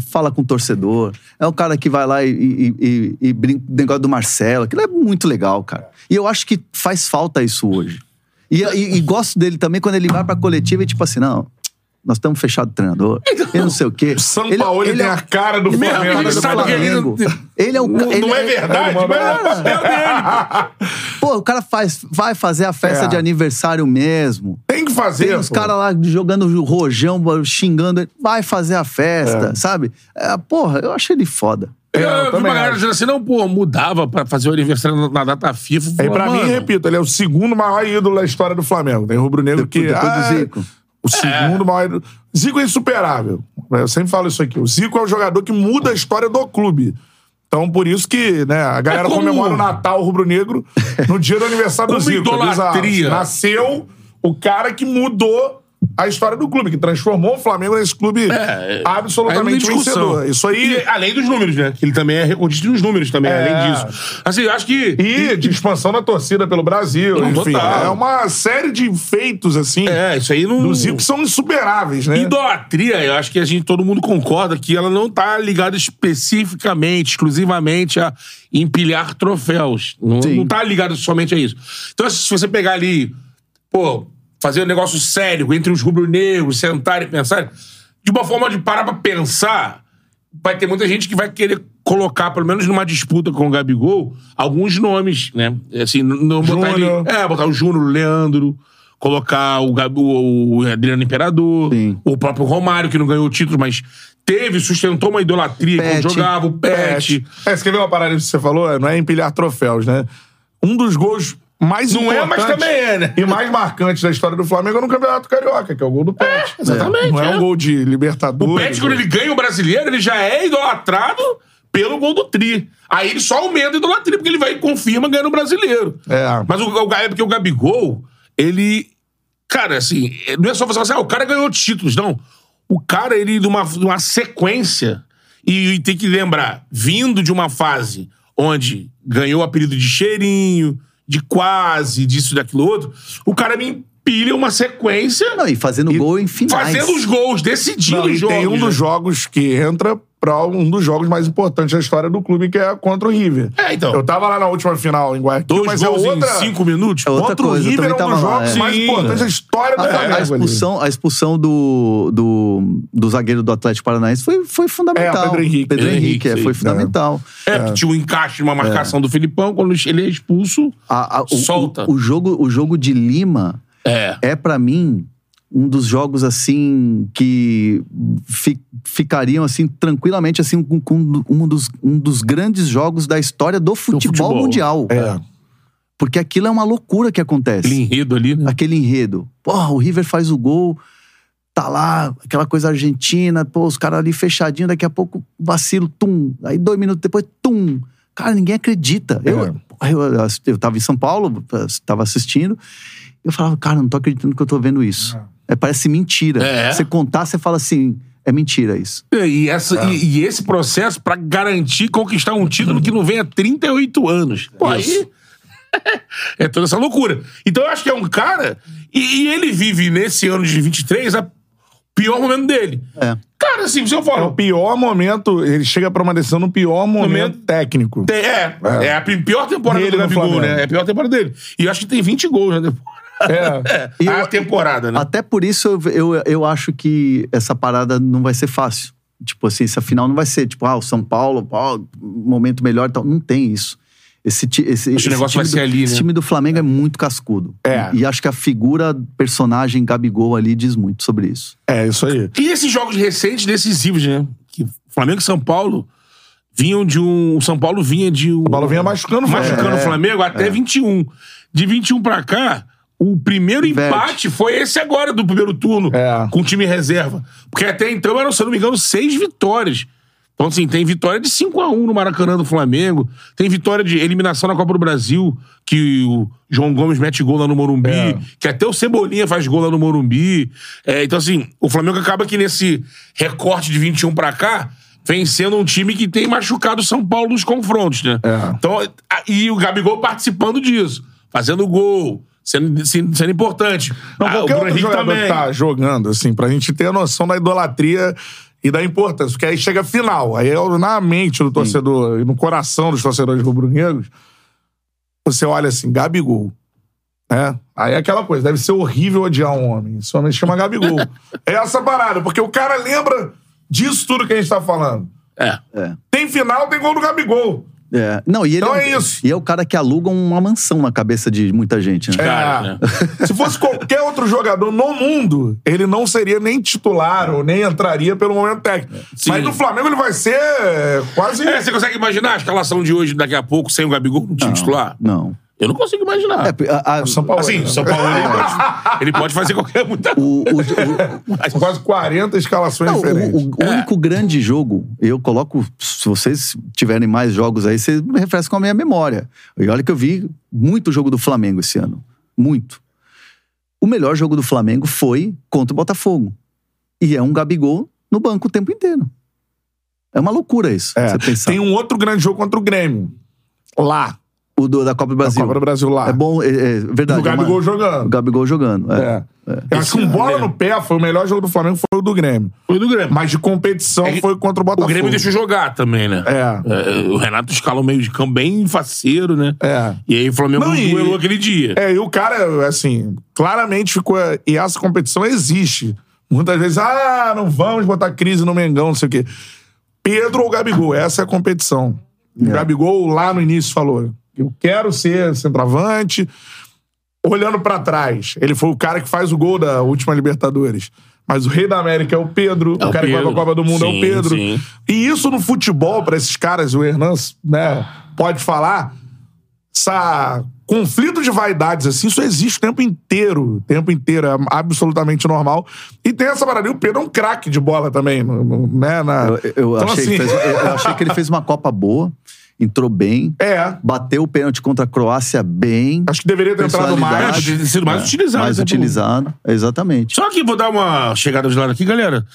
fala com o torcedor, é um cara que vai lá e, e, e, e brinca o negócio do Marcelo. Aquilo é muito legal, cara. E eu acho que faz falta isso hoje. E, e- e gosto dele também quando ele vai pra coletiva e tipo assim, não. Nós estamos fechados do treinador. Eu não sei o quê. São Ele- Paulo ele tem é- a cara do é Flamengo. ele do sabe que ele Flamengo. Ele é um Não, ele não é verdade, ele mas é o dele. Pô, o cara faz, vai fazer a festa É. de aniversário mesmo. Tem que fazer. Tem os pô. caras lá jogando o rojão, xingando ele. Vai fazer a festa, sabe? É, porra, eu achei ele foda. É, eu eu vi uma galera dizendo assim, não, pô, mudava pra fazer o aniversário na, data FIFA. E pra Mano, mim, repito, ele é o segundo maior ídolo da história do Flamengo. Tem rubro-negro Depois- que. depois do ah, Zico. O segundo maior ídolo. Zico é insuperável. Eu sempre falo isso aqui. O Zico é o jogador que muda a história do clube. Então, por isso que né, a galera É como- comemora o Natal rubro-negro no dia do aniversário do Zico. É idolatria. Nasceu o cara que mudou a história do clube, que transformou o Flamengo nesse clube É, absolutamente tem discussão. vencedor. Isso aí. E, além dos números, né? Que ele também é recordista nos números também, É. além disso. Assim, eu acho que. E de expansão da torcida pelo Brasil. Não, enfim, total. é uma série de feitos, assim, É, isso aí não. do Zico que são insuperáveis, né? Idolatria, eu acho que a gente, todo mundo concorda que ela não tá ligada especificamente, exclusivamente a empilhar troféus. Não, Sim. não tá ligada somente a isso. Então, se você pegar ali, pô, fazer um negócio sério entre os rubro-negros, sentar e pensar, de uma forma de parar pra pensar, vai ter muita gente que vai querer colocar, pelo menos numa disputa com o Gabigol, alguns nomes, né? Assim, não botar ele. É, botar o Júnior, o Leandro, colocar o, Gabi, o, Adriano Imperador, Sim. o próprio Romário, que não ganhou o título, mas teve, sustentou uma idolatria quando Pet. jogava, o Pet. É, você quer ver uma parada que você falou? Não é empilhar troféus, né? Um dos gols mais Não é, mas também é, né? E mais marcantes da história do Flamengo é no Campeonato Carioca, que é o gol do Pet. exatamente, Não é, é. um gol de O Libertadores. Pet, quando ele ganha o brasileiro, ele já é idolatrado pelo gol do Tri. Aí ele só aumenta a idolatria, porque ele vai e confirma ganhando o brasileiro. É. Mas o, o, é porque o Gabigol, ele. Cara, assim, não é só você falar assim, ah, o cara ganhou títulos, não. O cara, ele, numa, numa sequência, e, e tem que lembrar, vindo de uma fase onde ganhou o apelido de cheirinho, de quase, disso, daquilo outro, o cara me empilha uma sequência. Não, e fazendo gol em finais. Fazendo os gols, decidindo Não, os e jogos. tem um dos né? jogos que entra pra um dos jogos mais importantes da história do clube, que é contra o River. É, então. Eu tava lá na última final em Guayaquil, Dois mas é gols outra... em cinco minutos. É outra Contra coisa, o River é um também dos tava lá, jogos é. mais Sim. importantes da história do A, Flamengo. a ali. expulsão, a expulsão do, do, do zagueiro do Atlético Paranaense foi, foi fundamental. É, Pedro Henrique. Pedro Henrique, é, foi sim. fundamental. É, porque tinha um encaixe numa marcação do Filipão, quando ele é expulso, A- a- o, solta. O, o jogo, o jogo de Lima é. é, pra mim, um dos jogos, assim, que fi- ficariam, assim, tranquilamente, assim, com, com um, dos, um dos grandes jogos da história do futebol, futebol. mundial. É. Porque aquilo é uma loucura que acontece. Aquele enredo ali, né? aquele enredo. Porra, o River faz o gol, tá lá, aquela coisa argentina, pô, os caras ali fechadinho, daqui a pouco vacilo, tum. Aí dois minutos depois, tum. Cara, ninguém acredita. É. Eu, eu, eu tava em São Paulo, tava assistindo, eu falava, cara, não tô acreditando que eu tô vendo isso. É, parece mentira. É. Você contar, você fala assim, é mentira isso. E, essa, e, e esse processo pra garantir conquistar um título que não vem há 38 anos. Pô, aí. é toda essa loucura. Então eu acho que é um cara. E, e ele vive nesse ano de 23 a pior momento dele. É. Cara, assim, se eu É o falar. pior momento, ele chega pra uma decisão no pior momento, Momento- técnico. É, é, a pi- pior temporada Dele do Gabigol, né? É a pior temporada dele. E eu acho que tem 20 gols na temporada. É. E a eu- temporada, né? Até por isso eu, eu, eu acho que essa parada não vai ser fácil. Tipo assim, essa final não vai ser tipo, ah, o São Paulo, pô, momento melhor e tal. Não tem isso. Esse, esse, o esse negócio vai ser do, ali, esse né? time do Flamengo é muito cascudo. É. E, e acho que a figura, personagem Gabigol ali diz muito sobre isso. É, isso aí. E esses jogos recentes decisivos, né? Que Flamengo e São Paulo vinham de um. O São Paulo vinha de um. O Paulo vinha machucando o machucando Flamengo. o Flamengo até 21. De 21 pra cá, o primeiro empate foi esse agora do primeiro turno, É. com o time reserva. Porque até então eram, se eu não me engano, seis vitórias. Então, assim, tem vitória de 5x1 no Maracanã do Flamengo. Tem vitória de eliminação na Copa do Brasil, que o João Gomes mete gol lá no Morumbi. É. Que até o Cebolinha faz gol lá no Morumbi. É, então, assim, o Flamengo acaba que nesse recorte de 21 pra cá, vem sendo um time que tem machucado o São Paulo nos confrontos, né? É. Então, a- e o Gabigol participando disso, fazendo gol, sendo, sendo, importante. Não, Ah, qualquer o Bruno outro jogador também. que tá jogando, assim, pra gente ter a noção da idolatria e da importância. Porque aí chega a final. Aí é na mente do torcedor e no coração dos torcedores rubro-negros, você olha assim, Gabigol. Né? Aí é aquela coisa, deve ser horrível odiar um homem. Esse homem se chama Gabigol. é essa parada, porque o cara lembra disso tudo que a gente tá falando. É. Tem final, tem gol do Gabigol. É. Não, e ele Então um- é isso. E é o cara que aluga uma mansão na cabeça de muita gente, né? Cara, É. né? Se fosse qualquer outro jogador no mundo, ele não seria nem titular ou nem entraria pelo momento técnico. Sim. Mas no Flamengo ele vai ser quase. É, você consegue imaginar a escalação de hoje, daqui a pouco, sem o Gabigol no time titular? Não. Eu não consigo imaginar. É, a- a- São Paulo. Assim, o São Paulo ele pode, ele pode fazer qualquer muita o, o- o- São quase 40 escalações Não, diferentes. o, o- o único grande jogo, eu coloco, se vocês tiverem mais jogos aí, vocês me refrescam a minha memória. E olha que eu vi muito jogo do Flamengo esse ano. Muito. O melhor jogo do Flamengo foi contra o Botafogo. E é um Gabigol no banco o tempo inteiro. É uma loucura isso. É, Você pensar. Tem um outro grande jogo contra o Grêmio. Lá. O do- da Copa do Brasil. Copa do Brasil lá. É bom, é, é verdade. o Gabigol é uma- O jogando. Gabigol jogando. É. É. Eu acho que com bola no pé foi o melhor jogo do Flamengo, foi o do Grêmio. Foi do Grêmio. Mas de competição É foi contra o O Botafogo. Grêmio deixou jogar também, né? É. É, o Renato escalou meio de campo bem faceiro, né? É. E aí o Flamengo Não, e- duelou aquele dia. É, e o cara, assim, claramente ficou. E essa competição existe. Muitas vezes, ah, não vamos botar crise no Mengão, não sei o quê. Pedro ou Gabigol, essa é a competição. O Gabigol lá no início falou: eu quero ser centroavante. Olhando pra trás, ele foi o cara que faz o gol da última Libertadores. Mas o rei da América é o Pedro, É o o cara que vai pra Pedro. Copa do Mundo é Sim, o Pedro. sim. E isso no futebol, pra esses caras, o Hernan né, pode falar, essa conflito de vaidades, assim, isso existe o tempo inteiro. O tempo inteiro, é absolutamente normal. E tem essa parada. E o Pedro é um craque de bola também, né? Na... Eu, eu Então, achei assim, fez- eu achei que ele fez uma Copa boa, entrou bem, É, bateu o pênalti contra a Croácia bem. acho que deveria ter entrado mais. Sido mais utilizado, Mais né, pô? utilizado, exatamente. Só que vou dar uma chegada de lado aqui, galera.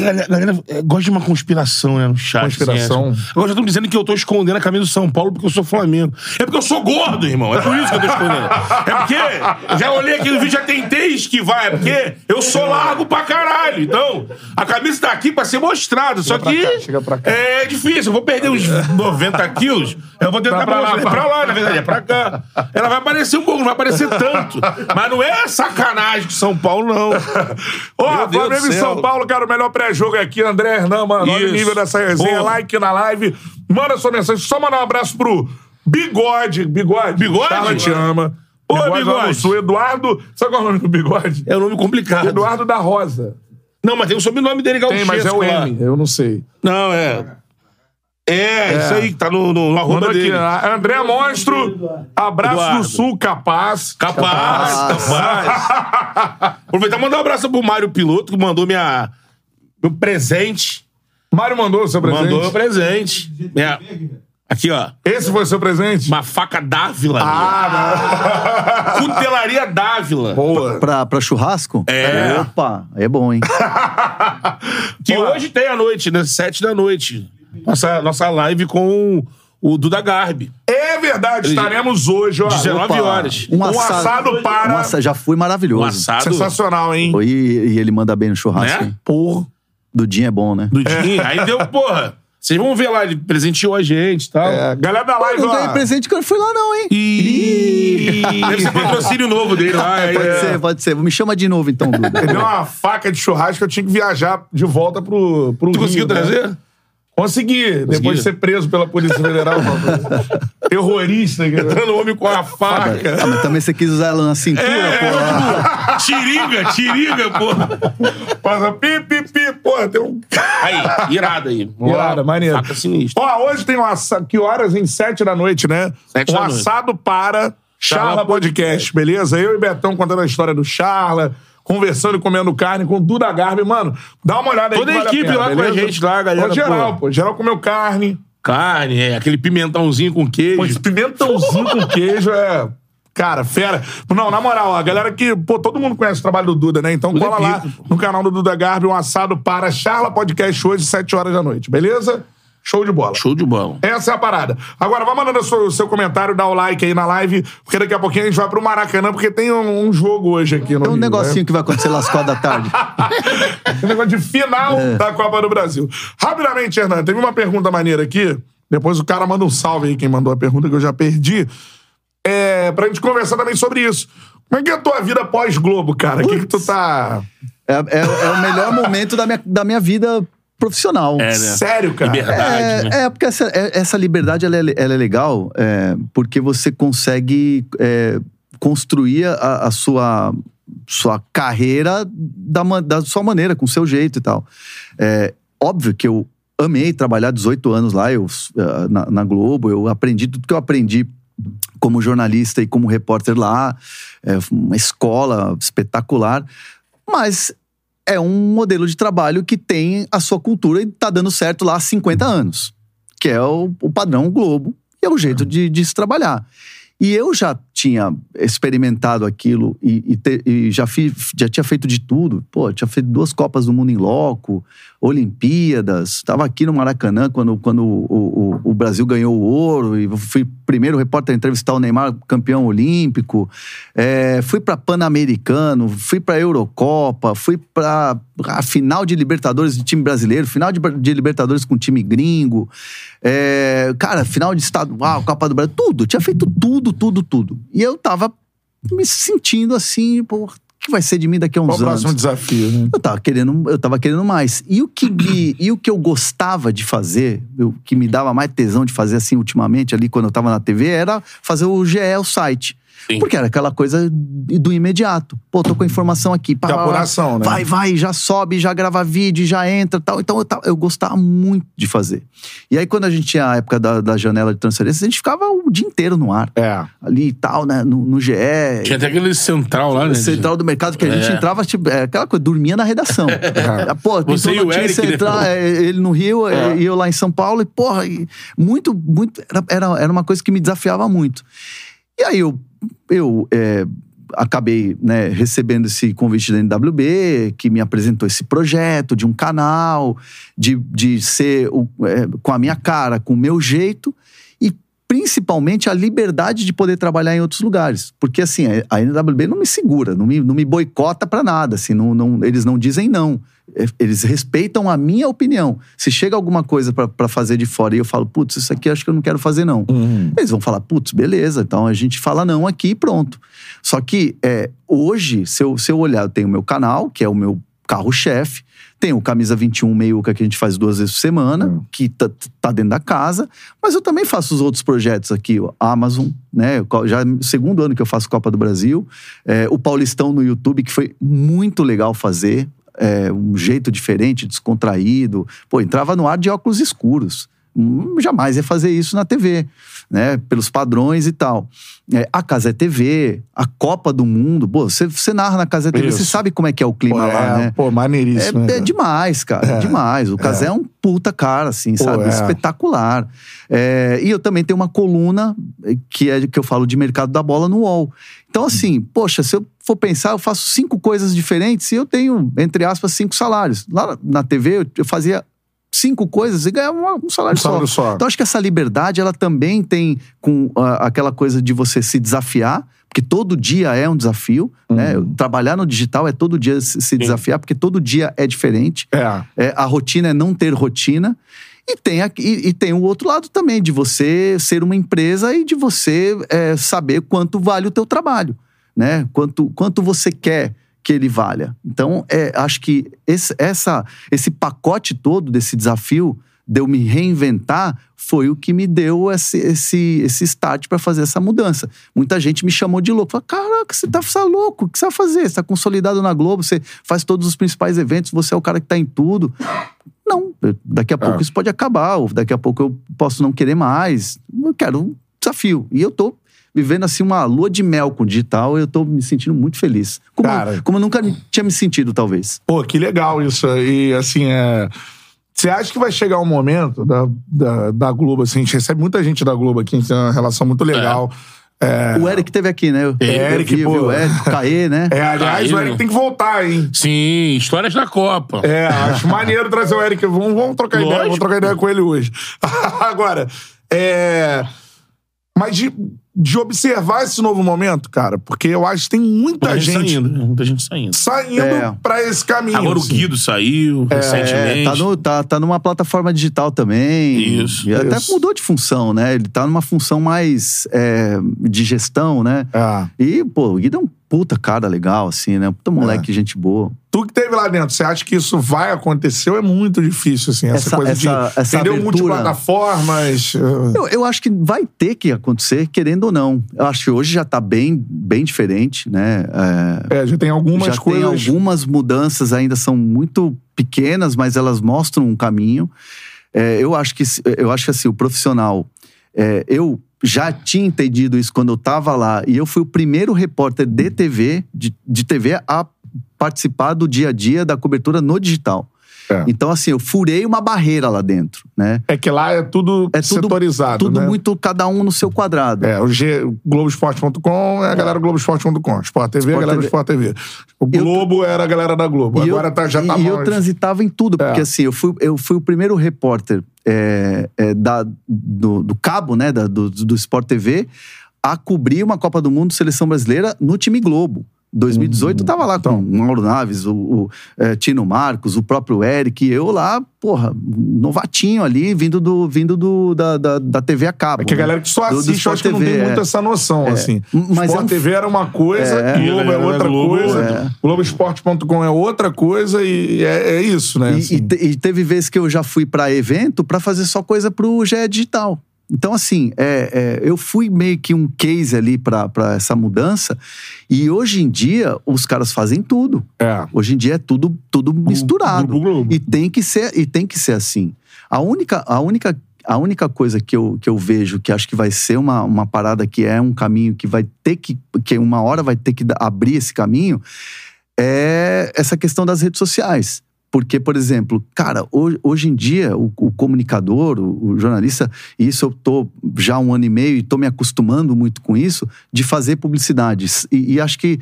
Galera, galera é, gosta de uma conspiração, né, no chat. Conspiração. Assim, é. Agora já estão dizendo que eu tô escondendo a camisa do São Paulo porque eu sou Flamengo. É porque eu sou gordo, irmão. É por isso que eu tô escondendo. É porque já olhei aqui no vídeo, já tentei esquivar. É porque eu sou largo pra caralho. Então, a camisa tá aqui pra ser mostrada. Só que cá, chega pra cá. é difícil. Eu vou perder uns 90 quilos. Eu vou tentar pra pra, lá, pra- pra lá, na verdade. É pra cá. Ela vai aparecer um pouco, não vai aparecer tanto. Mas não é sacanagem com São Paulo, não. Ó, Deus Flamengo e. São Paulo, cara, o melhor pré-jogo é aqui. André Hernan, mano. Olha o nível dessa resenha. Porra. Like na live. Manda sua mensagem. Só mandar um abraço pro Bigode. Bigode. Bigode? Charla te ama. Ô, lá Bigode. Sul. Eduardo. Sabe qual é o nome do Bigode? É um nome complicado. Eduardo da Rosa. Não, mas tem o sobrenome dele, Tem, mas é o lá. M. Eu não sei. Não, é. É, isso aí que tá no, no, no arroba Mandou aqui. dele. ah, André Monstro. Abraço Eduardo. do Sul, capaz. Capaz, capaz. Aproveitar e mandar um abraço pro Mário Piloto, que mandou minha, meu presente. Mário mandou o seu presente. Mandou meu presente. Minha- aqui, ó. Esse foi o seu presente? Uma faca Dávila. Ah, minha. Cutelaria Dávila. Boa. Pra, pra churrasco? É. Opa, é bom, hein? Que hoje tem à noite, né? Sete da noite. Nossa, nossa live com o Duda Garbi. É verdade, estaremos hoje, ó. 19 Opa, horas. Um Um assado, assado para- um assa- já foi maravilhoso. Um assado Sensacional, hein? Foi, e ele manda bem no churrasco, Né? Porra. Dudinho é bom, né? do dia. Aí deu, porra. Vocês vão ver lá, ele presenteou a gente e tal. É, galera da live, Não ó. ganhei presente que eu não fui lá, não, hein? Ih, Deve ser patrocínio novo dele lá. é. Pode ser, pode ser. Me chama de novo, então, Duda. Ele deu uma faca de churrasco, eu tinha que viajar de volta pro, pro Tu Rio, conseguiu né? trazer? Consegui. Depois de ser preso pela Polícia Federal. Terrorista. Dando homem com a faca. Ah, mas também você quis usar ela na cintura, É, pô. Tiringa, tiringa, porra. Passa pi, pi, pi. Porra, tem um... Aí, irada aí. Irada, maneiro. Faca sinistra. Ó, hoje tem um assado. Que horas? Em sete da noite, né? Sete um da noite. assado para Charla Charla Podcast, beleza? Eu e Betão contando a história do Charla, conversando e comendo carne com o Duda Garbi. Mano, dá uma olhada aí. Toda a vale equipe pena, lá com a beleza? gente lá, galera, Pô, geral, pô. pô. Geral comeu carne. Carne, é, aquele pimentãozinho com queijo. Pô, esse pimentãozinho com queijo é. Cara, fera. Não, na moral, a galera que. Pô, todo mundo conhece o trabalho do Duda, né? Então cola é lá no canal do Duda Garbi, um assado para Charla Podcast hoje, 7 horas da noite, beleza? Show de bola. Show de bola. Essa é a parada. Agora, vai mandando o seu, seu comentário, dá o like aí na live, porque daqui a pouquinho a gente vai pro Maracanã, porque tem um, um jogo hoje aqui no Tem um Rio, negocinho né? que vai acontecer lá às quatro da tarde. Um negócio de final da Copa do Brasil. Rapidamente, Hernan, teve uma pergunta maneira aqui. Depois o cara manda um salve aí, quem mandou a pergunta que eu já perdi. É, pra gente conversar também sobre isso. Como é que é a tua vida pós-Globo, cara? O que, que tu tá. É, é- é o melhor momento da minha, da minha vida profissional. É, né? Sério, cara? Liberdade. É, né? é, porque essa, é- essa liberdade ela é, ela é legal é, porque você consegue é, construir a, a sua, sua carreira da, da sua maneira, com o seu jeito e tal. É, óbvio que eu amei trabalhar 18 anos lá eu, na, na Globo, eu aprendi tudo que eu aprendi como jornalista e como repórter lá, é uma escola espetacular, mas é um modelo de trabalho que tem a sua cultura e tá dando certo lá há 50 anos, que é o, o padrão Globo e é o jeito de, de se trabalhar. E eu já tinha experimentado aquilo e, e te- e já, já tinha feito de tudo. Pô, tinha feito duas Copas do Mundo em Loco, Olimpíadas. Estava aqui no Maracanã quando, quando o, o- o Brasil ganhou o ouro. E fui primeiro repórter a entrevistar o Neymar, campeão olímpico. É, fui para Pan-Americano, fui para Eurocopa, fui para a final de Libertadores de time brasileiro, final de, de Libertadores com time gringo. É, cara, final de estadual, Copa do Brasil, tudo. Tinha feito tudo, tudo, tudo. E eu tava me sentindo assim, pô, o que vai ser de mim daqui a uns Qual o anos? próximo desafio, né? Eu tava querendo, eu tava querendo mais. E o que me, e o que eu gostava de fazer, o que me dava mais tesão de fazer assim ultimamente ali quando eu tava na TV era fazer o GE, o site. Sim. Porque era aquela coisa do imediato. Pô, tô com a informação aqui. Pá, apuração, né? Vai, vai, já sobe, já grava vídeo, já entra tal. Então eu, eu gostava muito de fazer. E aí, quando a gente tinha a época da, da janela de transferência, a gente ficava o dia inteiro no ar. É. Ali e tal, né? No, no GE. Tinha até aquele central lá, né? Central do mercado que a gente É. entrava, tipo, é, aquela coisa, dormia na redação. É, Pô, Você e o notícia, Eric, né? entrar, é, ele no Rio é, e eu lá em São Paulo, e porra, e muito, muito. Era, era, era uma coisa que me desafiava muito. E aí eu, eu é, acabei né, recebendo esse convite da NWB, que me apresentou esse projeto de um canal, de, de ser o- é, com a minha cara, com o meu jeito, principalmente a liberdade de poder trabalhar em outros lugares. Porque assim, a NWB não me segura, não me, não me boicota pra nada, assim, não, não, eles não dizem não. É, Eles respeitam a minha opinião. Se chega alguma coisa pra fazer de fora e eu falo, putz, isso aqui acho que eu não quero fazer não. Eles vão falar, putz, beleza, então a gente fala não aqui e pronto. Só que é, hoje, se eu, se eu olhar, eu tenho o meu canal, que é o meu carro-chefe, tem o Camisa 21 Meiuca que a gente faz duas vezes por semana, que tá, tá dentro da casa, mas eu também faço os outros projetos aqui, o Amazon, né? Já é o segundo ano que eu faço Copa do Brasil, é, o Paulistão no YouTube, que foi muito legal fazer, é, um jeito diferente, descontraído. Pô, entrava no ar de óculos escuros. Jamais ia fazer isso na TV, né? Pelos padrões e tal. É, a Casa é TV, a Copa do Mundo. Pô, você, você narra na Casa é TV, Isso. você sabe como é que é o clima Pô, lá, é, né? pô, maneiríssimo. É, né, é demais, cara. É. demais. O Casé é. um puta cara, assim, Pô, sabe? é. Espetacular. É, e eu também tenho uma coluna que é que eu falo de mercado da bola no UOL. Então, assim, poxa, se eu for pensar, eu faço cinco coisas diferentes e eu tenho, entre aspas, cinco salários. Lá na TV, eu, eu fazia cinco coisas e ganhava um salário, Um salário só. Então, acho que essa liberdade, ela também tem com ah, aquela coisa de você se desafiar, porque todo dia é um desafio, né? Uhum. Trabalhar no digital é todo dia se se desafiar, porque todo dia é diferente. É. É, a rotina é não ter rotina. E tem, aqui- e, e tem o outro lado também, de você ser uma empresa e de você é, saber quanto vale o teu trabalho, né? Quanto, quanto você quer que ele valha. Então, é, acho que esse, essa, esse pacote todo desse desafio de eu me reinventar foi o que me deu esse, esse, esse start para fazer essa mudança. Muita gente me chamou de louco. Falou, caraca, você tá, você tá louco, o que você vai fazer? Você tá consolidado na Globo, você faz todos os principais eventos, você é o cara que tá em tudo. Não, daqui a pouco É. isso pode acabar, ou daqui a pouco eu posso não querer mais. Eu quero um desafio. E eu tô vivendo assim uma lua de mel com o digital e eu tô me sentindo muito feliz. Como, Cara. como eu nunca tinha me sentido, talvez. Pô, que legal isso. E assim, é. Você acha que vai chegar um momento da, da, da Globo, assim, a gente recebe muita gente da Globo aqui, a gente tem uma relação muito legal. É, O Eric teve aqui, né? Eu, Eric, eu vi, eu vi pô. o Eric, o Caê, né? é, aliás, Aí, o Eric tem que voltar, hein? Sim, histórias da Copa. É, acho maneiro trazer o Eric. Vamos, vamos trocar ideia, Lógico. vamos trocar ideia com ele hoje. Agora, é. Mas de, de observar esse novo momento, cara, porque eu acho que tem muita, Muita gente gente, saindo, né? Muita gente saindo. saindo É. pra esse caminho. Agora o assim. Guido saiu É, recentemente. tá, no, tá, tá numa plataforma digital também. Isso, E até isso. mudou de função, né? Ele tá numa função mais é, de gestão, né? É. E, pô, o Guido é um puta cara legal, assim, né? Puta moleque, gente boa. Tu que teve lá dentro, você acha que isso vai acontecer ou é muito difícil, assim? Essa, Essa- coisa essa- de essa entendeu? abertura. multiplataformas. eh, Eu, eu acho que vai ter que acontecer, querendo ou não. Eu acho que hoje já tá bem, bem diferente, né? É, É, já tem algumas já coisas. tem algumas mudanças, ainda são muito pequenas, mas elas mostram um caminho. É, eu acho que eu acho que assim, o profissional. é, eu já tinha entendido isso quando eu estava lá, e eu fui o primeiro repórter de TV, de, de TV, a participar do dia a dia da cobertura no digital. É. Então, assim, eu furei uma barreira lá dentro, né? É que lá é tudo, É tudo, setorizado, tudo né? muito, cada um no seu quadrado. É, o G, Globoesporte.com é a galera do Globoesporte.com. Sport TV é a Sport galera do TV. Sport TV. O Eu- Globo era a galera da Globo. Agora eu, tá, já tá e eu mais- transitava em tudo, porque É. assim, eu fui, eu fui o primeiro repórter é, é, da, do, do cabo, né, da- do, do Sport TV, a cobrir uma Copa do Mundo Seleção Brasileira no time Globo. 2018 eu tava lá com o Mauro Naves, o, o, é, Tino Marcos, o próprio Eric, e eu lá, porra, novatinho ali, vindo, do, vindo do, da, da, da TV a cabo. É que a né? galera que só Do- do assiste, eu acho que não tem TV, muito é. essa noção, assim. Mas Sport é um- TV era uma coisa, É. Globo E é outra Globo, coisa, é. Globoesporte.com é outra coisa e é, é isso, né? E, assim. e te- e teve vezes que eu já fui pra evento pra fazer só coisa pro GE Digital. Então, assim, é, é, eu fui meio que um case ali pra pra essa mudança. E hoje em dia, os caras fazem tudo. É. Hoje em dia é tudo, tudo misturado. Grupo Globo. E tem que ser, e tem que ser assim. A única, a única, a única coisa que eu, que eu vejo que acho que vai ser uma, uma parada que é um caminho que vai ter que. que uma hora vai ter que abrir esse caminho é essa questão das redes sociais. Porque, por exemplo, cara, hoje, hoje em dia, o, o comunicador, o, o jornalista, e isso eu tô já um ano e meio e tô me acostumando muito com isso, de fazer publicidades. E, e acho que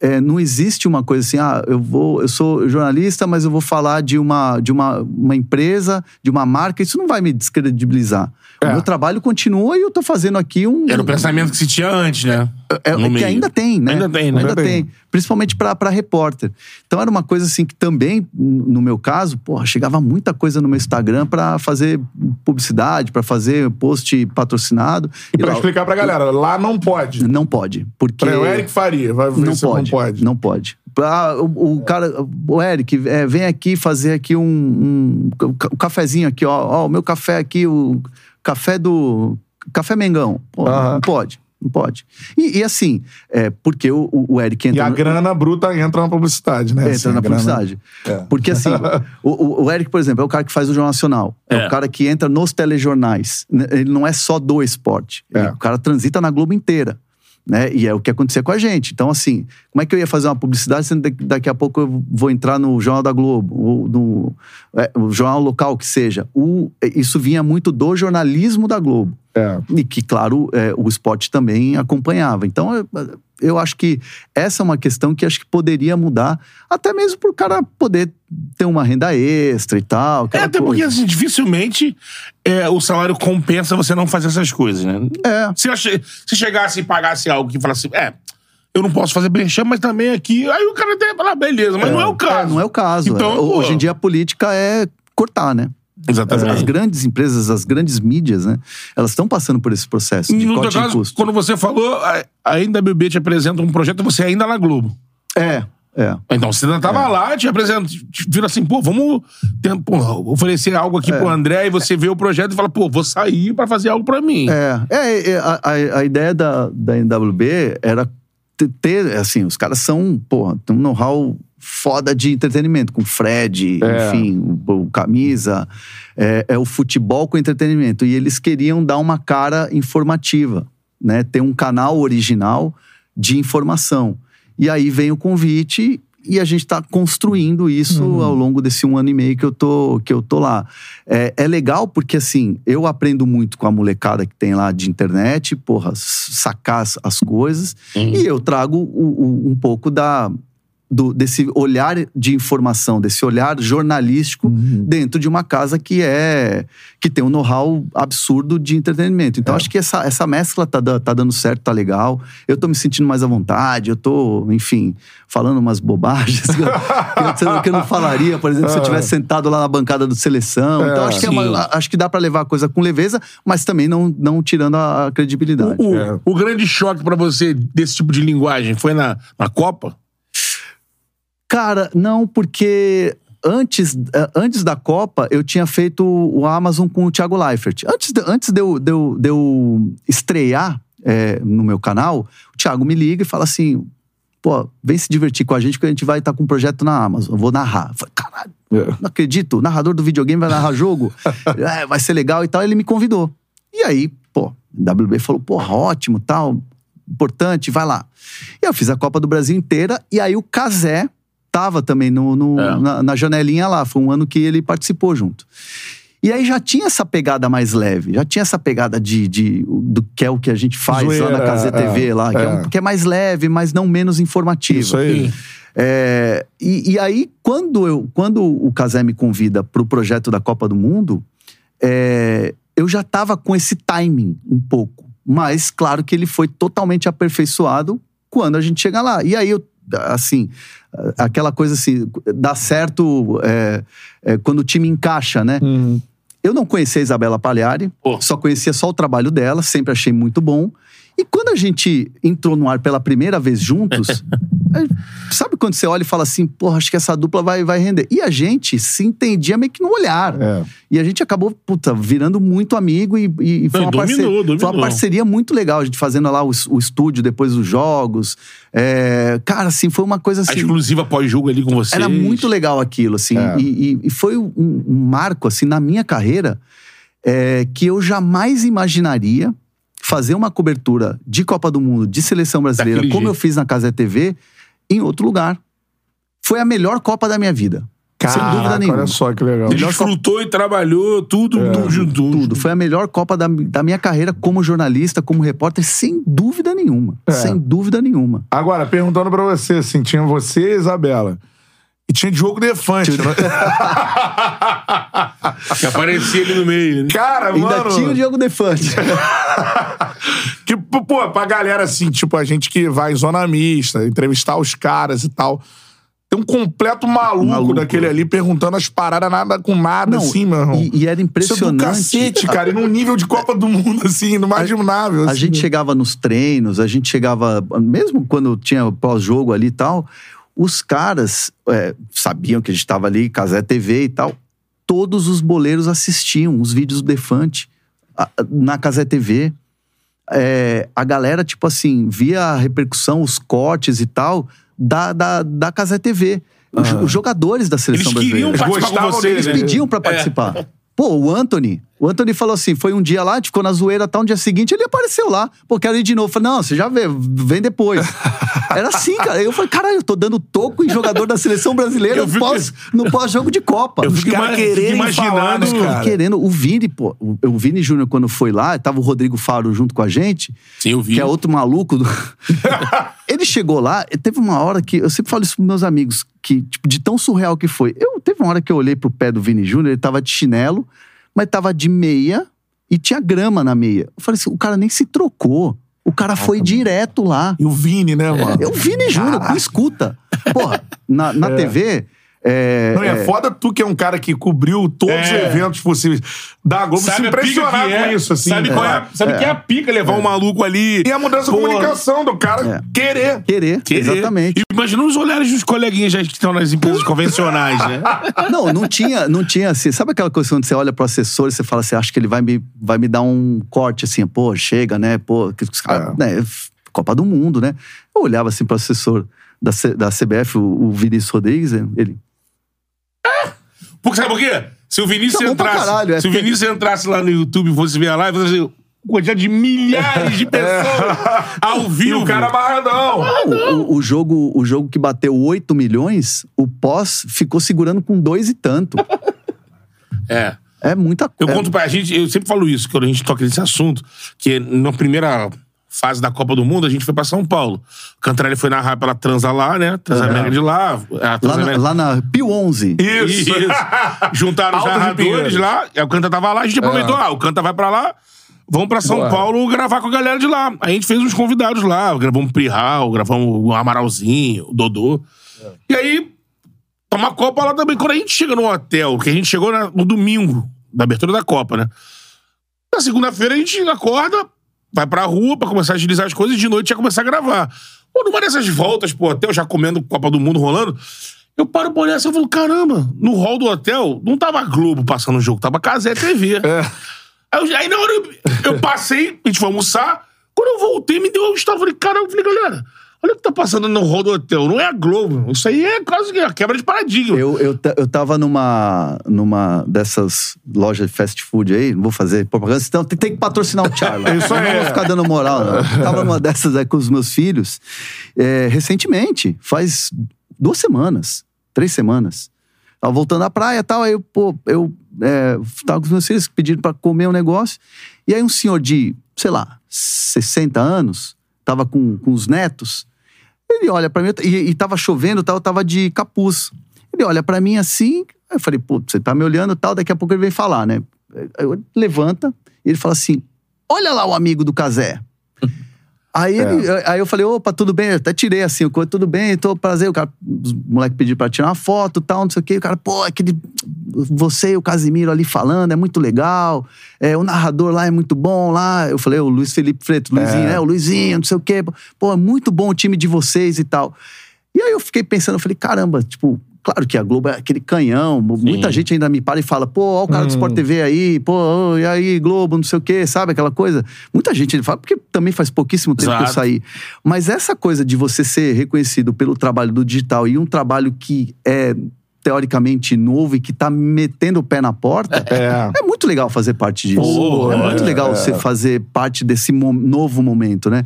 é, não existe uma coisa assim, ah, eu vou, eu sou jornalista, mas eu vou falar de uma, de uma, uma empresa, de uma marca, isso não vai me descredibilizar. É. O meu trabalho continua e eu tô fazendo aqui um. Era o pensamento que se tinha antes, né? É, No é que meio. ainda tem, né? Ainda tem, né? Ainda Ainda tem. tem. Principalmente para repórter. Então era uma coisa assim que também, no meu caso, porra, chegava muita coisa no meu Instagram para fazer publicidade, para fazer post patrocinado. E pra lá- explicar pra galera, lá não pode. Não pode. Porque. Pra o Eric Faria, vai ver não se pode, não pode. Não pode. Ah, o, o cara, o Eric, é, vem aqui fazer aqui um, um, um cafezinho aqui, ó, ó, o meu café aqui, o café do café Mengão. Pô, Aham. Não pode, não pode. E, e assim, é, porque o, o Eric E entra a no- grana bruta entra na publicidade, né? entra Assim, na a grana- publicidade. É. Porque assim, o, o- Eric, por exemplo, é o cara que faz o Jornal Nacional. É, É. o cara que entra nos telejornais. Ele não é só do esporte. Ele- É. o cara transita na Globo inteira. Né? E é o que acontecia com a gente. Então, assim, como é que eu ia fazer uma publicidade sendo que daqui a pouco eu vou entrar no Jornal da Globo, ou no é, o jornal local que seja? O, isso vinha muito do jornalismo da Globo. É. E que, claro, é, o esporte também acompanhava. Então, eu, eu acho que essa é uma questão que acho que poderia mudar, até mesmo para o cara poder ter uma renda extra e tal. É, até porque, coisa. assim, dificilmente é, o salário compensa você não fazer essas coisas, né? É. Se, se chegasse e pagasse algo que falasse, é, eu não posso fazer brechã, mas também aqui. Aí o cara até fala, beleza, mas não é o caso. É, não é o caso. Então, É. Hoje em dia a política é cortar, né? As, Exatamente. as grandes empresas, as grandes mídias, né? Elas estão passando por esse processo de no corte de caso, custo. quando você falou, a, a NWB te apresenta um projeto, você ainda na Globo. É, é. Então, você ainda tava lá, te apresenta, te vira assim, pô, vamos ter- pô, oferecer algo aqui pro André, e você vê o projeto e fala, pô, vou sair pra fazer algo pra mim. É, é, é, a, a- a ideia da, da NWB era ter, assim, os caras são, porra, tem um know-how foda de entretenimento, com Fred, É. enfim, o, o camisa, é, é o futebol com entretenimento. E eles queriam dar uma cara informativa, né? Ter um canal original de informação. E aí vem o convite e a gente está construindo isso ao longo desse um ano e meio que eu tô, que eu tô lá. É, é legal porque, assim, eu aprendo muito com a molecada que tem lá de internet, porra, sacar as, as coisas. E eu trago o- o- um pouco da, do- desse olhar de informação, desse olhar jornalístico dentro de uma casa que é que tem um know-how absurdo de entretenimento. Então acho que essa, essa mescla tá, tá dando certo, tá legal. Eu tô me sentindo mais à vontade, eu tô, enfim, falando umas bobagens que eu, que eu- que eu não falaria, por exemplo, se eu tivesse sentado lá na bancada do seleção. então acho que, é uma- acho que dá pra levar a coisa com leveza, mas também não, não tirando a, credibilidade. O, É. o grande choque pra você desse tipo de linguagem foi na, na Copa? Cara, não, porque antes, eh, antes da Copa eu tinha feito o Amazon com o Thiago Leifert. Antes de, antes de, eu, de, eu, de eu estrear eh, no meu canal, o Thiago me liga e fala assim: pô, vem se divertir com a gente, porque a gente vai estar com um projeto na Amazon. Eu vou narrar. Eu falei, caralho, É. não acredito, o narrador do videogame vai narrar jogo, É, vai ser legal e tal. Ele me convidou. E aí, pô, WB falou, porra, ótimo, tal, importante, vai lá. E eu fiz a Copa do Brasil inteira, e aí o Casé tava também no, no- É. na, na janelinha lá. Foi um ano que ele participou junto. E aí já tinha essa pegada mais leve, já tinha essa pegada de, de- do que é o que a gente faz lá na Casé TV, é, lá, que é. é. um- que é mais leve, mas não menos informativo. Isso aí. É, e, e aí, quando, eu, quando o Casé me convida para o projeto da Copa do Mundo, é, eu já estava com esse timing um pouco. Mas, claro que ele foi totalmente aperfeiçoado quando a gente chega lá. E aí, eu, assim, aquela coisa assim, dá certo é, é, quando o time encaixa, né? Uhum. Eu não conhecia a Isabela Pagliari, Pô. só conhecia só o trabalho dela, sempre achei muito bom. E quando a gente entrou no ar pela primeira vez juntos, Sabe quando você olha e fala assim, porra, acho que essa dupla vai, vai render. E a gente se entendia meio que no olhar. É. E a gente acabou, puta, virando muito amigo e, e- e foi, Não, uma dominou, parceria, foi dominou. uma parceria muito legal. A gente fazendo lá o, o estúdio depois dos jogos. É, cara, assim, foi uma coisa A assim. exclusiva pós-jogo ali com vocês. Era muito legal aquilo, assim. É. E, e- e foi um, um marco, assim, na minha carreira, é, que eu jamais imaginaria fazer uma cobertura de Copa do Mundo, de seleção brasileira, Daquele como jeito. eu fiz na Casa TV, em outro lugar. Foi a melhor Copa da minha vida. sem dúvida Caraca, nenhuma. Olha só que legal. Ele desfrutou e trabalhou, tudo, É. tudo junto. Tudo. Foi a melhor Copa da, da minha carreira como jornalista, como repórter, sem dúvida nenhuma. É. Sem dúvida nenhuma. Agora, perguntando pra você, assim, tinha você e Isabela. E tinha Diogo Defante. né? Que aparecia ali no meio. né? Cara, Ainda mano. tinha o Diogo Defante. Que, pô, pra galera assim, tipo, a gente que vai em zona mista, entrevistar os caras e tal. Tem um completo maluco, Maluco. daquele ali perguntando as paradas nada com nada, Não, assim, meu irmão. e, e era Isso é do impressionante. cacete, cara. E num nível de Copa do Mundo, assim, inimaginável. A assim. gente chegava nos treinos, a gente chegava, mesmo quando tinha pós-jogo ali e tal, os caras é, sabiam que a gente estava ali, Casé TV e tal. Todos os boleiros assistiam os vídeos do Defante a- na Casé TV. É, a galera, tipo assim, via a repercussão, os cortes e tal, da, da, da Casé TV. Os, os jogadores da seleção Eles brasileira. com gostavam vocês, Eles né? pediam pra participar. Pô, o Anthony. O Anthony falou assim: foi um dia lá, ficou na zoeira tal, um dia seguinte ele apareceu lá. Pô, quero ir de novo. Eu Falei, não, você já vê, vem depois. Era assim, cara. Eu falei, caralho, eu tô dando toco em jogador da seleção brasileira Eu pós- no pós-jogo de Copa. Eu caras ima- quererem imaginando, falar, cara? querendo. O Vini, pô, o, Vini Júnior, quando foi lá, tava o Rodrigo Faro junto com a gente, Sim, eu vi. que é outro maluco. do- ele chegou lá, e teve uma hora que. Eu sempre falo isso pros meus amigos, que, tipo, de tão surreal que foi. Eu teve uma hora que eu olhei pro pé do Vini Júnior, ele tava de chinelo, mas tava de meia e tinha grama na meia. Eu falei assim: o cara nem se trocou. O cara foi direto lá. E o Vini, né, mano? Eu Vini Júnior, com escuta. Porra, na, na TV. É, Não, é, é, foda tu que é um cara que cobriu todos É. os eventos possíveis da Globo se Sabe pica impressionar é? com isso, assim. Sabe, qual é, a- sabe que é a pica levar um maluco ali. E a mudança de Pô, comunicação do cara É. querer. querer, querer. exatamente. E imagina os olhares dos coleguinhas já que estão nas empresas convencionais, né? Não, não tinha, não tinha assim. Sabe aquela coisa quando você olha pro assessor e você fala assim, acho que ele vai me, vai me dar um corte assim, pô, chega, né? Pô, que os caras, É. né? Copa do Mundo, né? Eu olhava assim pro assessor da, C- da CBF, o, o Vinícius Rodrigues, ele. Porque sabe por quê? Se o Vinícius é pra entrasse. caralho, é se o porque- Vinícius entrasse lá no YouTube e fosse ver a live, você assim, quantidade de milhares de pessoas ao E vivo. o cara amarradão. O, o- o jogo, o jogo que bateu 8 milhões, o pós ficou segurando com dois e tanto. É. É muita Eu é, conto pra gente, eu sempre falo isso, quando a gente toca nesse assunto, que na primeira fase da Copa do Mundo, a gente foi pra São Paulo. O Cantarelli foi narrar pela Transa lá, né? Transamérica de lá. A Lá na, Transamérica... lá na Pio 11. Isso. Juntaram os narradores lá, aí o Canta tava lá, a gente aproveitou, ah, o Canta vai pra lá, vamos pra São Boa. Paulo gravar com a galera de lá. Aí a gente fez uns convidados lá, gravamos o Prihal, gravamos o Amaralzinho, o Dodô. E aí, tomar Copa lá também. Quando a gente chega no hotel, porque a gente chegou no domingo da abertura da Copa, né? Na segunda-feira a gente acorda, vai pra rua pra começar a agilizar as coisas e de noite já começar a gravar. Pô, numa dessas voltas pro hotel, já comendo Copa do Mundo rolando, eu paro pra olhar assim e falo, caramba, no hall do hotel não tava Globo passando o jogo, tava Casé TV. Aí, eu- aí na hora eu, eu passei, a gente foi almoçar, quando eu voltei me deu um estalo, falei, caramba, eu falei, galera, olha o que tá passando no hotel, não é a Globo, isso aí é quase que a quebra de paradigma. Eu, eu, eu tava numa, numa dessas lojas de fast food aí, não vou fazer propaganda, senão tem, tem que patrocinar o Charla. Isso aí. Não vou ficar dando moral, não. Eu tava numa dessas aí com os meus filhos, é, recentemente, faz duas semanas, três semanas. Tava voltando à praia e tal, aí eu, pô, eu é, tava com os meus filhos pedindo pra comer um negócio, e aí um senhor de, sei lá, 60 anos, tava com, com os netos, ele olha pra mim, e, e tava chovendo, tal, eu tava de capuz. Ele olha pra mim assim, aí eu falei, pô, você tá me olhando e tal, daqui a pouco ele vem falar, né? Eu- levanta, e ele fala assim: olha lá o amigo do Casé. Aí, ele, aí eu falei, opa, tudo bem, eu até tirei assim, o tudo bem, tô prazer. O cara, os moleques pediram pra tirar uma foto tal, não sei o quê. O cara, pô, aquele. Você e o Casimiro ali falando, é muito legal. É, o narrador lá é muito bom lá. Eu falei, o Luiz Felipe Freto, Luizinho, né? O Luizinho, não sei o quê. Pô, é muito bom o time de vocês e tal. E aí eu fiquei pensando, eu falei, caramba, tipo, claro que a Globo é aquele canhão, muita gente ainda me para e fala, pô, ó o cara do Sport TV aí, pô, ô, e aí, Globo, não sei o quê, sabe aquela coisa? Muita gente fala, porque também faz pouquíssimo tempo que eu Exato. saí. Mas essa coisa de você ser reconhecido pelo trabalho do digital e um trabalho que é teoricamente novo e que tá metendo o pé na porta, É. é muito legal fazer parte disso. Pô, é muito é. legal você fazer parte desse mo- novo momento, né?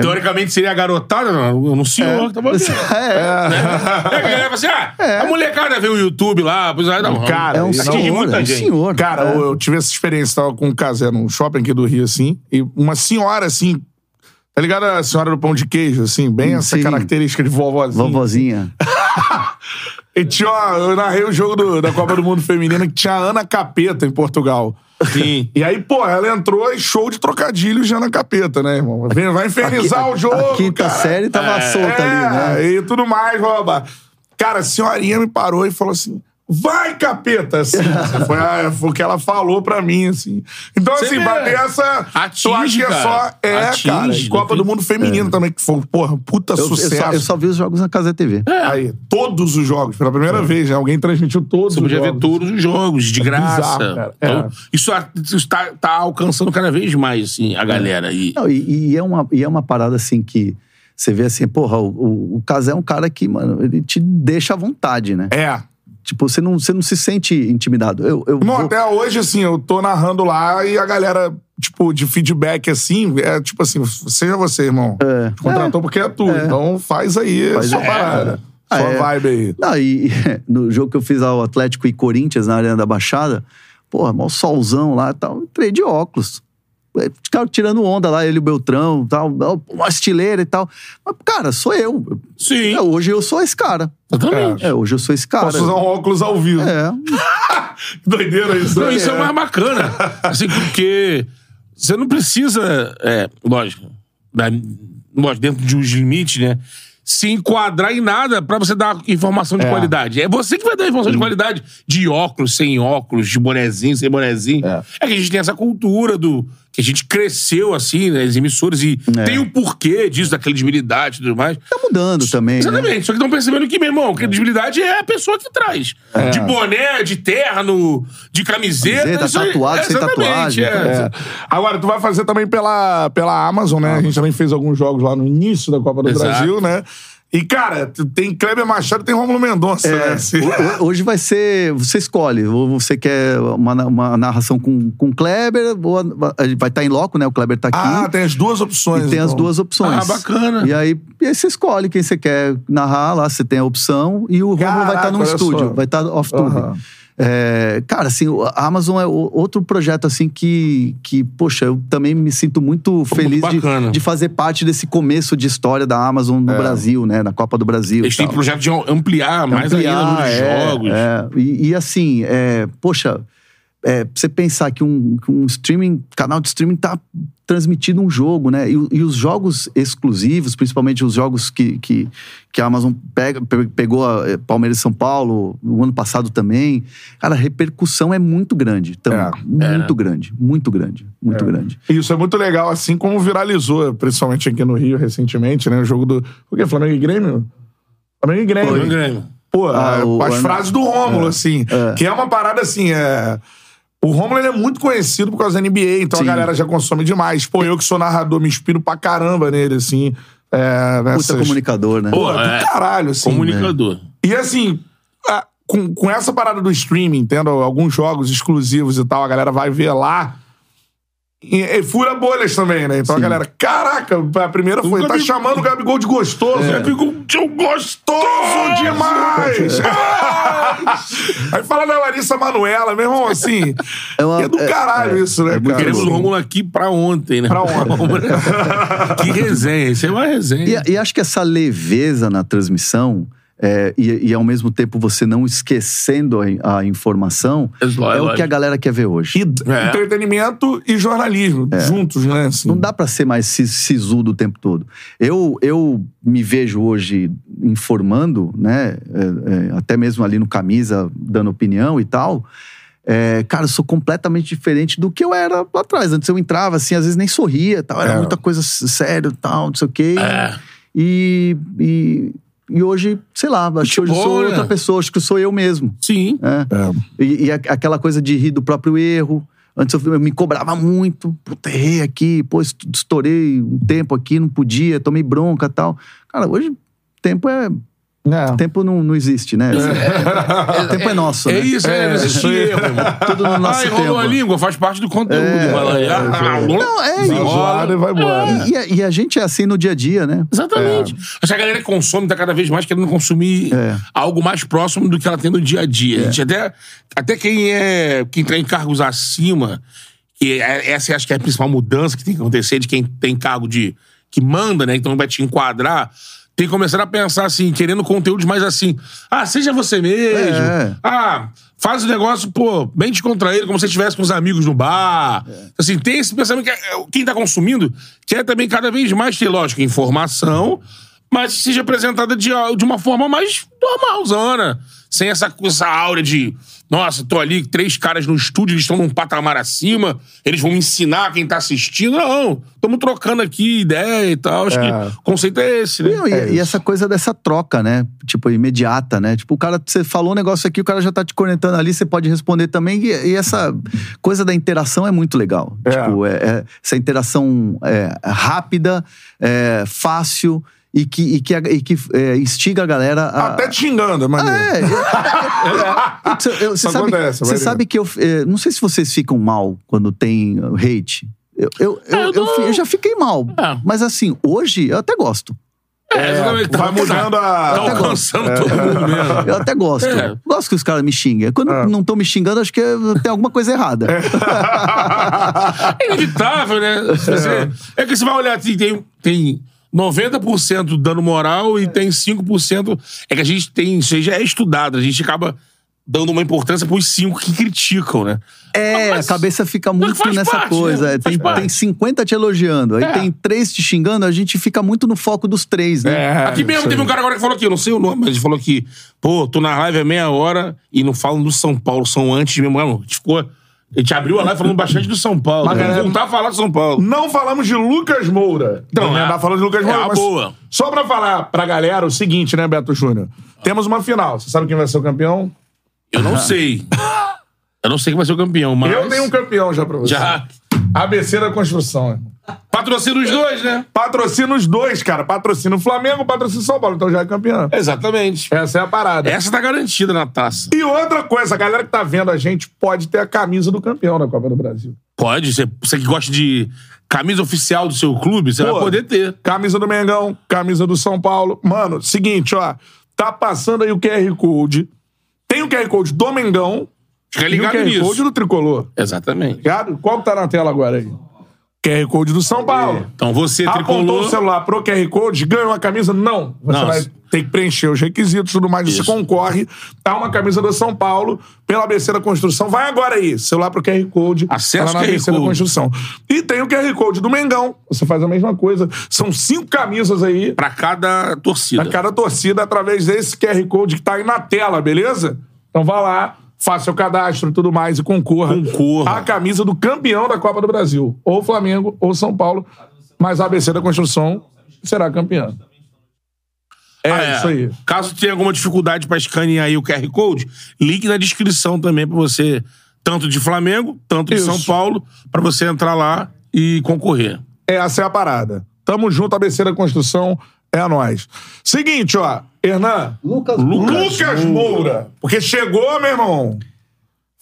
Teoricamente seria a garotada, não, no senhor que tava vendo. É, É, a galera fala assim, ah, a molecada vê o YouTube lá, pois aí, não, Cara, é um senhor, muita é um gente. senhor. Cara, É. eu, eu tive essa experiência, tava com um casé num shopping aqui do Rio, assim, e uma senhora, assim, tá ligado a senhora do pão de queijo, assim, bem essa Sim. característica de vovozinha. Vovozinha. E tinha uma, eu narrei o jogo do- da Copa do Mundo Feminina que tinha a Ana Capeta em Portugal. Sim. E aí, pô, ela entrou e show de trocadilhos de Ana Capeta, né, irmão? Vem- Vai infernizar o jogo, A quinta cara. série tava solta ali, né? É, e tudo mais, rouba. Cara, a senhorinha me parou e falou assim: vai, capeta! Assim, foi, a- foi o que ela falou pra mim, assim. Então, Você assim, bater essa. Atinge, eu acho que é só. É, Atinge, cara. Copa do Mundo Feminino também, que foi, porra, puta Eu, eu sucesso. só, eu só vi os jogos na Casa TV. Aí, todos os jogos, pela primeira vez, né? Alguém transmitiu todos Você os podia jogos. ver todos os jogos, de graça. bizarro, cara. Então, É. isso, isso tá, tá alcançando cada vez mais, assim, a galera. E, Não, e, e é uma, e é uma parada assim que você vê assim, porra, o, o, o Casé é um cara que, mano, ele te deixa à vontade, né? É. Tipo, você não, você não se sente intimidado. Eu, eu Não, vou- até hoje, assim, eu tô narrando lá e a galera, tipo, de feedback, assim, é tipo assim, seja você, irmão. É. Te contratou porque é tu. Então faz aí Faz- sua é. parada. Ah, Sua é. vibe aí. Não, e, e no jogo que eu fiz ao Atlético e Corinthians, na Arena da Baixada, porra, mó solzão lá e tal, entrei de óculos. Ficaram tirando onda lá, ele e o Beltrão, tal, uma estileira e tal. Mas, cara, sou eu. sim, É, hoje eu sou esse cara. exatamente. É, hoje eu sou esse cara. Posso usar um óculos ao vivo. É. Doideira isso. Não, né? isso é mais bacana. Assim, porque você não precisa, é, lógico, da- lógico, dentro de uns limites, né? Se enquadrar em nada pra você dar informação de É. qualidade. É você que vai dar informação de qualidade de óculos, sem óculos, de bonezinho, sem bonezinho. É. que a gente tem essa cultura do. Que a gente cresceu assim, né? As emissoras, e É. tem o porquê disso, da credibilidade e tudo mais. Tá mudando também. Né? Exatamente. Só que estão percebendo que, meu irmão, credibilidade é a pessoa que traz. De boné, de terno, de camiseta. Camiseta, isso aí- tatuado, sem exatamente, tatuagem, é. É. Agora, tu vai fazer também pela, pela Amazon, né? A gente também fez alguns jogos lá no início da Copa do Exato. Brasil, né? E, cara, tem Kleber Machado e tem Rômulo Mendonça, né? Assim, Ho- ho- Hoje vai ser. Você escolhe. Ou você quer uma, uma narração com, com Kleber, ou vai estar em loco, né? O Kleber tá aqui. Ah, tem as duas opções. Tem as então. duas opções. Ah, bacana. E aí, e aí você escolhe quem você quer narrar lá, você tem a opção, e o Romulo vai estar Caraca, no estúdio, só. vai estar off-tube. Aham. É, cara, assim, a Amazon é outro projeto, assim, que, que poxa, eu também me sinto muito feliz de, bacana. de fazer parte desse começo de história da Amazon no Brasil, né? Na Copa do Brasil. Eles e têm projeto de ampliar mais Ampliar, ainda nos é, jogos. é. E, e assim, é, poxa, é, pra você pensar que um, que um streaming, canal de streaming tá transmitindo um jogo, né? E, e os jogos exclusivos, principalmente os jogos que, que, que a Amazon pega, pe- pegou a eh, Palmeiras e São Paulo, o ano passado também, cara, a repercussão é muito grande. Também, É. muito grande, muito grande, muito grande. Isso é muito legal, assim como viralizou, principalmente aqui no Rio recentemente, né? O jogo do. O que? Flamengo e Grêmio? Flamengo e Grêmio. Flamengo e Grêmio. Pô, Ah, é, o- as o- frases do Rômulo, assim. Que é uma parada assim, é. O Rômulo ele é muito conhecido por causa da NBA, então Sim. a galera já consome demais. Pô, eu que sou narrador, me inspiro pra caramba nele, assim. É, Puta nessas... comunicador, né? Pô, é. do caralho, assim. Comunicador. E assim, a- com, com essa parada do streaming, tendo alguns jogos exclusivos e tal, a galera vai ver lá. E, e fura bolhas também, né? Então a galera, caraca, a primeira foi, tá chamando o Gabigol de gostoso. É. Ficou tão gostoso demais! Aí fala da Larissa Manuela, meu irmão, assim. É uma- é do é- caralho é- isso, né, é cara? Queremos o Rômulo aqui pra ontem, né? Pra ontem. que resenha. Isso é uma resenha. E, e acho que essa leveza na transmissão é, e, e ao mesmo tempo você não esquecendo a, a informação É é, o que a galera quer ver hoje. E É. entretenimento e jornalismo, juntos, né? Assim. Não dá pra ser mais sis- sisudo o tempo todo. Eu, eu me vejo hoje informando, né? é, é, até mesmo ali no camisa, dando opinião e tal. É, cara, eu sou completamente diferente do que eu era lá atrás. Antes eu entrava assim, às vezes nem sorria, tal, era É. muita coisa s- sério, tal, não sei o quê. É. E, e, E hoje, sei lá, acho que hoje eu Futebol, sou né? outra pessoa, acho que sou eu mesmo. Sim. É. E, e a- aquela coisa de rir do próprio erro. Antes eu, eu me cobrava muito. Puta, errei aqui, pô, est- estourei um tempo aqui, não podia, tomei bronca e tal. Cara, hoje tempo é. É. Tempo não, não existe, né? O tempo é nosso, É né? isso, é, não existe erro. Tudo no nosso ah, enrolou tempo. a língua, faz parte do conteúdo. É, vai lá e... Ah, Não, é isso. zoada e vai embora. E, a- e a gente é assim no dia a dia, né? Exatamente. Que a galera que consome tá cada vez mais querendo consumir É. algo mais próximo do que ela tem no dia a dia. A gente até, até quem é quem tem cargos acima, que é- essa eu acho que é a principal mudança que tem que acontecer de quem tem cargo de que manda, né? Então vai te enquadrar. Tem que começar a pensar assim, querendo conteúdos mais assim. Ah, seja você mesmo. É. Ah, faz o negócio, pô, bem descontraído, como se estivesse com os amigos no bar. Assim, tem esse pensamento que é- quem tá consumindo quer também cada vez mais ter, lógico, informação, mas que seja apresentada de, de uma forma mais normalzona. Sem essa, essa aura de, nossa, tô ali, três caras no estúdio, eles estão num patamar acima, eles vão me ensinar quem tá assistindo. Não, estamos trocando aqui ideia e tal. Acho É. que o conceito é esse, né? Não, e, e essa coisa dessa troca, né? Tipo, imediata, né? Tipo, o cara, você falou um negócio aqui, o cara já tá te conectando ali, você pode responder também. E, e essa coisa da interação é muito legal. É. Tipo, é, é- essa interação é, rápida, é, fácil e que, e que, e que é, instiga a galera a. Até te xingando, é maneiro. É, eu- Putz, eu- eu- Isso você sabe, acontece, você sabe que eu. eh, Não sei se vocês ficam mal quando tem uh, hate. Eu, eu, eu, eu eu não- eu já fiquei mal. É. Mas assim, hoje eu até gosto. É, exatamente. vai mudando a- Tá alcançando todo mundo mesmo. Eu até gosto. É. Gosto que os caras me xinguem. Quando É. não estão me xingando, acho que tem alguma coisa errada. É inevitável, né? Você- É que você vai olhar assim, tem, tem 90% dando moral e tem 5%. É que a gente tem, isso aí já é estudado, a gente acaba dando uma importância pros 5 que criticam, né? É, Mas- a cabeça fica muito nessa parte, coisa. né? É, Tem, tem 50 te elogiando, aí É. tem três te xingando, a gente fica muito no foco dos três, né? É, Aqui mesmo teve um cara agora que falou aqui, eu não sei o nome, mas ele falou que, pô, tô na live há meia hora e não falam do São Paulo, são antes mesmo. Mano, a gente ficou. A gente abriu a live falando bastante do São Paulo. Mas, Mas galera, voltar a falar do São Paulo. Não falamos de Lucas Moura. Então, Não é- andar falando de Lucas é Moura. mas boa. Só pra falar pra galera o seguinte, né, Beto Júnior? Temos uma final. Você sabe quem vai ser o campeão? Eu não sei. Eu não sei quem vai ser o campeão, mas. Eu tenho um campeão já pra você. Já. ABC da Construção. irmão. Patrocina os dois, né? Patrocina os dois, cara. Patrocina o Flamengo, patrocina o São Paulo. Então já é campeão. Exatamente. Essa é a parada. Essa tá garantida na taça. E outra coisa, a galera que tá vendo a gente pode ter a camisa do campeão da Copa do Brasil. Pode. Você, você que gosta de camisa oficial do seu clube, você Pô, vai poder ter. Camisa do Mengão, camisa do São Paulo. Mano, seguinte, ó. Tá passando aí o QR Code. Tem o QR Code do Mengão Fica e o ligado QR nisso. Code do Tricolor. Exatamente. Ligado? Qual que tá na tela agora aí? QR Code do São Paulo. Então você, Apontou tricolor. o celular pro QR Code, ganhou a camisa? Não. Você Não. vai ter que preencher os requisitos e tudo mais. Você Isso. concorre. Tá uma camisa do São Paulo pela ABC da Construção. Vai agora aí. Celular pro QR Code. Acessa tá lá na o QR ABC da Code. Construção. E tem o QR Code do Mengão. Você faz a mesma coisa. São cinco camisas aí Pra cada torcida. pra cada torcida através desse QR Code que tá aí na tela, beleza? Então vá lá. Faça seu cadastro e tudo mais e concorra, Concorra. à camisa do campeão da Copa do Brasil. Ou Flamengo, ou São Paulo. Mas a ABC da Construção será campeã. É, Ah, isso aí. Caso tenha alguma dificuldade pra escanear aí o QR Code, link na descrição também pra você, tanto de Flamengo, tanto de Isso. São Paulo, pra você entrar lá e concorrer. Essa é a parada. Tamo junto, ABC da Construção. É a nós. Seguinte, ó. Hernan. Lucas, Lucas, Moura. Porque chegou, meu irmão.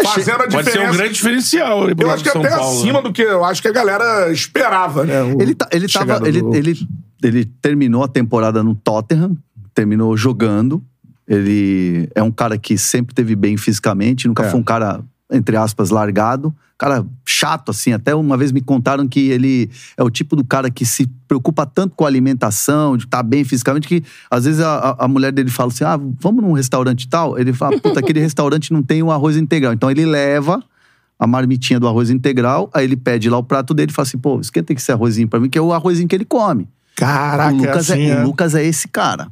Fazendo a Pode ser diferença. um grande diferencial Eu acho que São até Paulo. acima né? do que eu acho que a galera esperava, né? O- Ele, tá- ele, tava, ele, do- ele, ele terminou a temporada no Tottenham, terminou jogando. Ele é um cara que sempre teve bem fisicamente, nunca É. foi um cara, entre aspas, largado. Cara chato, assim. Até uma vez me contaram que ele é o tipo do cara que se preocupa tanto com a alimentação, de estar bem fisicamente, que às vezes a, a- mulher dele fala assim: ah, vamos num restaurante e tal. Ele fala: puta, aquele restaurante não tem o arroz integral. Então ele leva a marmitinha do arroz integral, aí ele pede lá o prato dele e fala assim: pô, esquenta esse arrozinho pra mim, que é o arrozinho que ele come. Caraca, o, Lucas assim, é, é. o Lucas é esse cara.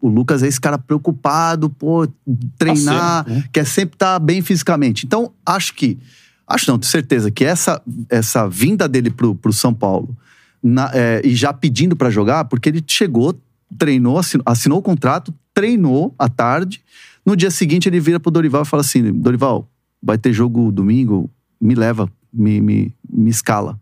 O Lucas é esse cara preocupado, pô, treinar, sempre, né? quer sempre estar bem fisicamente. Então, acho que. Acho não, tenho certeza que essa, essa vinda dele pro, pro São Paulo na- é, e já pedindo pra jogar, porque ele chegou treinou, assinou, assinou o contrato, treinou à tarde. No dia seguinte, ele vira pro Dorival e fala assim: Dorival, vai ter jogo domingo, me leva, me, me, me escala.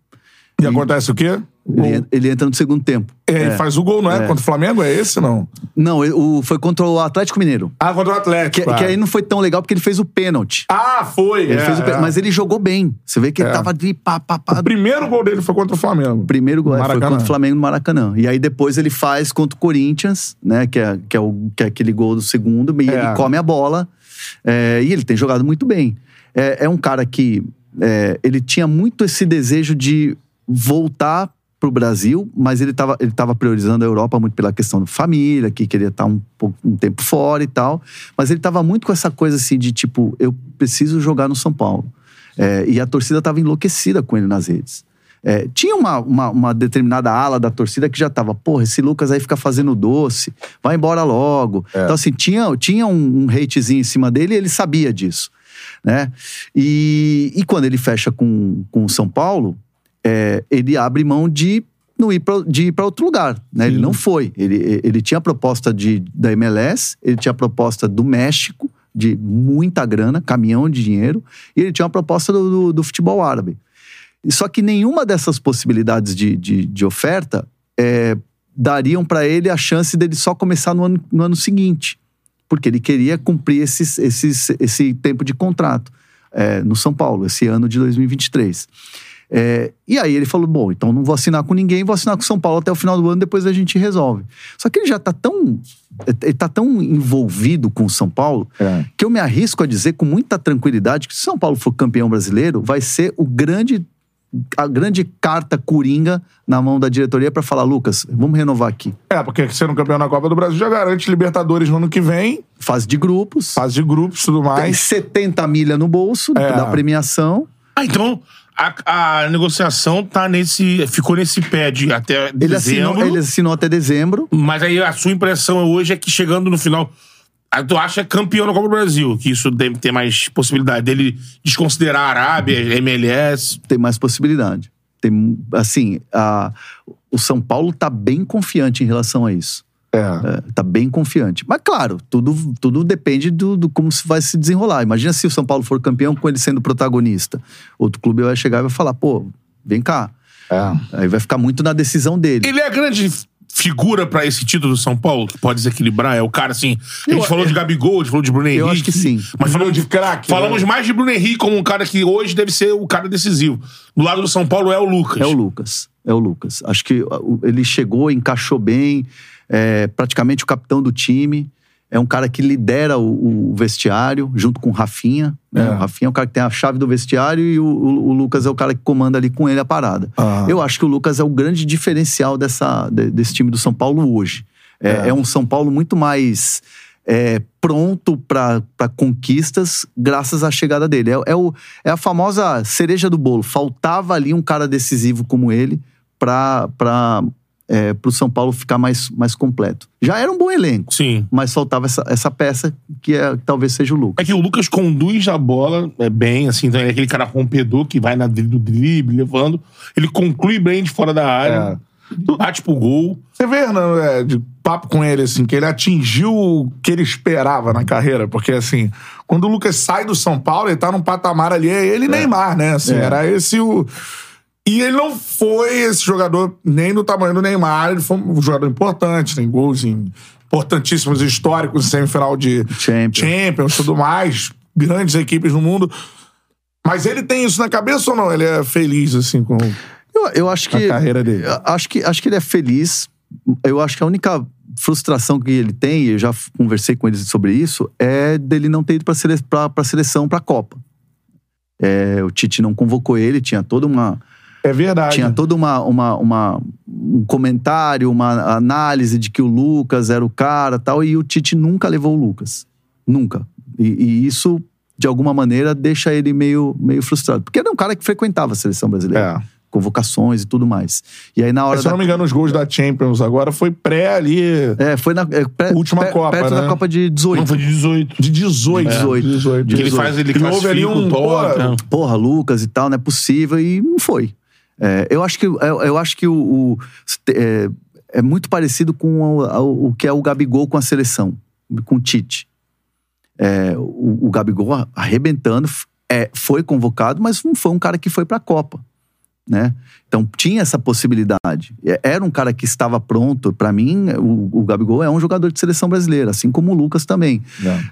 E acontece o quê? Ele, ele entra no segundo tempo. É, ele faz o gol, não é? Contra o Flamengo? É esse, não? Não, ele- o, foi contra o Atlético Mineiro. Ah, contra o Atlético. Que, ah. que aí não foi tão legal porque ele fez o pênalti. Ah, foi. Ele é, fez o pê- é. Mas ele jogou bem. Você vê que ele É. tava ali, pá, pá, pá. O primeiro gol dele foi contra o Flamengo. Primeiro gol é, foi contra o Flamengo no Maracanã. E aí depois ele faz contra o Corinthians, né? Que é, que é, o, que é aquele gol do segundo. E É. ele come a bola. É, e ele tem jogado muito bem. É, é um cara que é, ele tinha muito esse desejo de voltar pro Brasil, mas ele estava ele tava priorizando a Europa muito pela questão da família, que queria estar um, pouco, um tempo fora e tal. Mas ele estava muito com essa coisa assim de tipo, eu preciso jogar no São Paulo. É, e a torcida estava enlouquecida com ele nas redes. É, tinha uma, uma, uma determinada ala da torcida que já tava, porra, esse Lucas aí fica fazendo doce, vai embora logo. Então, assim, tinha, tinha um, um hatezinho em cima dele e ele sabia disso. Né? E, e quando ele fecha com, com o São Paulo, é, ele abre mão de não ir pra, de ir para outro lugar. Né? Ele não foi. Ele, ele tinha a proposta de, da MLS, ele tinha a proposta do México, de muita grana, caminhão de dinheiro, e ele tinha uma proposta do, do, do futebol árabe. Só que nenhuma dessas possibilidades de, de, de oferta é, dariam para ele a chance dele só começar no ano, no ano seguinte. Porque ele queria cumprir esses, esses, esse tempo de contrato é, no São Paulo, esse ano de 2023. É, e aí ele falou: bom, então não vou assinar com ninguém, vou assinar com o São Paulo até o final do ano, depois a gente resolve. Só que ele já tá tão. Ele tá tão envolvido com o São Paulo É. que eu me arrisco a dizer com muita tranquilidade que se o São Paulo for campeão brasileiro, vai ser o grande. A grande carta coringa na mão da diretoria para falar, Lucas, vamos renovar aqui. É, porque sendo campeão na Copa do Brasil já garante Libertadores no ano que vem, Fase de grupos, fase de grupos e tudo tem mais. 70 milha no bolso É. da premiação. Ah, então a, a negociação tá nesse. ficou nesse pé de até Ele dezembro. assinou, ele assinou até dezembro. Mas aí a sua impressão hoje é que chegando no final. Tu acha campeão na Copa do Brasil, que isso deve ter mais possibilidade dele desconsiderar a Arábia, MLS. tem mais possibilidade. Tem, assim, a- o São Paulo tá bem confiante em relação a isso. É. É, tá bem confiante. Mas, claro, tudo, tudo depende do, do como se vai se desenrolar. Imagina se o São Paulo for campeão com ele sendo protagonista. Outro clube vai chegar e vai falar, pô, vem cá. É. Aí vai ficar muito na decisão dele. Ele é a grande figura pra esse título do São Paulo, que pode desequilibrar. É o cara assim. A gente Eu- falou de Gabigol, a gente falou de Bruno Henrique. Eu acho que sim. Mas falamos de craque, Falamos né? mais de Bruno Henrique como um cara que hoje deve ser o cara decisivo. Do lado do São Paulo é o Lucas. É o Lucas. É o Lucas. Acho que ele chegou, encaixou bem, é praticamente o capitão do time. É um cara que lidera o, o vestiário, junto com o Rafinha. né? É. O Rafinha é o cara que tem a chave do vestiário e o, o- o Lucas é o cara que comanda ali com ele a parada. Ah. Eu acho que o Lucas é o grande diferencial dessa, de- desse time do São Paulo hoje. É, é um São Paulo muito mais é, pronto para conquistas graças à chegada dele. É, é o- é a famosa cereja do bolo. Faltava ali um cara decisivo como ele para é, o São Paulo ficar mais, mais completo. Já era um bom elenco, Sim. mas faltava essa, essa peça que é, talvez seja o Lucas. É que o Lucas conduz a bola é, bem, assim, então ele é aquele cara rompedor que vai na dri- do drible, levando. Ele conclui bem de fora da área, bate pro gol. Você vê, Hernando, é, de papo com ele, assim, que ele atingiu o que ele esperava na carreira. Porque, assim, quando o Lucas sai do São Paulo, ele tá num patamar ali, é ele e Neymar, né? Assim, É. era esse o. E ele não foi esse jogador nem do tamanho do Neymar, ele foi um jogador importante, tem gols em- importantíssimos históricos em semifinal de Champions. Champions tudo mais, grandes equipes no mundo. Mas ele tem isso na cabeça ou não? Ele é feliz, assim, com. Eu, eu acho que. A carreira dele. Acho que, acho que ele é feliz. Eu acho que a única frustração que ele tem, e eu já conversei com ele sobre isso, é dele não ter ido para sele, pra seleção, para a Copa. É, o Tite não convocou ele, tinha toda uma. É verdade. Tinha todo uma, uma, uma- um comentário, uma análise de que o Lucas era o cara tal, e o Tite nunca levou o Lucas. Nunca. E, e isso, de alguma maneira, deixa ele meio, meio frustrado. Porque ele é um cara que frequentava a seleção brasileira. É. Convocações e tudo mais. E aí, na hora Mas, se eu da- não me engano, os gols da Champions agora foi pré ali É, foi na é, pré- Última pé- Copa, perto né? da Copa de 18. Não, foi de 18. de 18. 18. 18. Que ele faz, ele houve ali classifica um. o. Porra, Lucas e tal, não é possível. E não foi. É, eu acho que, eu, eu acho que o, o- é, é muito parecido com o, o- que é o Gabigol com a seleção, com o Tite. É, o, o Gabigol arrebentando, é, foi convocado, mas não foi um cara que foi para a Copa. Né? Então tinha essa possibilidade. É- Era um cara que estava pronto. Para mim, o, o Gabigol é um jogador de seleção brasileira, assim como o Lucas também.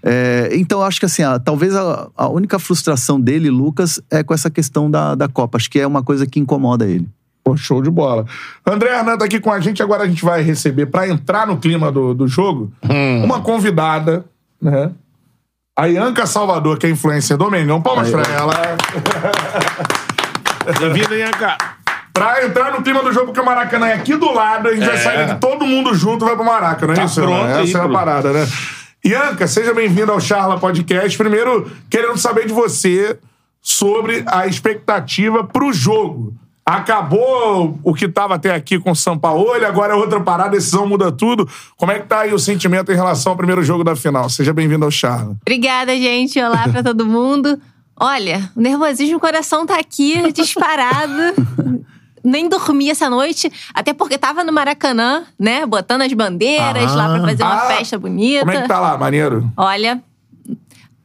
É, então eu acho que assim, ah, talvez a, a única frustração dele, Lucas, é com essa questão da, da Copa. Acho que é uma coisa que incomoda ele. Pô, show de bola. André Hernan tá aqui com a gente. Agora a gente vai receber, pra entrar no clima do, do jogo, uma convidada, né? A Ianca Salvador, que é influencer do Mengão. Palmas pra ela. Bem-vindo, Ianca. Pra entrar no clima do jogo, porque o Maracanã é aqui do lado, a gente vai É. sair daqui todo mundo junto vai pro Maracanã, não é Tá isso? pronto né? aí, Essa é a parada, né? Ianca, seja bem-vindo ao Charla Podcast. Primeiro, querendo saber de você sobre a expectativa pro jogo. Acabou o que tava até aqui com o São Paulo, agora é outra parada, a decisão muda tudo. Como é que tá aí o sentimento em relação ao primeiro jogo da final? Seja bem-vindo ao Charla. Obrigada, gente. Olá pra todo mundo. Olha, o nervosismo, o coração tá aqui disparado. Nem dormi essa noite, até porque tava no Maracanã, né? Botando as bandeiras lá pra fazer uma Ah, festa bonita. Como é que tá lá, maneiro? Olha,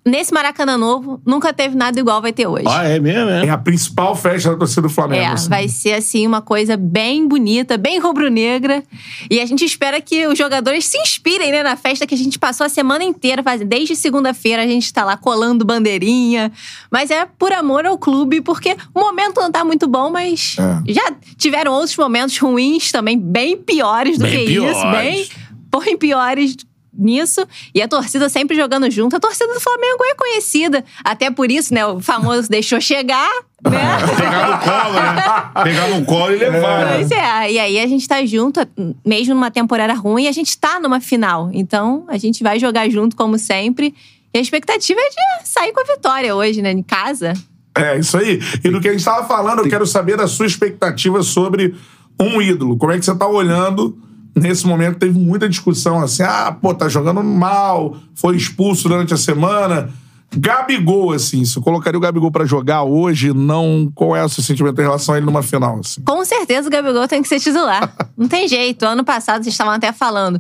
nesse Maracanã novo, nunca teve nada igual vai ter hoje. Ah, é mesmo, É é? a principal festa da torcida do Flamengo. É, assim. vai ser assim uma coisa bem bonita, bem rubro-negra. E a gente espera que os jogadores se inspirem, né, na festa que a gente passou a semana inteira fazendo. Desde segunda-feira a gente tá lá colando bandeirinha. Mas é por amor ao clube, porque o momento não tá muito bom, mas É. já tiveram outros momentos ruins também, bem piores do Bem que isso, piores. bem, bem piores nisso. E a torcida sempre jogando junto. A torcida do Flamengo é conhecida. Até por isso, né, o famoso deixou chegar, né? Pegar no colo, né? Pegar no colo e levar. né? Pois é, e aí a gente tá junto, mesmo numa temporada ruim, a gente tá numa final. Então, a gente vai jogar junto, como sempre. E a expectativa é de sair com a vitória hoje, né? Em casa. É, isso aí. E do que a gente estava falando, eu quero saber da sua expectativa sobre um ídolo. Como é que você tá olhando nesse momento? Teve muita discussão assim: ah, pô, tá jogando mal, foi expulso durante a semana. Gabigol, assim, se eu colocaria o Gabigol pra jogar hoje, não. Qual é o seu sentimento em relação a ele numa final? Assim? Com certeza o Gabigol tem que ser titular. Não tem jeito. Ano passado vocês estavam até falando.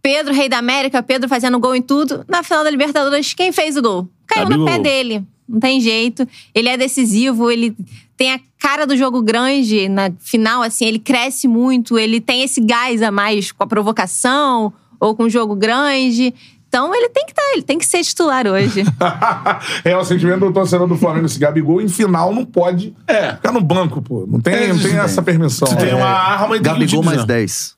Pedro, rei da América, Pedro fazendo gol em tudo. Na final da Libertadores, quem fez o gol? Caiu no Gabigol. pé dele. Não tem jeito. Ele é decisivo, ele tem a cara do jogo grande na final, assim, ele cresce muito, ele tem esse gás a mais com a provocação ou com o jogo grande. Então ele tem que estar, ele tem que ser titular hoje. é o sentimento do torcedor do Flamengo. Esse Gabigol, em final, não pode É. ficar no banco, pô. Não tem, É, não tem essa permissão. Se tem É. uma arma, tem que Gabigol mais utilizar. 10.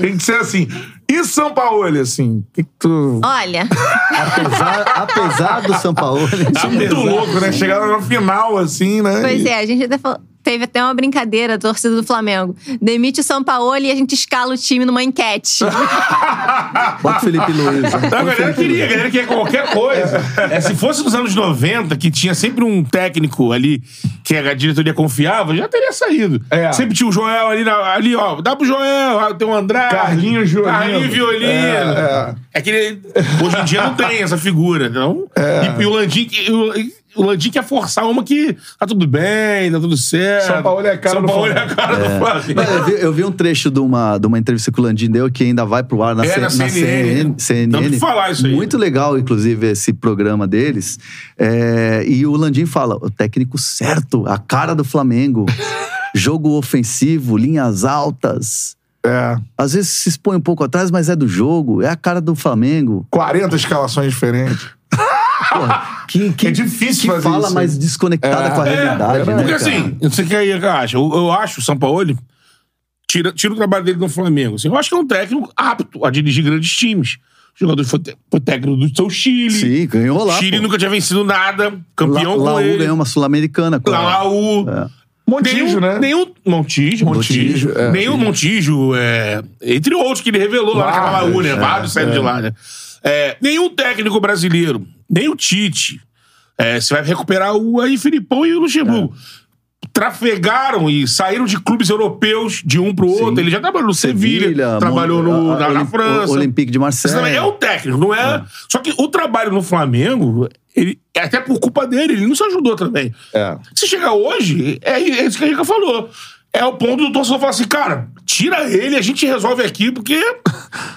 tem que ser assim. E São Paulo, assim? O que, que tu. Olha, Apesar, apesar do São Paulo. É muito louco, né? Chegaram no final, assim, né? Pois E- é, a gente até falou- teve até uma brincadeira, a torcida do Flamengo. Demite o São Paulo e a gente escala o time numa enquete. Bota o Felipe Luiz. né? A Bota o galera Felipe queria, a galera queria qualquer coisa. É, se fosse nos anos 90, que tinha sempre um técnico ali que a diretoria confiava, já teria saído. É. Sempre tinha o Joel ali, na- ali ó, dá pro Joel, ah, tem o Andrade. Carlinhos Violino. Carlinhos Violino. É, É, que ele- hoje em dia não tem essa figura, não? É. E, e o Landim, que- o, o Landim quer forçar uma que tá tudo bem, tá tudo certo. São Paulo é a cara São do Paulo é a cara do Flamengo. Eu, vi, eu vi um trecho de uma, de uma entrevista que o Landim deu que ainda vai pro ar na, É, C- na na CNN. CNN. Tem que falar isso aí. Muito legal, inclusive, esse programa deles. É, e o Landim fala: o técnico certo, a cara do Flamengo. Jogo ofensivo, linhas altas. É. Às vezes se expõe um pouco atrás, mas é do jogo, é a cara do Flamengo. 40 escalações diferentes. Porra, que, que, É difícil que fazer fala isso. mais desconectada É, com a é, realidade, é né? Porque cara? assim, não sei o que aí acha. Eu, eu acho o São Paulo, tira, tira o trabalho dele no Flamengo. Assim, eu acho que é um técnico apto a dirigir grandes times. O jogador foi, foi técnico do seu Chile. Sim, ganhou lá. Chile pô. nunca tinha vencido nada. Campeão La, com Laú ele. ganhou uma Sul-Americana. Laú. É. Montijo, nenhum, né? Nenhum, Montijo. Montijo, é. nenhum Montijo. É, entre outros que ele revelou lá naquela Vários, Laú, né? é, Vários saíram de lá, né? É, nenhum técnico brasileiro, nem o Tite, é, você vai recuperar o aí Filipão e o Luxemburgo. Trafegaram e saíram de clubes europeus de um pro outro. Ele já trabalhou no Sevilha, trabalhou no, a- na, a na França. Olympique de também é Marseille. o técnico, não é? Só que o trabalho no Flamengo, ele, é até por culpa dele, ele não se ajudou também. É. Se chegar hoje, é, é isso que a Rica falou. É o ponto do torcedor falar assim, cara, tira ele, a gente resolve aqui, porque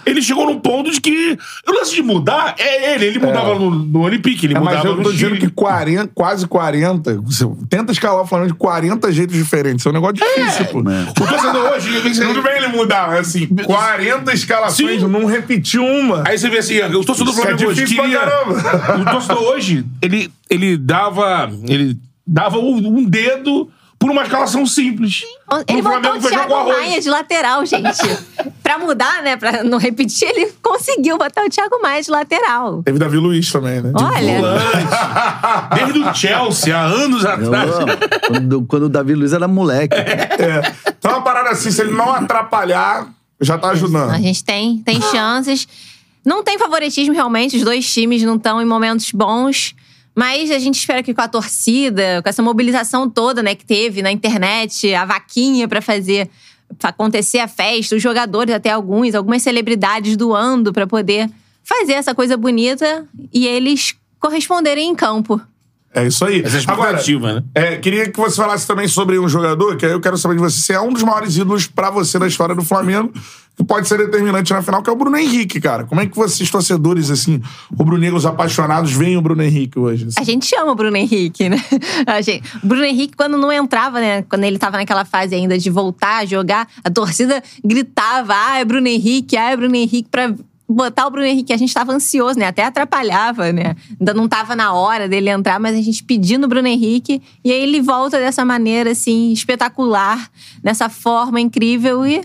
ele chegou num ponto de que. O lance de mudar é ele. Ele mudava no, no Olympique, ele É, mas mudava eu no tô dizendo Chile. que 40, quase 40. Você tenta escalar o Flamengo de 40 jeitos diferentes. É um negócio difícil, pô. O torcedor hoje. Tudo bem ele mudar, mas assim, 40 escalações, Sim. não repetir uma. Aí você vê assim, o torcedor do Isso é Flamengo hoje difícil pra queria. O torcedor hoje, ele, ele dava. Ele dava um um dedo por uma escalação simples. Ele O botou Flamengo o Thiago. Maia de lateral, gente. pra mudar, né? Pra não repetir, ele conseguiu botar o Thiago Maia de lateral. Teve Davi Luiz também, né? Olha, Desde o Chelsea, há anos atrás. quando, quando o Davi Luiz era moleque. É. Então, uma parada assim, se ele não atrapalhar, já tá ajudando. a gente tem, tem chances. Não tem favoritismo, realmente. Os dois times não estão em momentos bons. Mas a gente espera que com a torcida, com essa mobilização toda né, que teve na internet, a vaquinha pra fazer pra acontecer a festa, os jogadores, até alguns, algumas celebridades doando pra poder fazer essa coisa bonita e eles corresponderem em campo. É isso aí. Essa é a Agora, expectativa, né? é, queria que você falasse também sobre um jogador, que aí eu quero saber de você, se é um dos maiores ídolos pra você da história do Flamengo, que pode ser determinante na final, que é o Bruno Henrique, cara. Como é que vocês, torcedores, assim, rubro-negros apaixonados, veem o Bruno Henrique hoje? assim? A gente ama o Bruno Henrique, né? A gente, o Bruno Henrique, quando não entrava, né? Quando ele tava naquela fase ainda de voltar a jogar, a torcida gritava: ah, é Bruno Henrique, ah, é Bruno Henrique, pra botar o Bruno Henrique. A gente tava ansioso, né? Até atrapalhava, né? Ainda não tava na hora dele entrar, mas a gente pedindo o Bruno Henrique. E aí ele volta dessa maneira, assim, espetacular, nessa forma incrível e.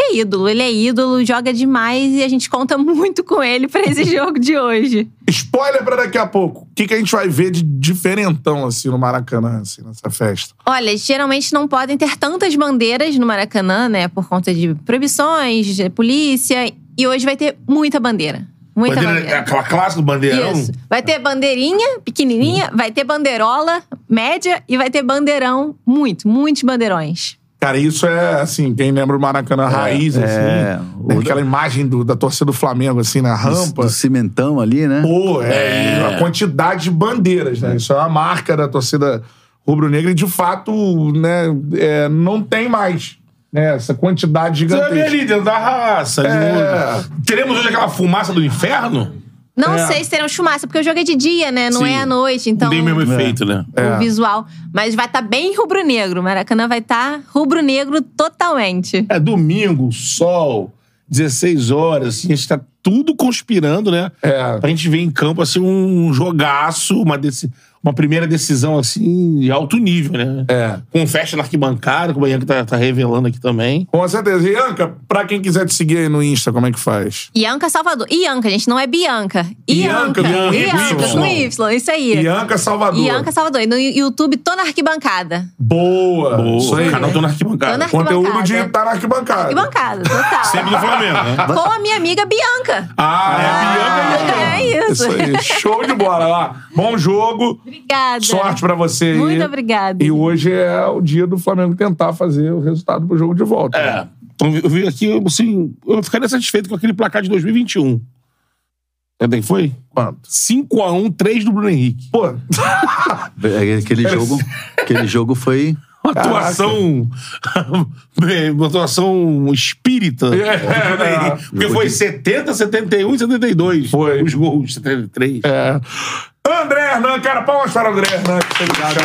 É ídolo, ele é ídolo, joga demais e a gente conta muito com ele pra esse jogo de hoje. Spoiler pra daqui a pouco. O que, que a gente vai ver de diferentão, assim, no Maracanã, assim, nessa festa? Olha, geralmente não podem ter tantas bandeiras no Maracanã, né? Por conta de proibições, de polícia. E hoje vai ter muita bandeira. Muita Bandeira- bandeira. aquela clássica do bandeirão. Isso. Vai ter bandeirinha pequenininha, vai ter bandeirola média e vai ter bandeirão muito, muitos bandeirões. Cara, isso é, assim, quem lembra o Maracanã raiz, assim. é. né, Aquela imagem do- da torcida do Flamengo, assim, na rampa. Do cimentão ali, né? Pô, é, e a quantidade de bandeiras, né? Isso é uma marca da torcida rubro-negra e, de fato, né, é, não tem mais né, essa quantidade Você vai ver gigantesca. ali dentro da raça. É. no- Teremos hoje aquela fumaça do inferno? Não É. sei se teremos fumaça, porque o jogo é de dia, né? Não Sim. é à noite, então. Tem o mesmo efeito, né? É. O visual. Mas vai estar bem rubro-negro. O Maracanã vai estar rubro-negro totalmente. É domingo, sol, 16 horas, assim, a gente tá tudo conspirando, né? É. Pra gente ver em campo, assim, um jogaço, uma, deci- uma primeira decisão, assim, de alto nível, né? É. Com festa na arquibancada, que o Bianca tá, tá revelando aqui também. Com certeza. E, Anca, pra quem quiser te seguir aí no Insta, como é que faz? Ianca Salvador. Ianca, gente, não é Bianca. Ianca, Ianca. Ianca, com Y, isso aí. Ianca Salvador. Ianca Salvador. E no YouTube, tô na arquibancada. Boa. Boa, Isso aí. canal tô na arquibancada. Tô na Conteúdo de arquibancada. estar na arquibancada. Arquibancada, total. Sempre do Flamengo, né? Com a minha amiga Bianca. Ah, é a Bianca. É isso. Isso aí. Show de bola lá. Bom jogo. Obrigada. Sorte pra você. Muito obrigada. E hoje é o dia do Flamengo tentar fazer o resultado pro jogo de volta. É. Então, eu vi aqui, assim, eu ficaria satisfeito com aquele placar de 2021. Sabe quem foi? Quanto? 5x1, 3 do Bruno Henrique. Pô, Aquele jogo, aquele jogo foi. Uma atuação. uma atuação espírita. É. Porque foi 70, 71 e 72. Foi. Os gols, 73. é. André Hernan, cara, palmas para o André Hernan. Obrigado.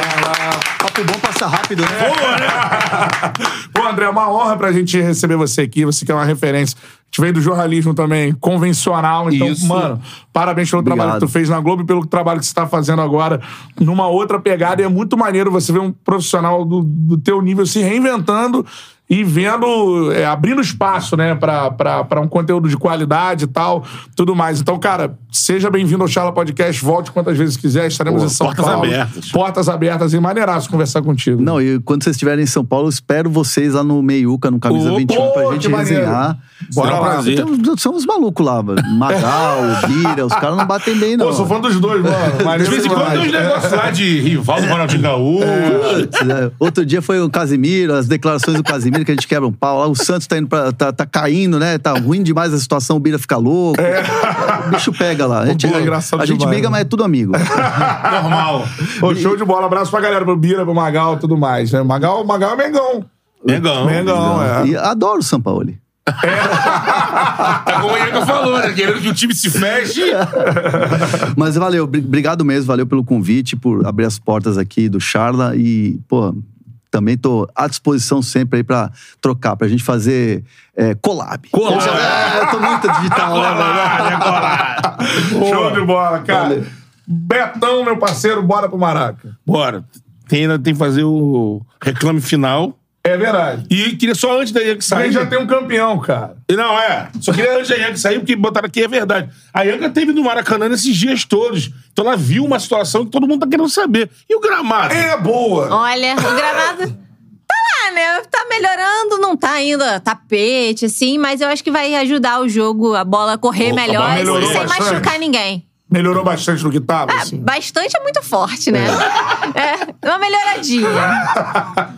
Papo bom passa rápido, né? Pô, André, é uma honra pra gente receber você aqui. Você que é uma referência. Gente veio do jornalismo também, convencional. Então, Isso. mano, parabéns pelo Obrigado. trabalho que tu fez na Globo e pelo trabalho que você tá fazendo agora numa outra pegada. E é muito maneiro você ver um profissional do, do teu nível se reinventando e vendo, é, abrindo espaço, né, pra um conteúdo de qualidade e tal, tudo mais. Então, cara, seja bem-vindo ao Charla Podcast. Volte quantas vezes quiser. Estaremos Pô, em São portas Paulo. abertas. Portas abertas. E maneiraço conversar contigo. Não, e quando vocês estiverem em São Paulo, eu espero vocês lá no Meiuca, no Camisa Ô, 21, pra pô, gente resenhar. Bora lá. prazer. Tem- São os malucos lá, mano. Magal, Bira, os caras não batem bem, não. Pô, sou fã dos dois, mano. De Maneiro vez em quando tem uns negócios lá de rival do Ronaldinho Gaúcho. É, Outro dia foi o Casimiro, as declarações do Casimiro, que a gente quebra um pau lá. O Santos tá, indo pra, tá, tá caindo, né? Tá ruim demais a situação, o Bira fica louco. O bicho pega lá. A gente, Pô, É engraçado a gente briga, né? mas é tudo amigo. Normal. Pô, show de bola. Abraço pra galera, pro Bira, pro Magal e tudo mais, né? Magal, Magal é Mengão. Mengão. Mengão, é. E adoro o São Paulo. Tá como a Ianca falou, né? Querendo que o time se feche. Mas valeu, bri- obrigado mesmo, valeu pelo convite, por abrir as portas aqui do Charla e, pô, também tô à disposição sempre aí pra trocar, pra gente fazer é, collab. Collab. Eu, já- é, eu tô muito digital, né, velho? Show de bola, cara. Betão, meu parceiro, bora pro Maraca. Bora. Tem, ainda tem que fazer o reclame final. É verdade. E queria só antes da Aí sair. já tem um campeão, cara. Não, é. Só queria antes da Ianca sair, porque botaram aqui é verdade. A Ianca teve no Maracanã nesses dias todos. Então ela viu uma situação que todo mundo tá querendo saber. E o gramado? É boa. Olha, o gramado tá lá, né? Tá melhorando, não tá ainda tapete, assim, mas eu acho que vai ajudar o jogo, a bola a correr melhor bola melhorou sem bastante. machucar ninguém. Melhorou bastante do que tava, Ah, assim. bastante é muito forte, né? É, uma melhoradinha.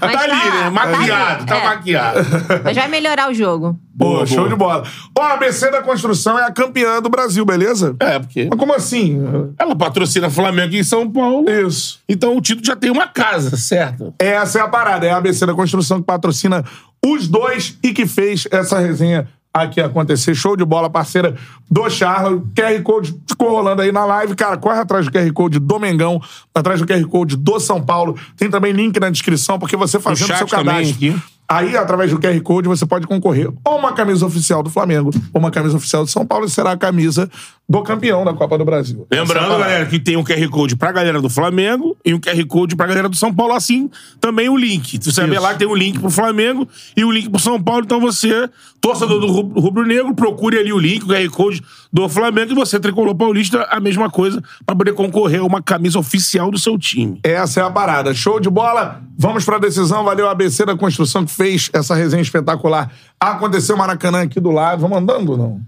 Mas tá ali, né? Maquiado, tá é. maquiado. Mas vai melhorar o jogo. Boa, Boa, show boa. de bola. Ó, a ABC da Construção é a campeã do Brasil, beleza? É, porque Mas como assim? ela patrocina Flamengo em São Paulo. Isso. Então o título já tem uma casa, certo? Essa é a parada. É a ABC da Construção que patrocina os dois e que fez essa resenha aqui acontecer. Show de bola, parceira do Charla. QR Code ficou rolando aí na live. Cara, corre atrás do QR Code do Mengão, atrás do QR Code do São Paulo. Tem também link na descrição, porque você fazendo chat seu também cadastro. aqui. Aí, através do QR Code, você pode concorrer ou uma camisa oficial do Flamengo, ou uma camisa oficial do São Paulo, e será a camisa do campeão da Copa do Brasil. É Lembrando, parada. galera, que tem um QR Code pra galera do Flamengo e um QR Code pra galera do São Paulo, assim também o link. Você vai ver lá que tem um link pro Flamengo e o link pro São Paulo. Então você, torcedor do Rub- rubro-negro, procure ali o link, o QR Code do Flamengo e você, tricolor paulista, a mesma coisa pra poder concorrer a uma camisa oficial do seu time. Essa é a parada. Show de bola. Vamos pra decisão. Valeu a ABC da Construção que fez essa resenha espetacular. Aconteceu Maracanã aqui do lado. Vamos andando ou não?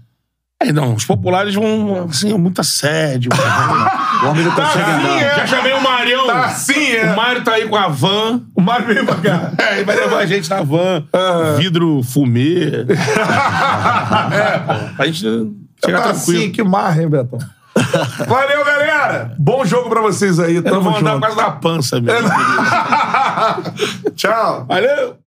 É, não, os populares vão, assim, é muito assédio. O homem não consegue Tá, sim, andar. é. Já chamei o Marião. Tá assim, é. O Mário tá aí com a van. O Mário veio pra cá. É, ele vai levar a gente na van. Vidro fumê. é, pô. A gente chegar tá tranquilo. assim, que marra, hein, Betão? Valeu, galera. Bom jogo pra vocês aí. Eu Tamo vou andar junto. por causa da pança mesmo. Tchau. Valeu!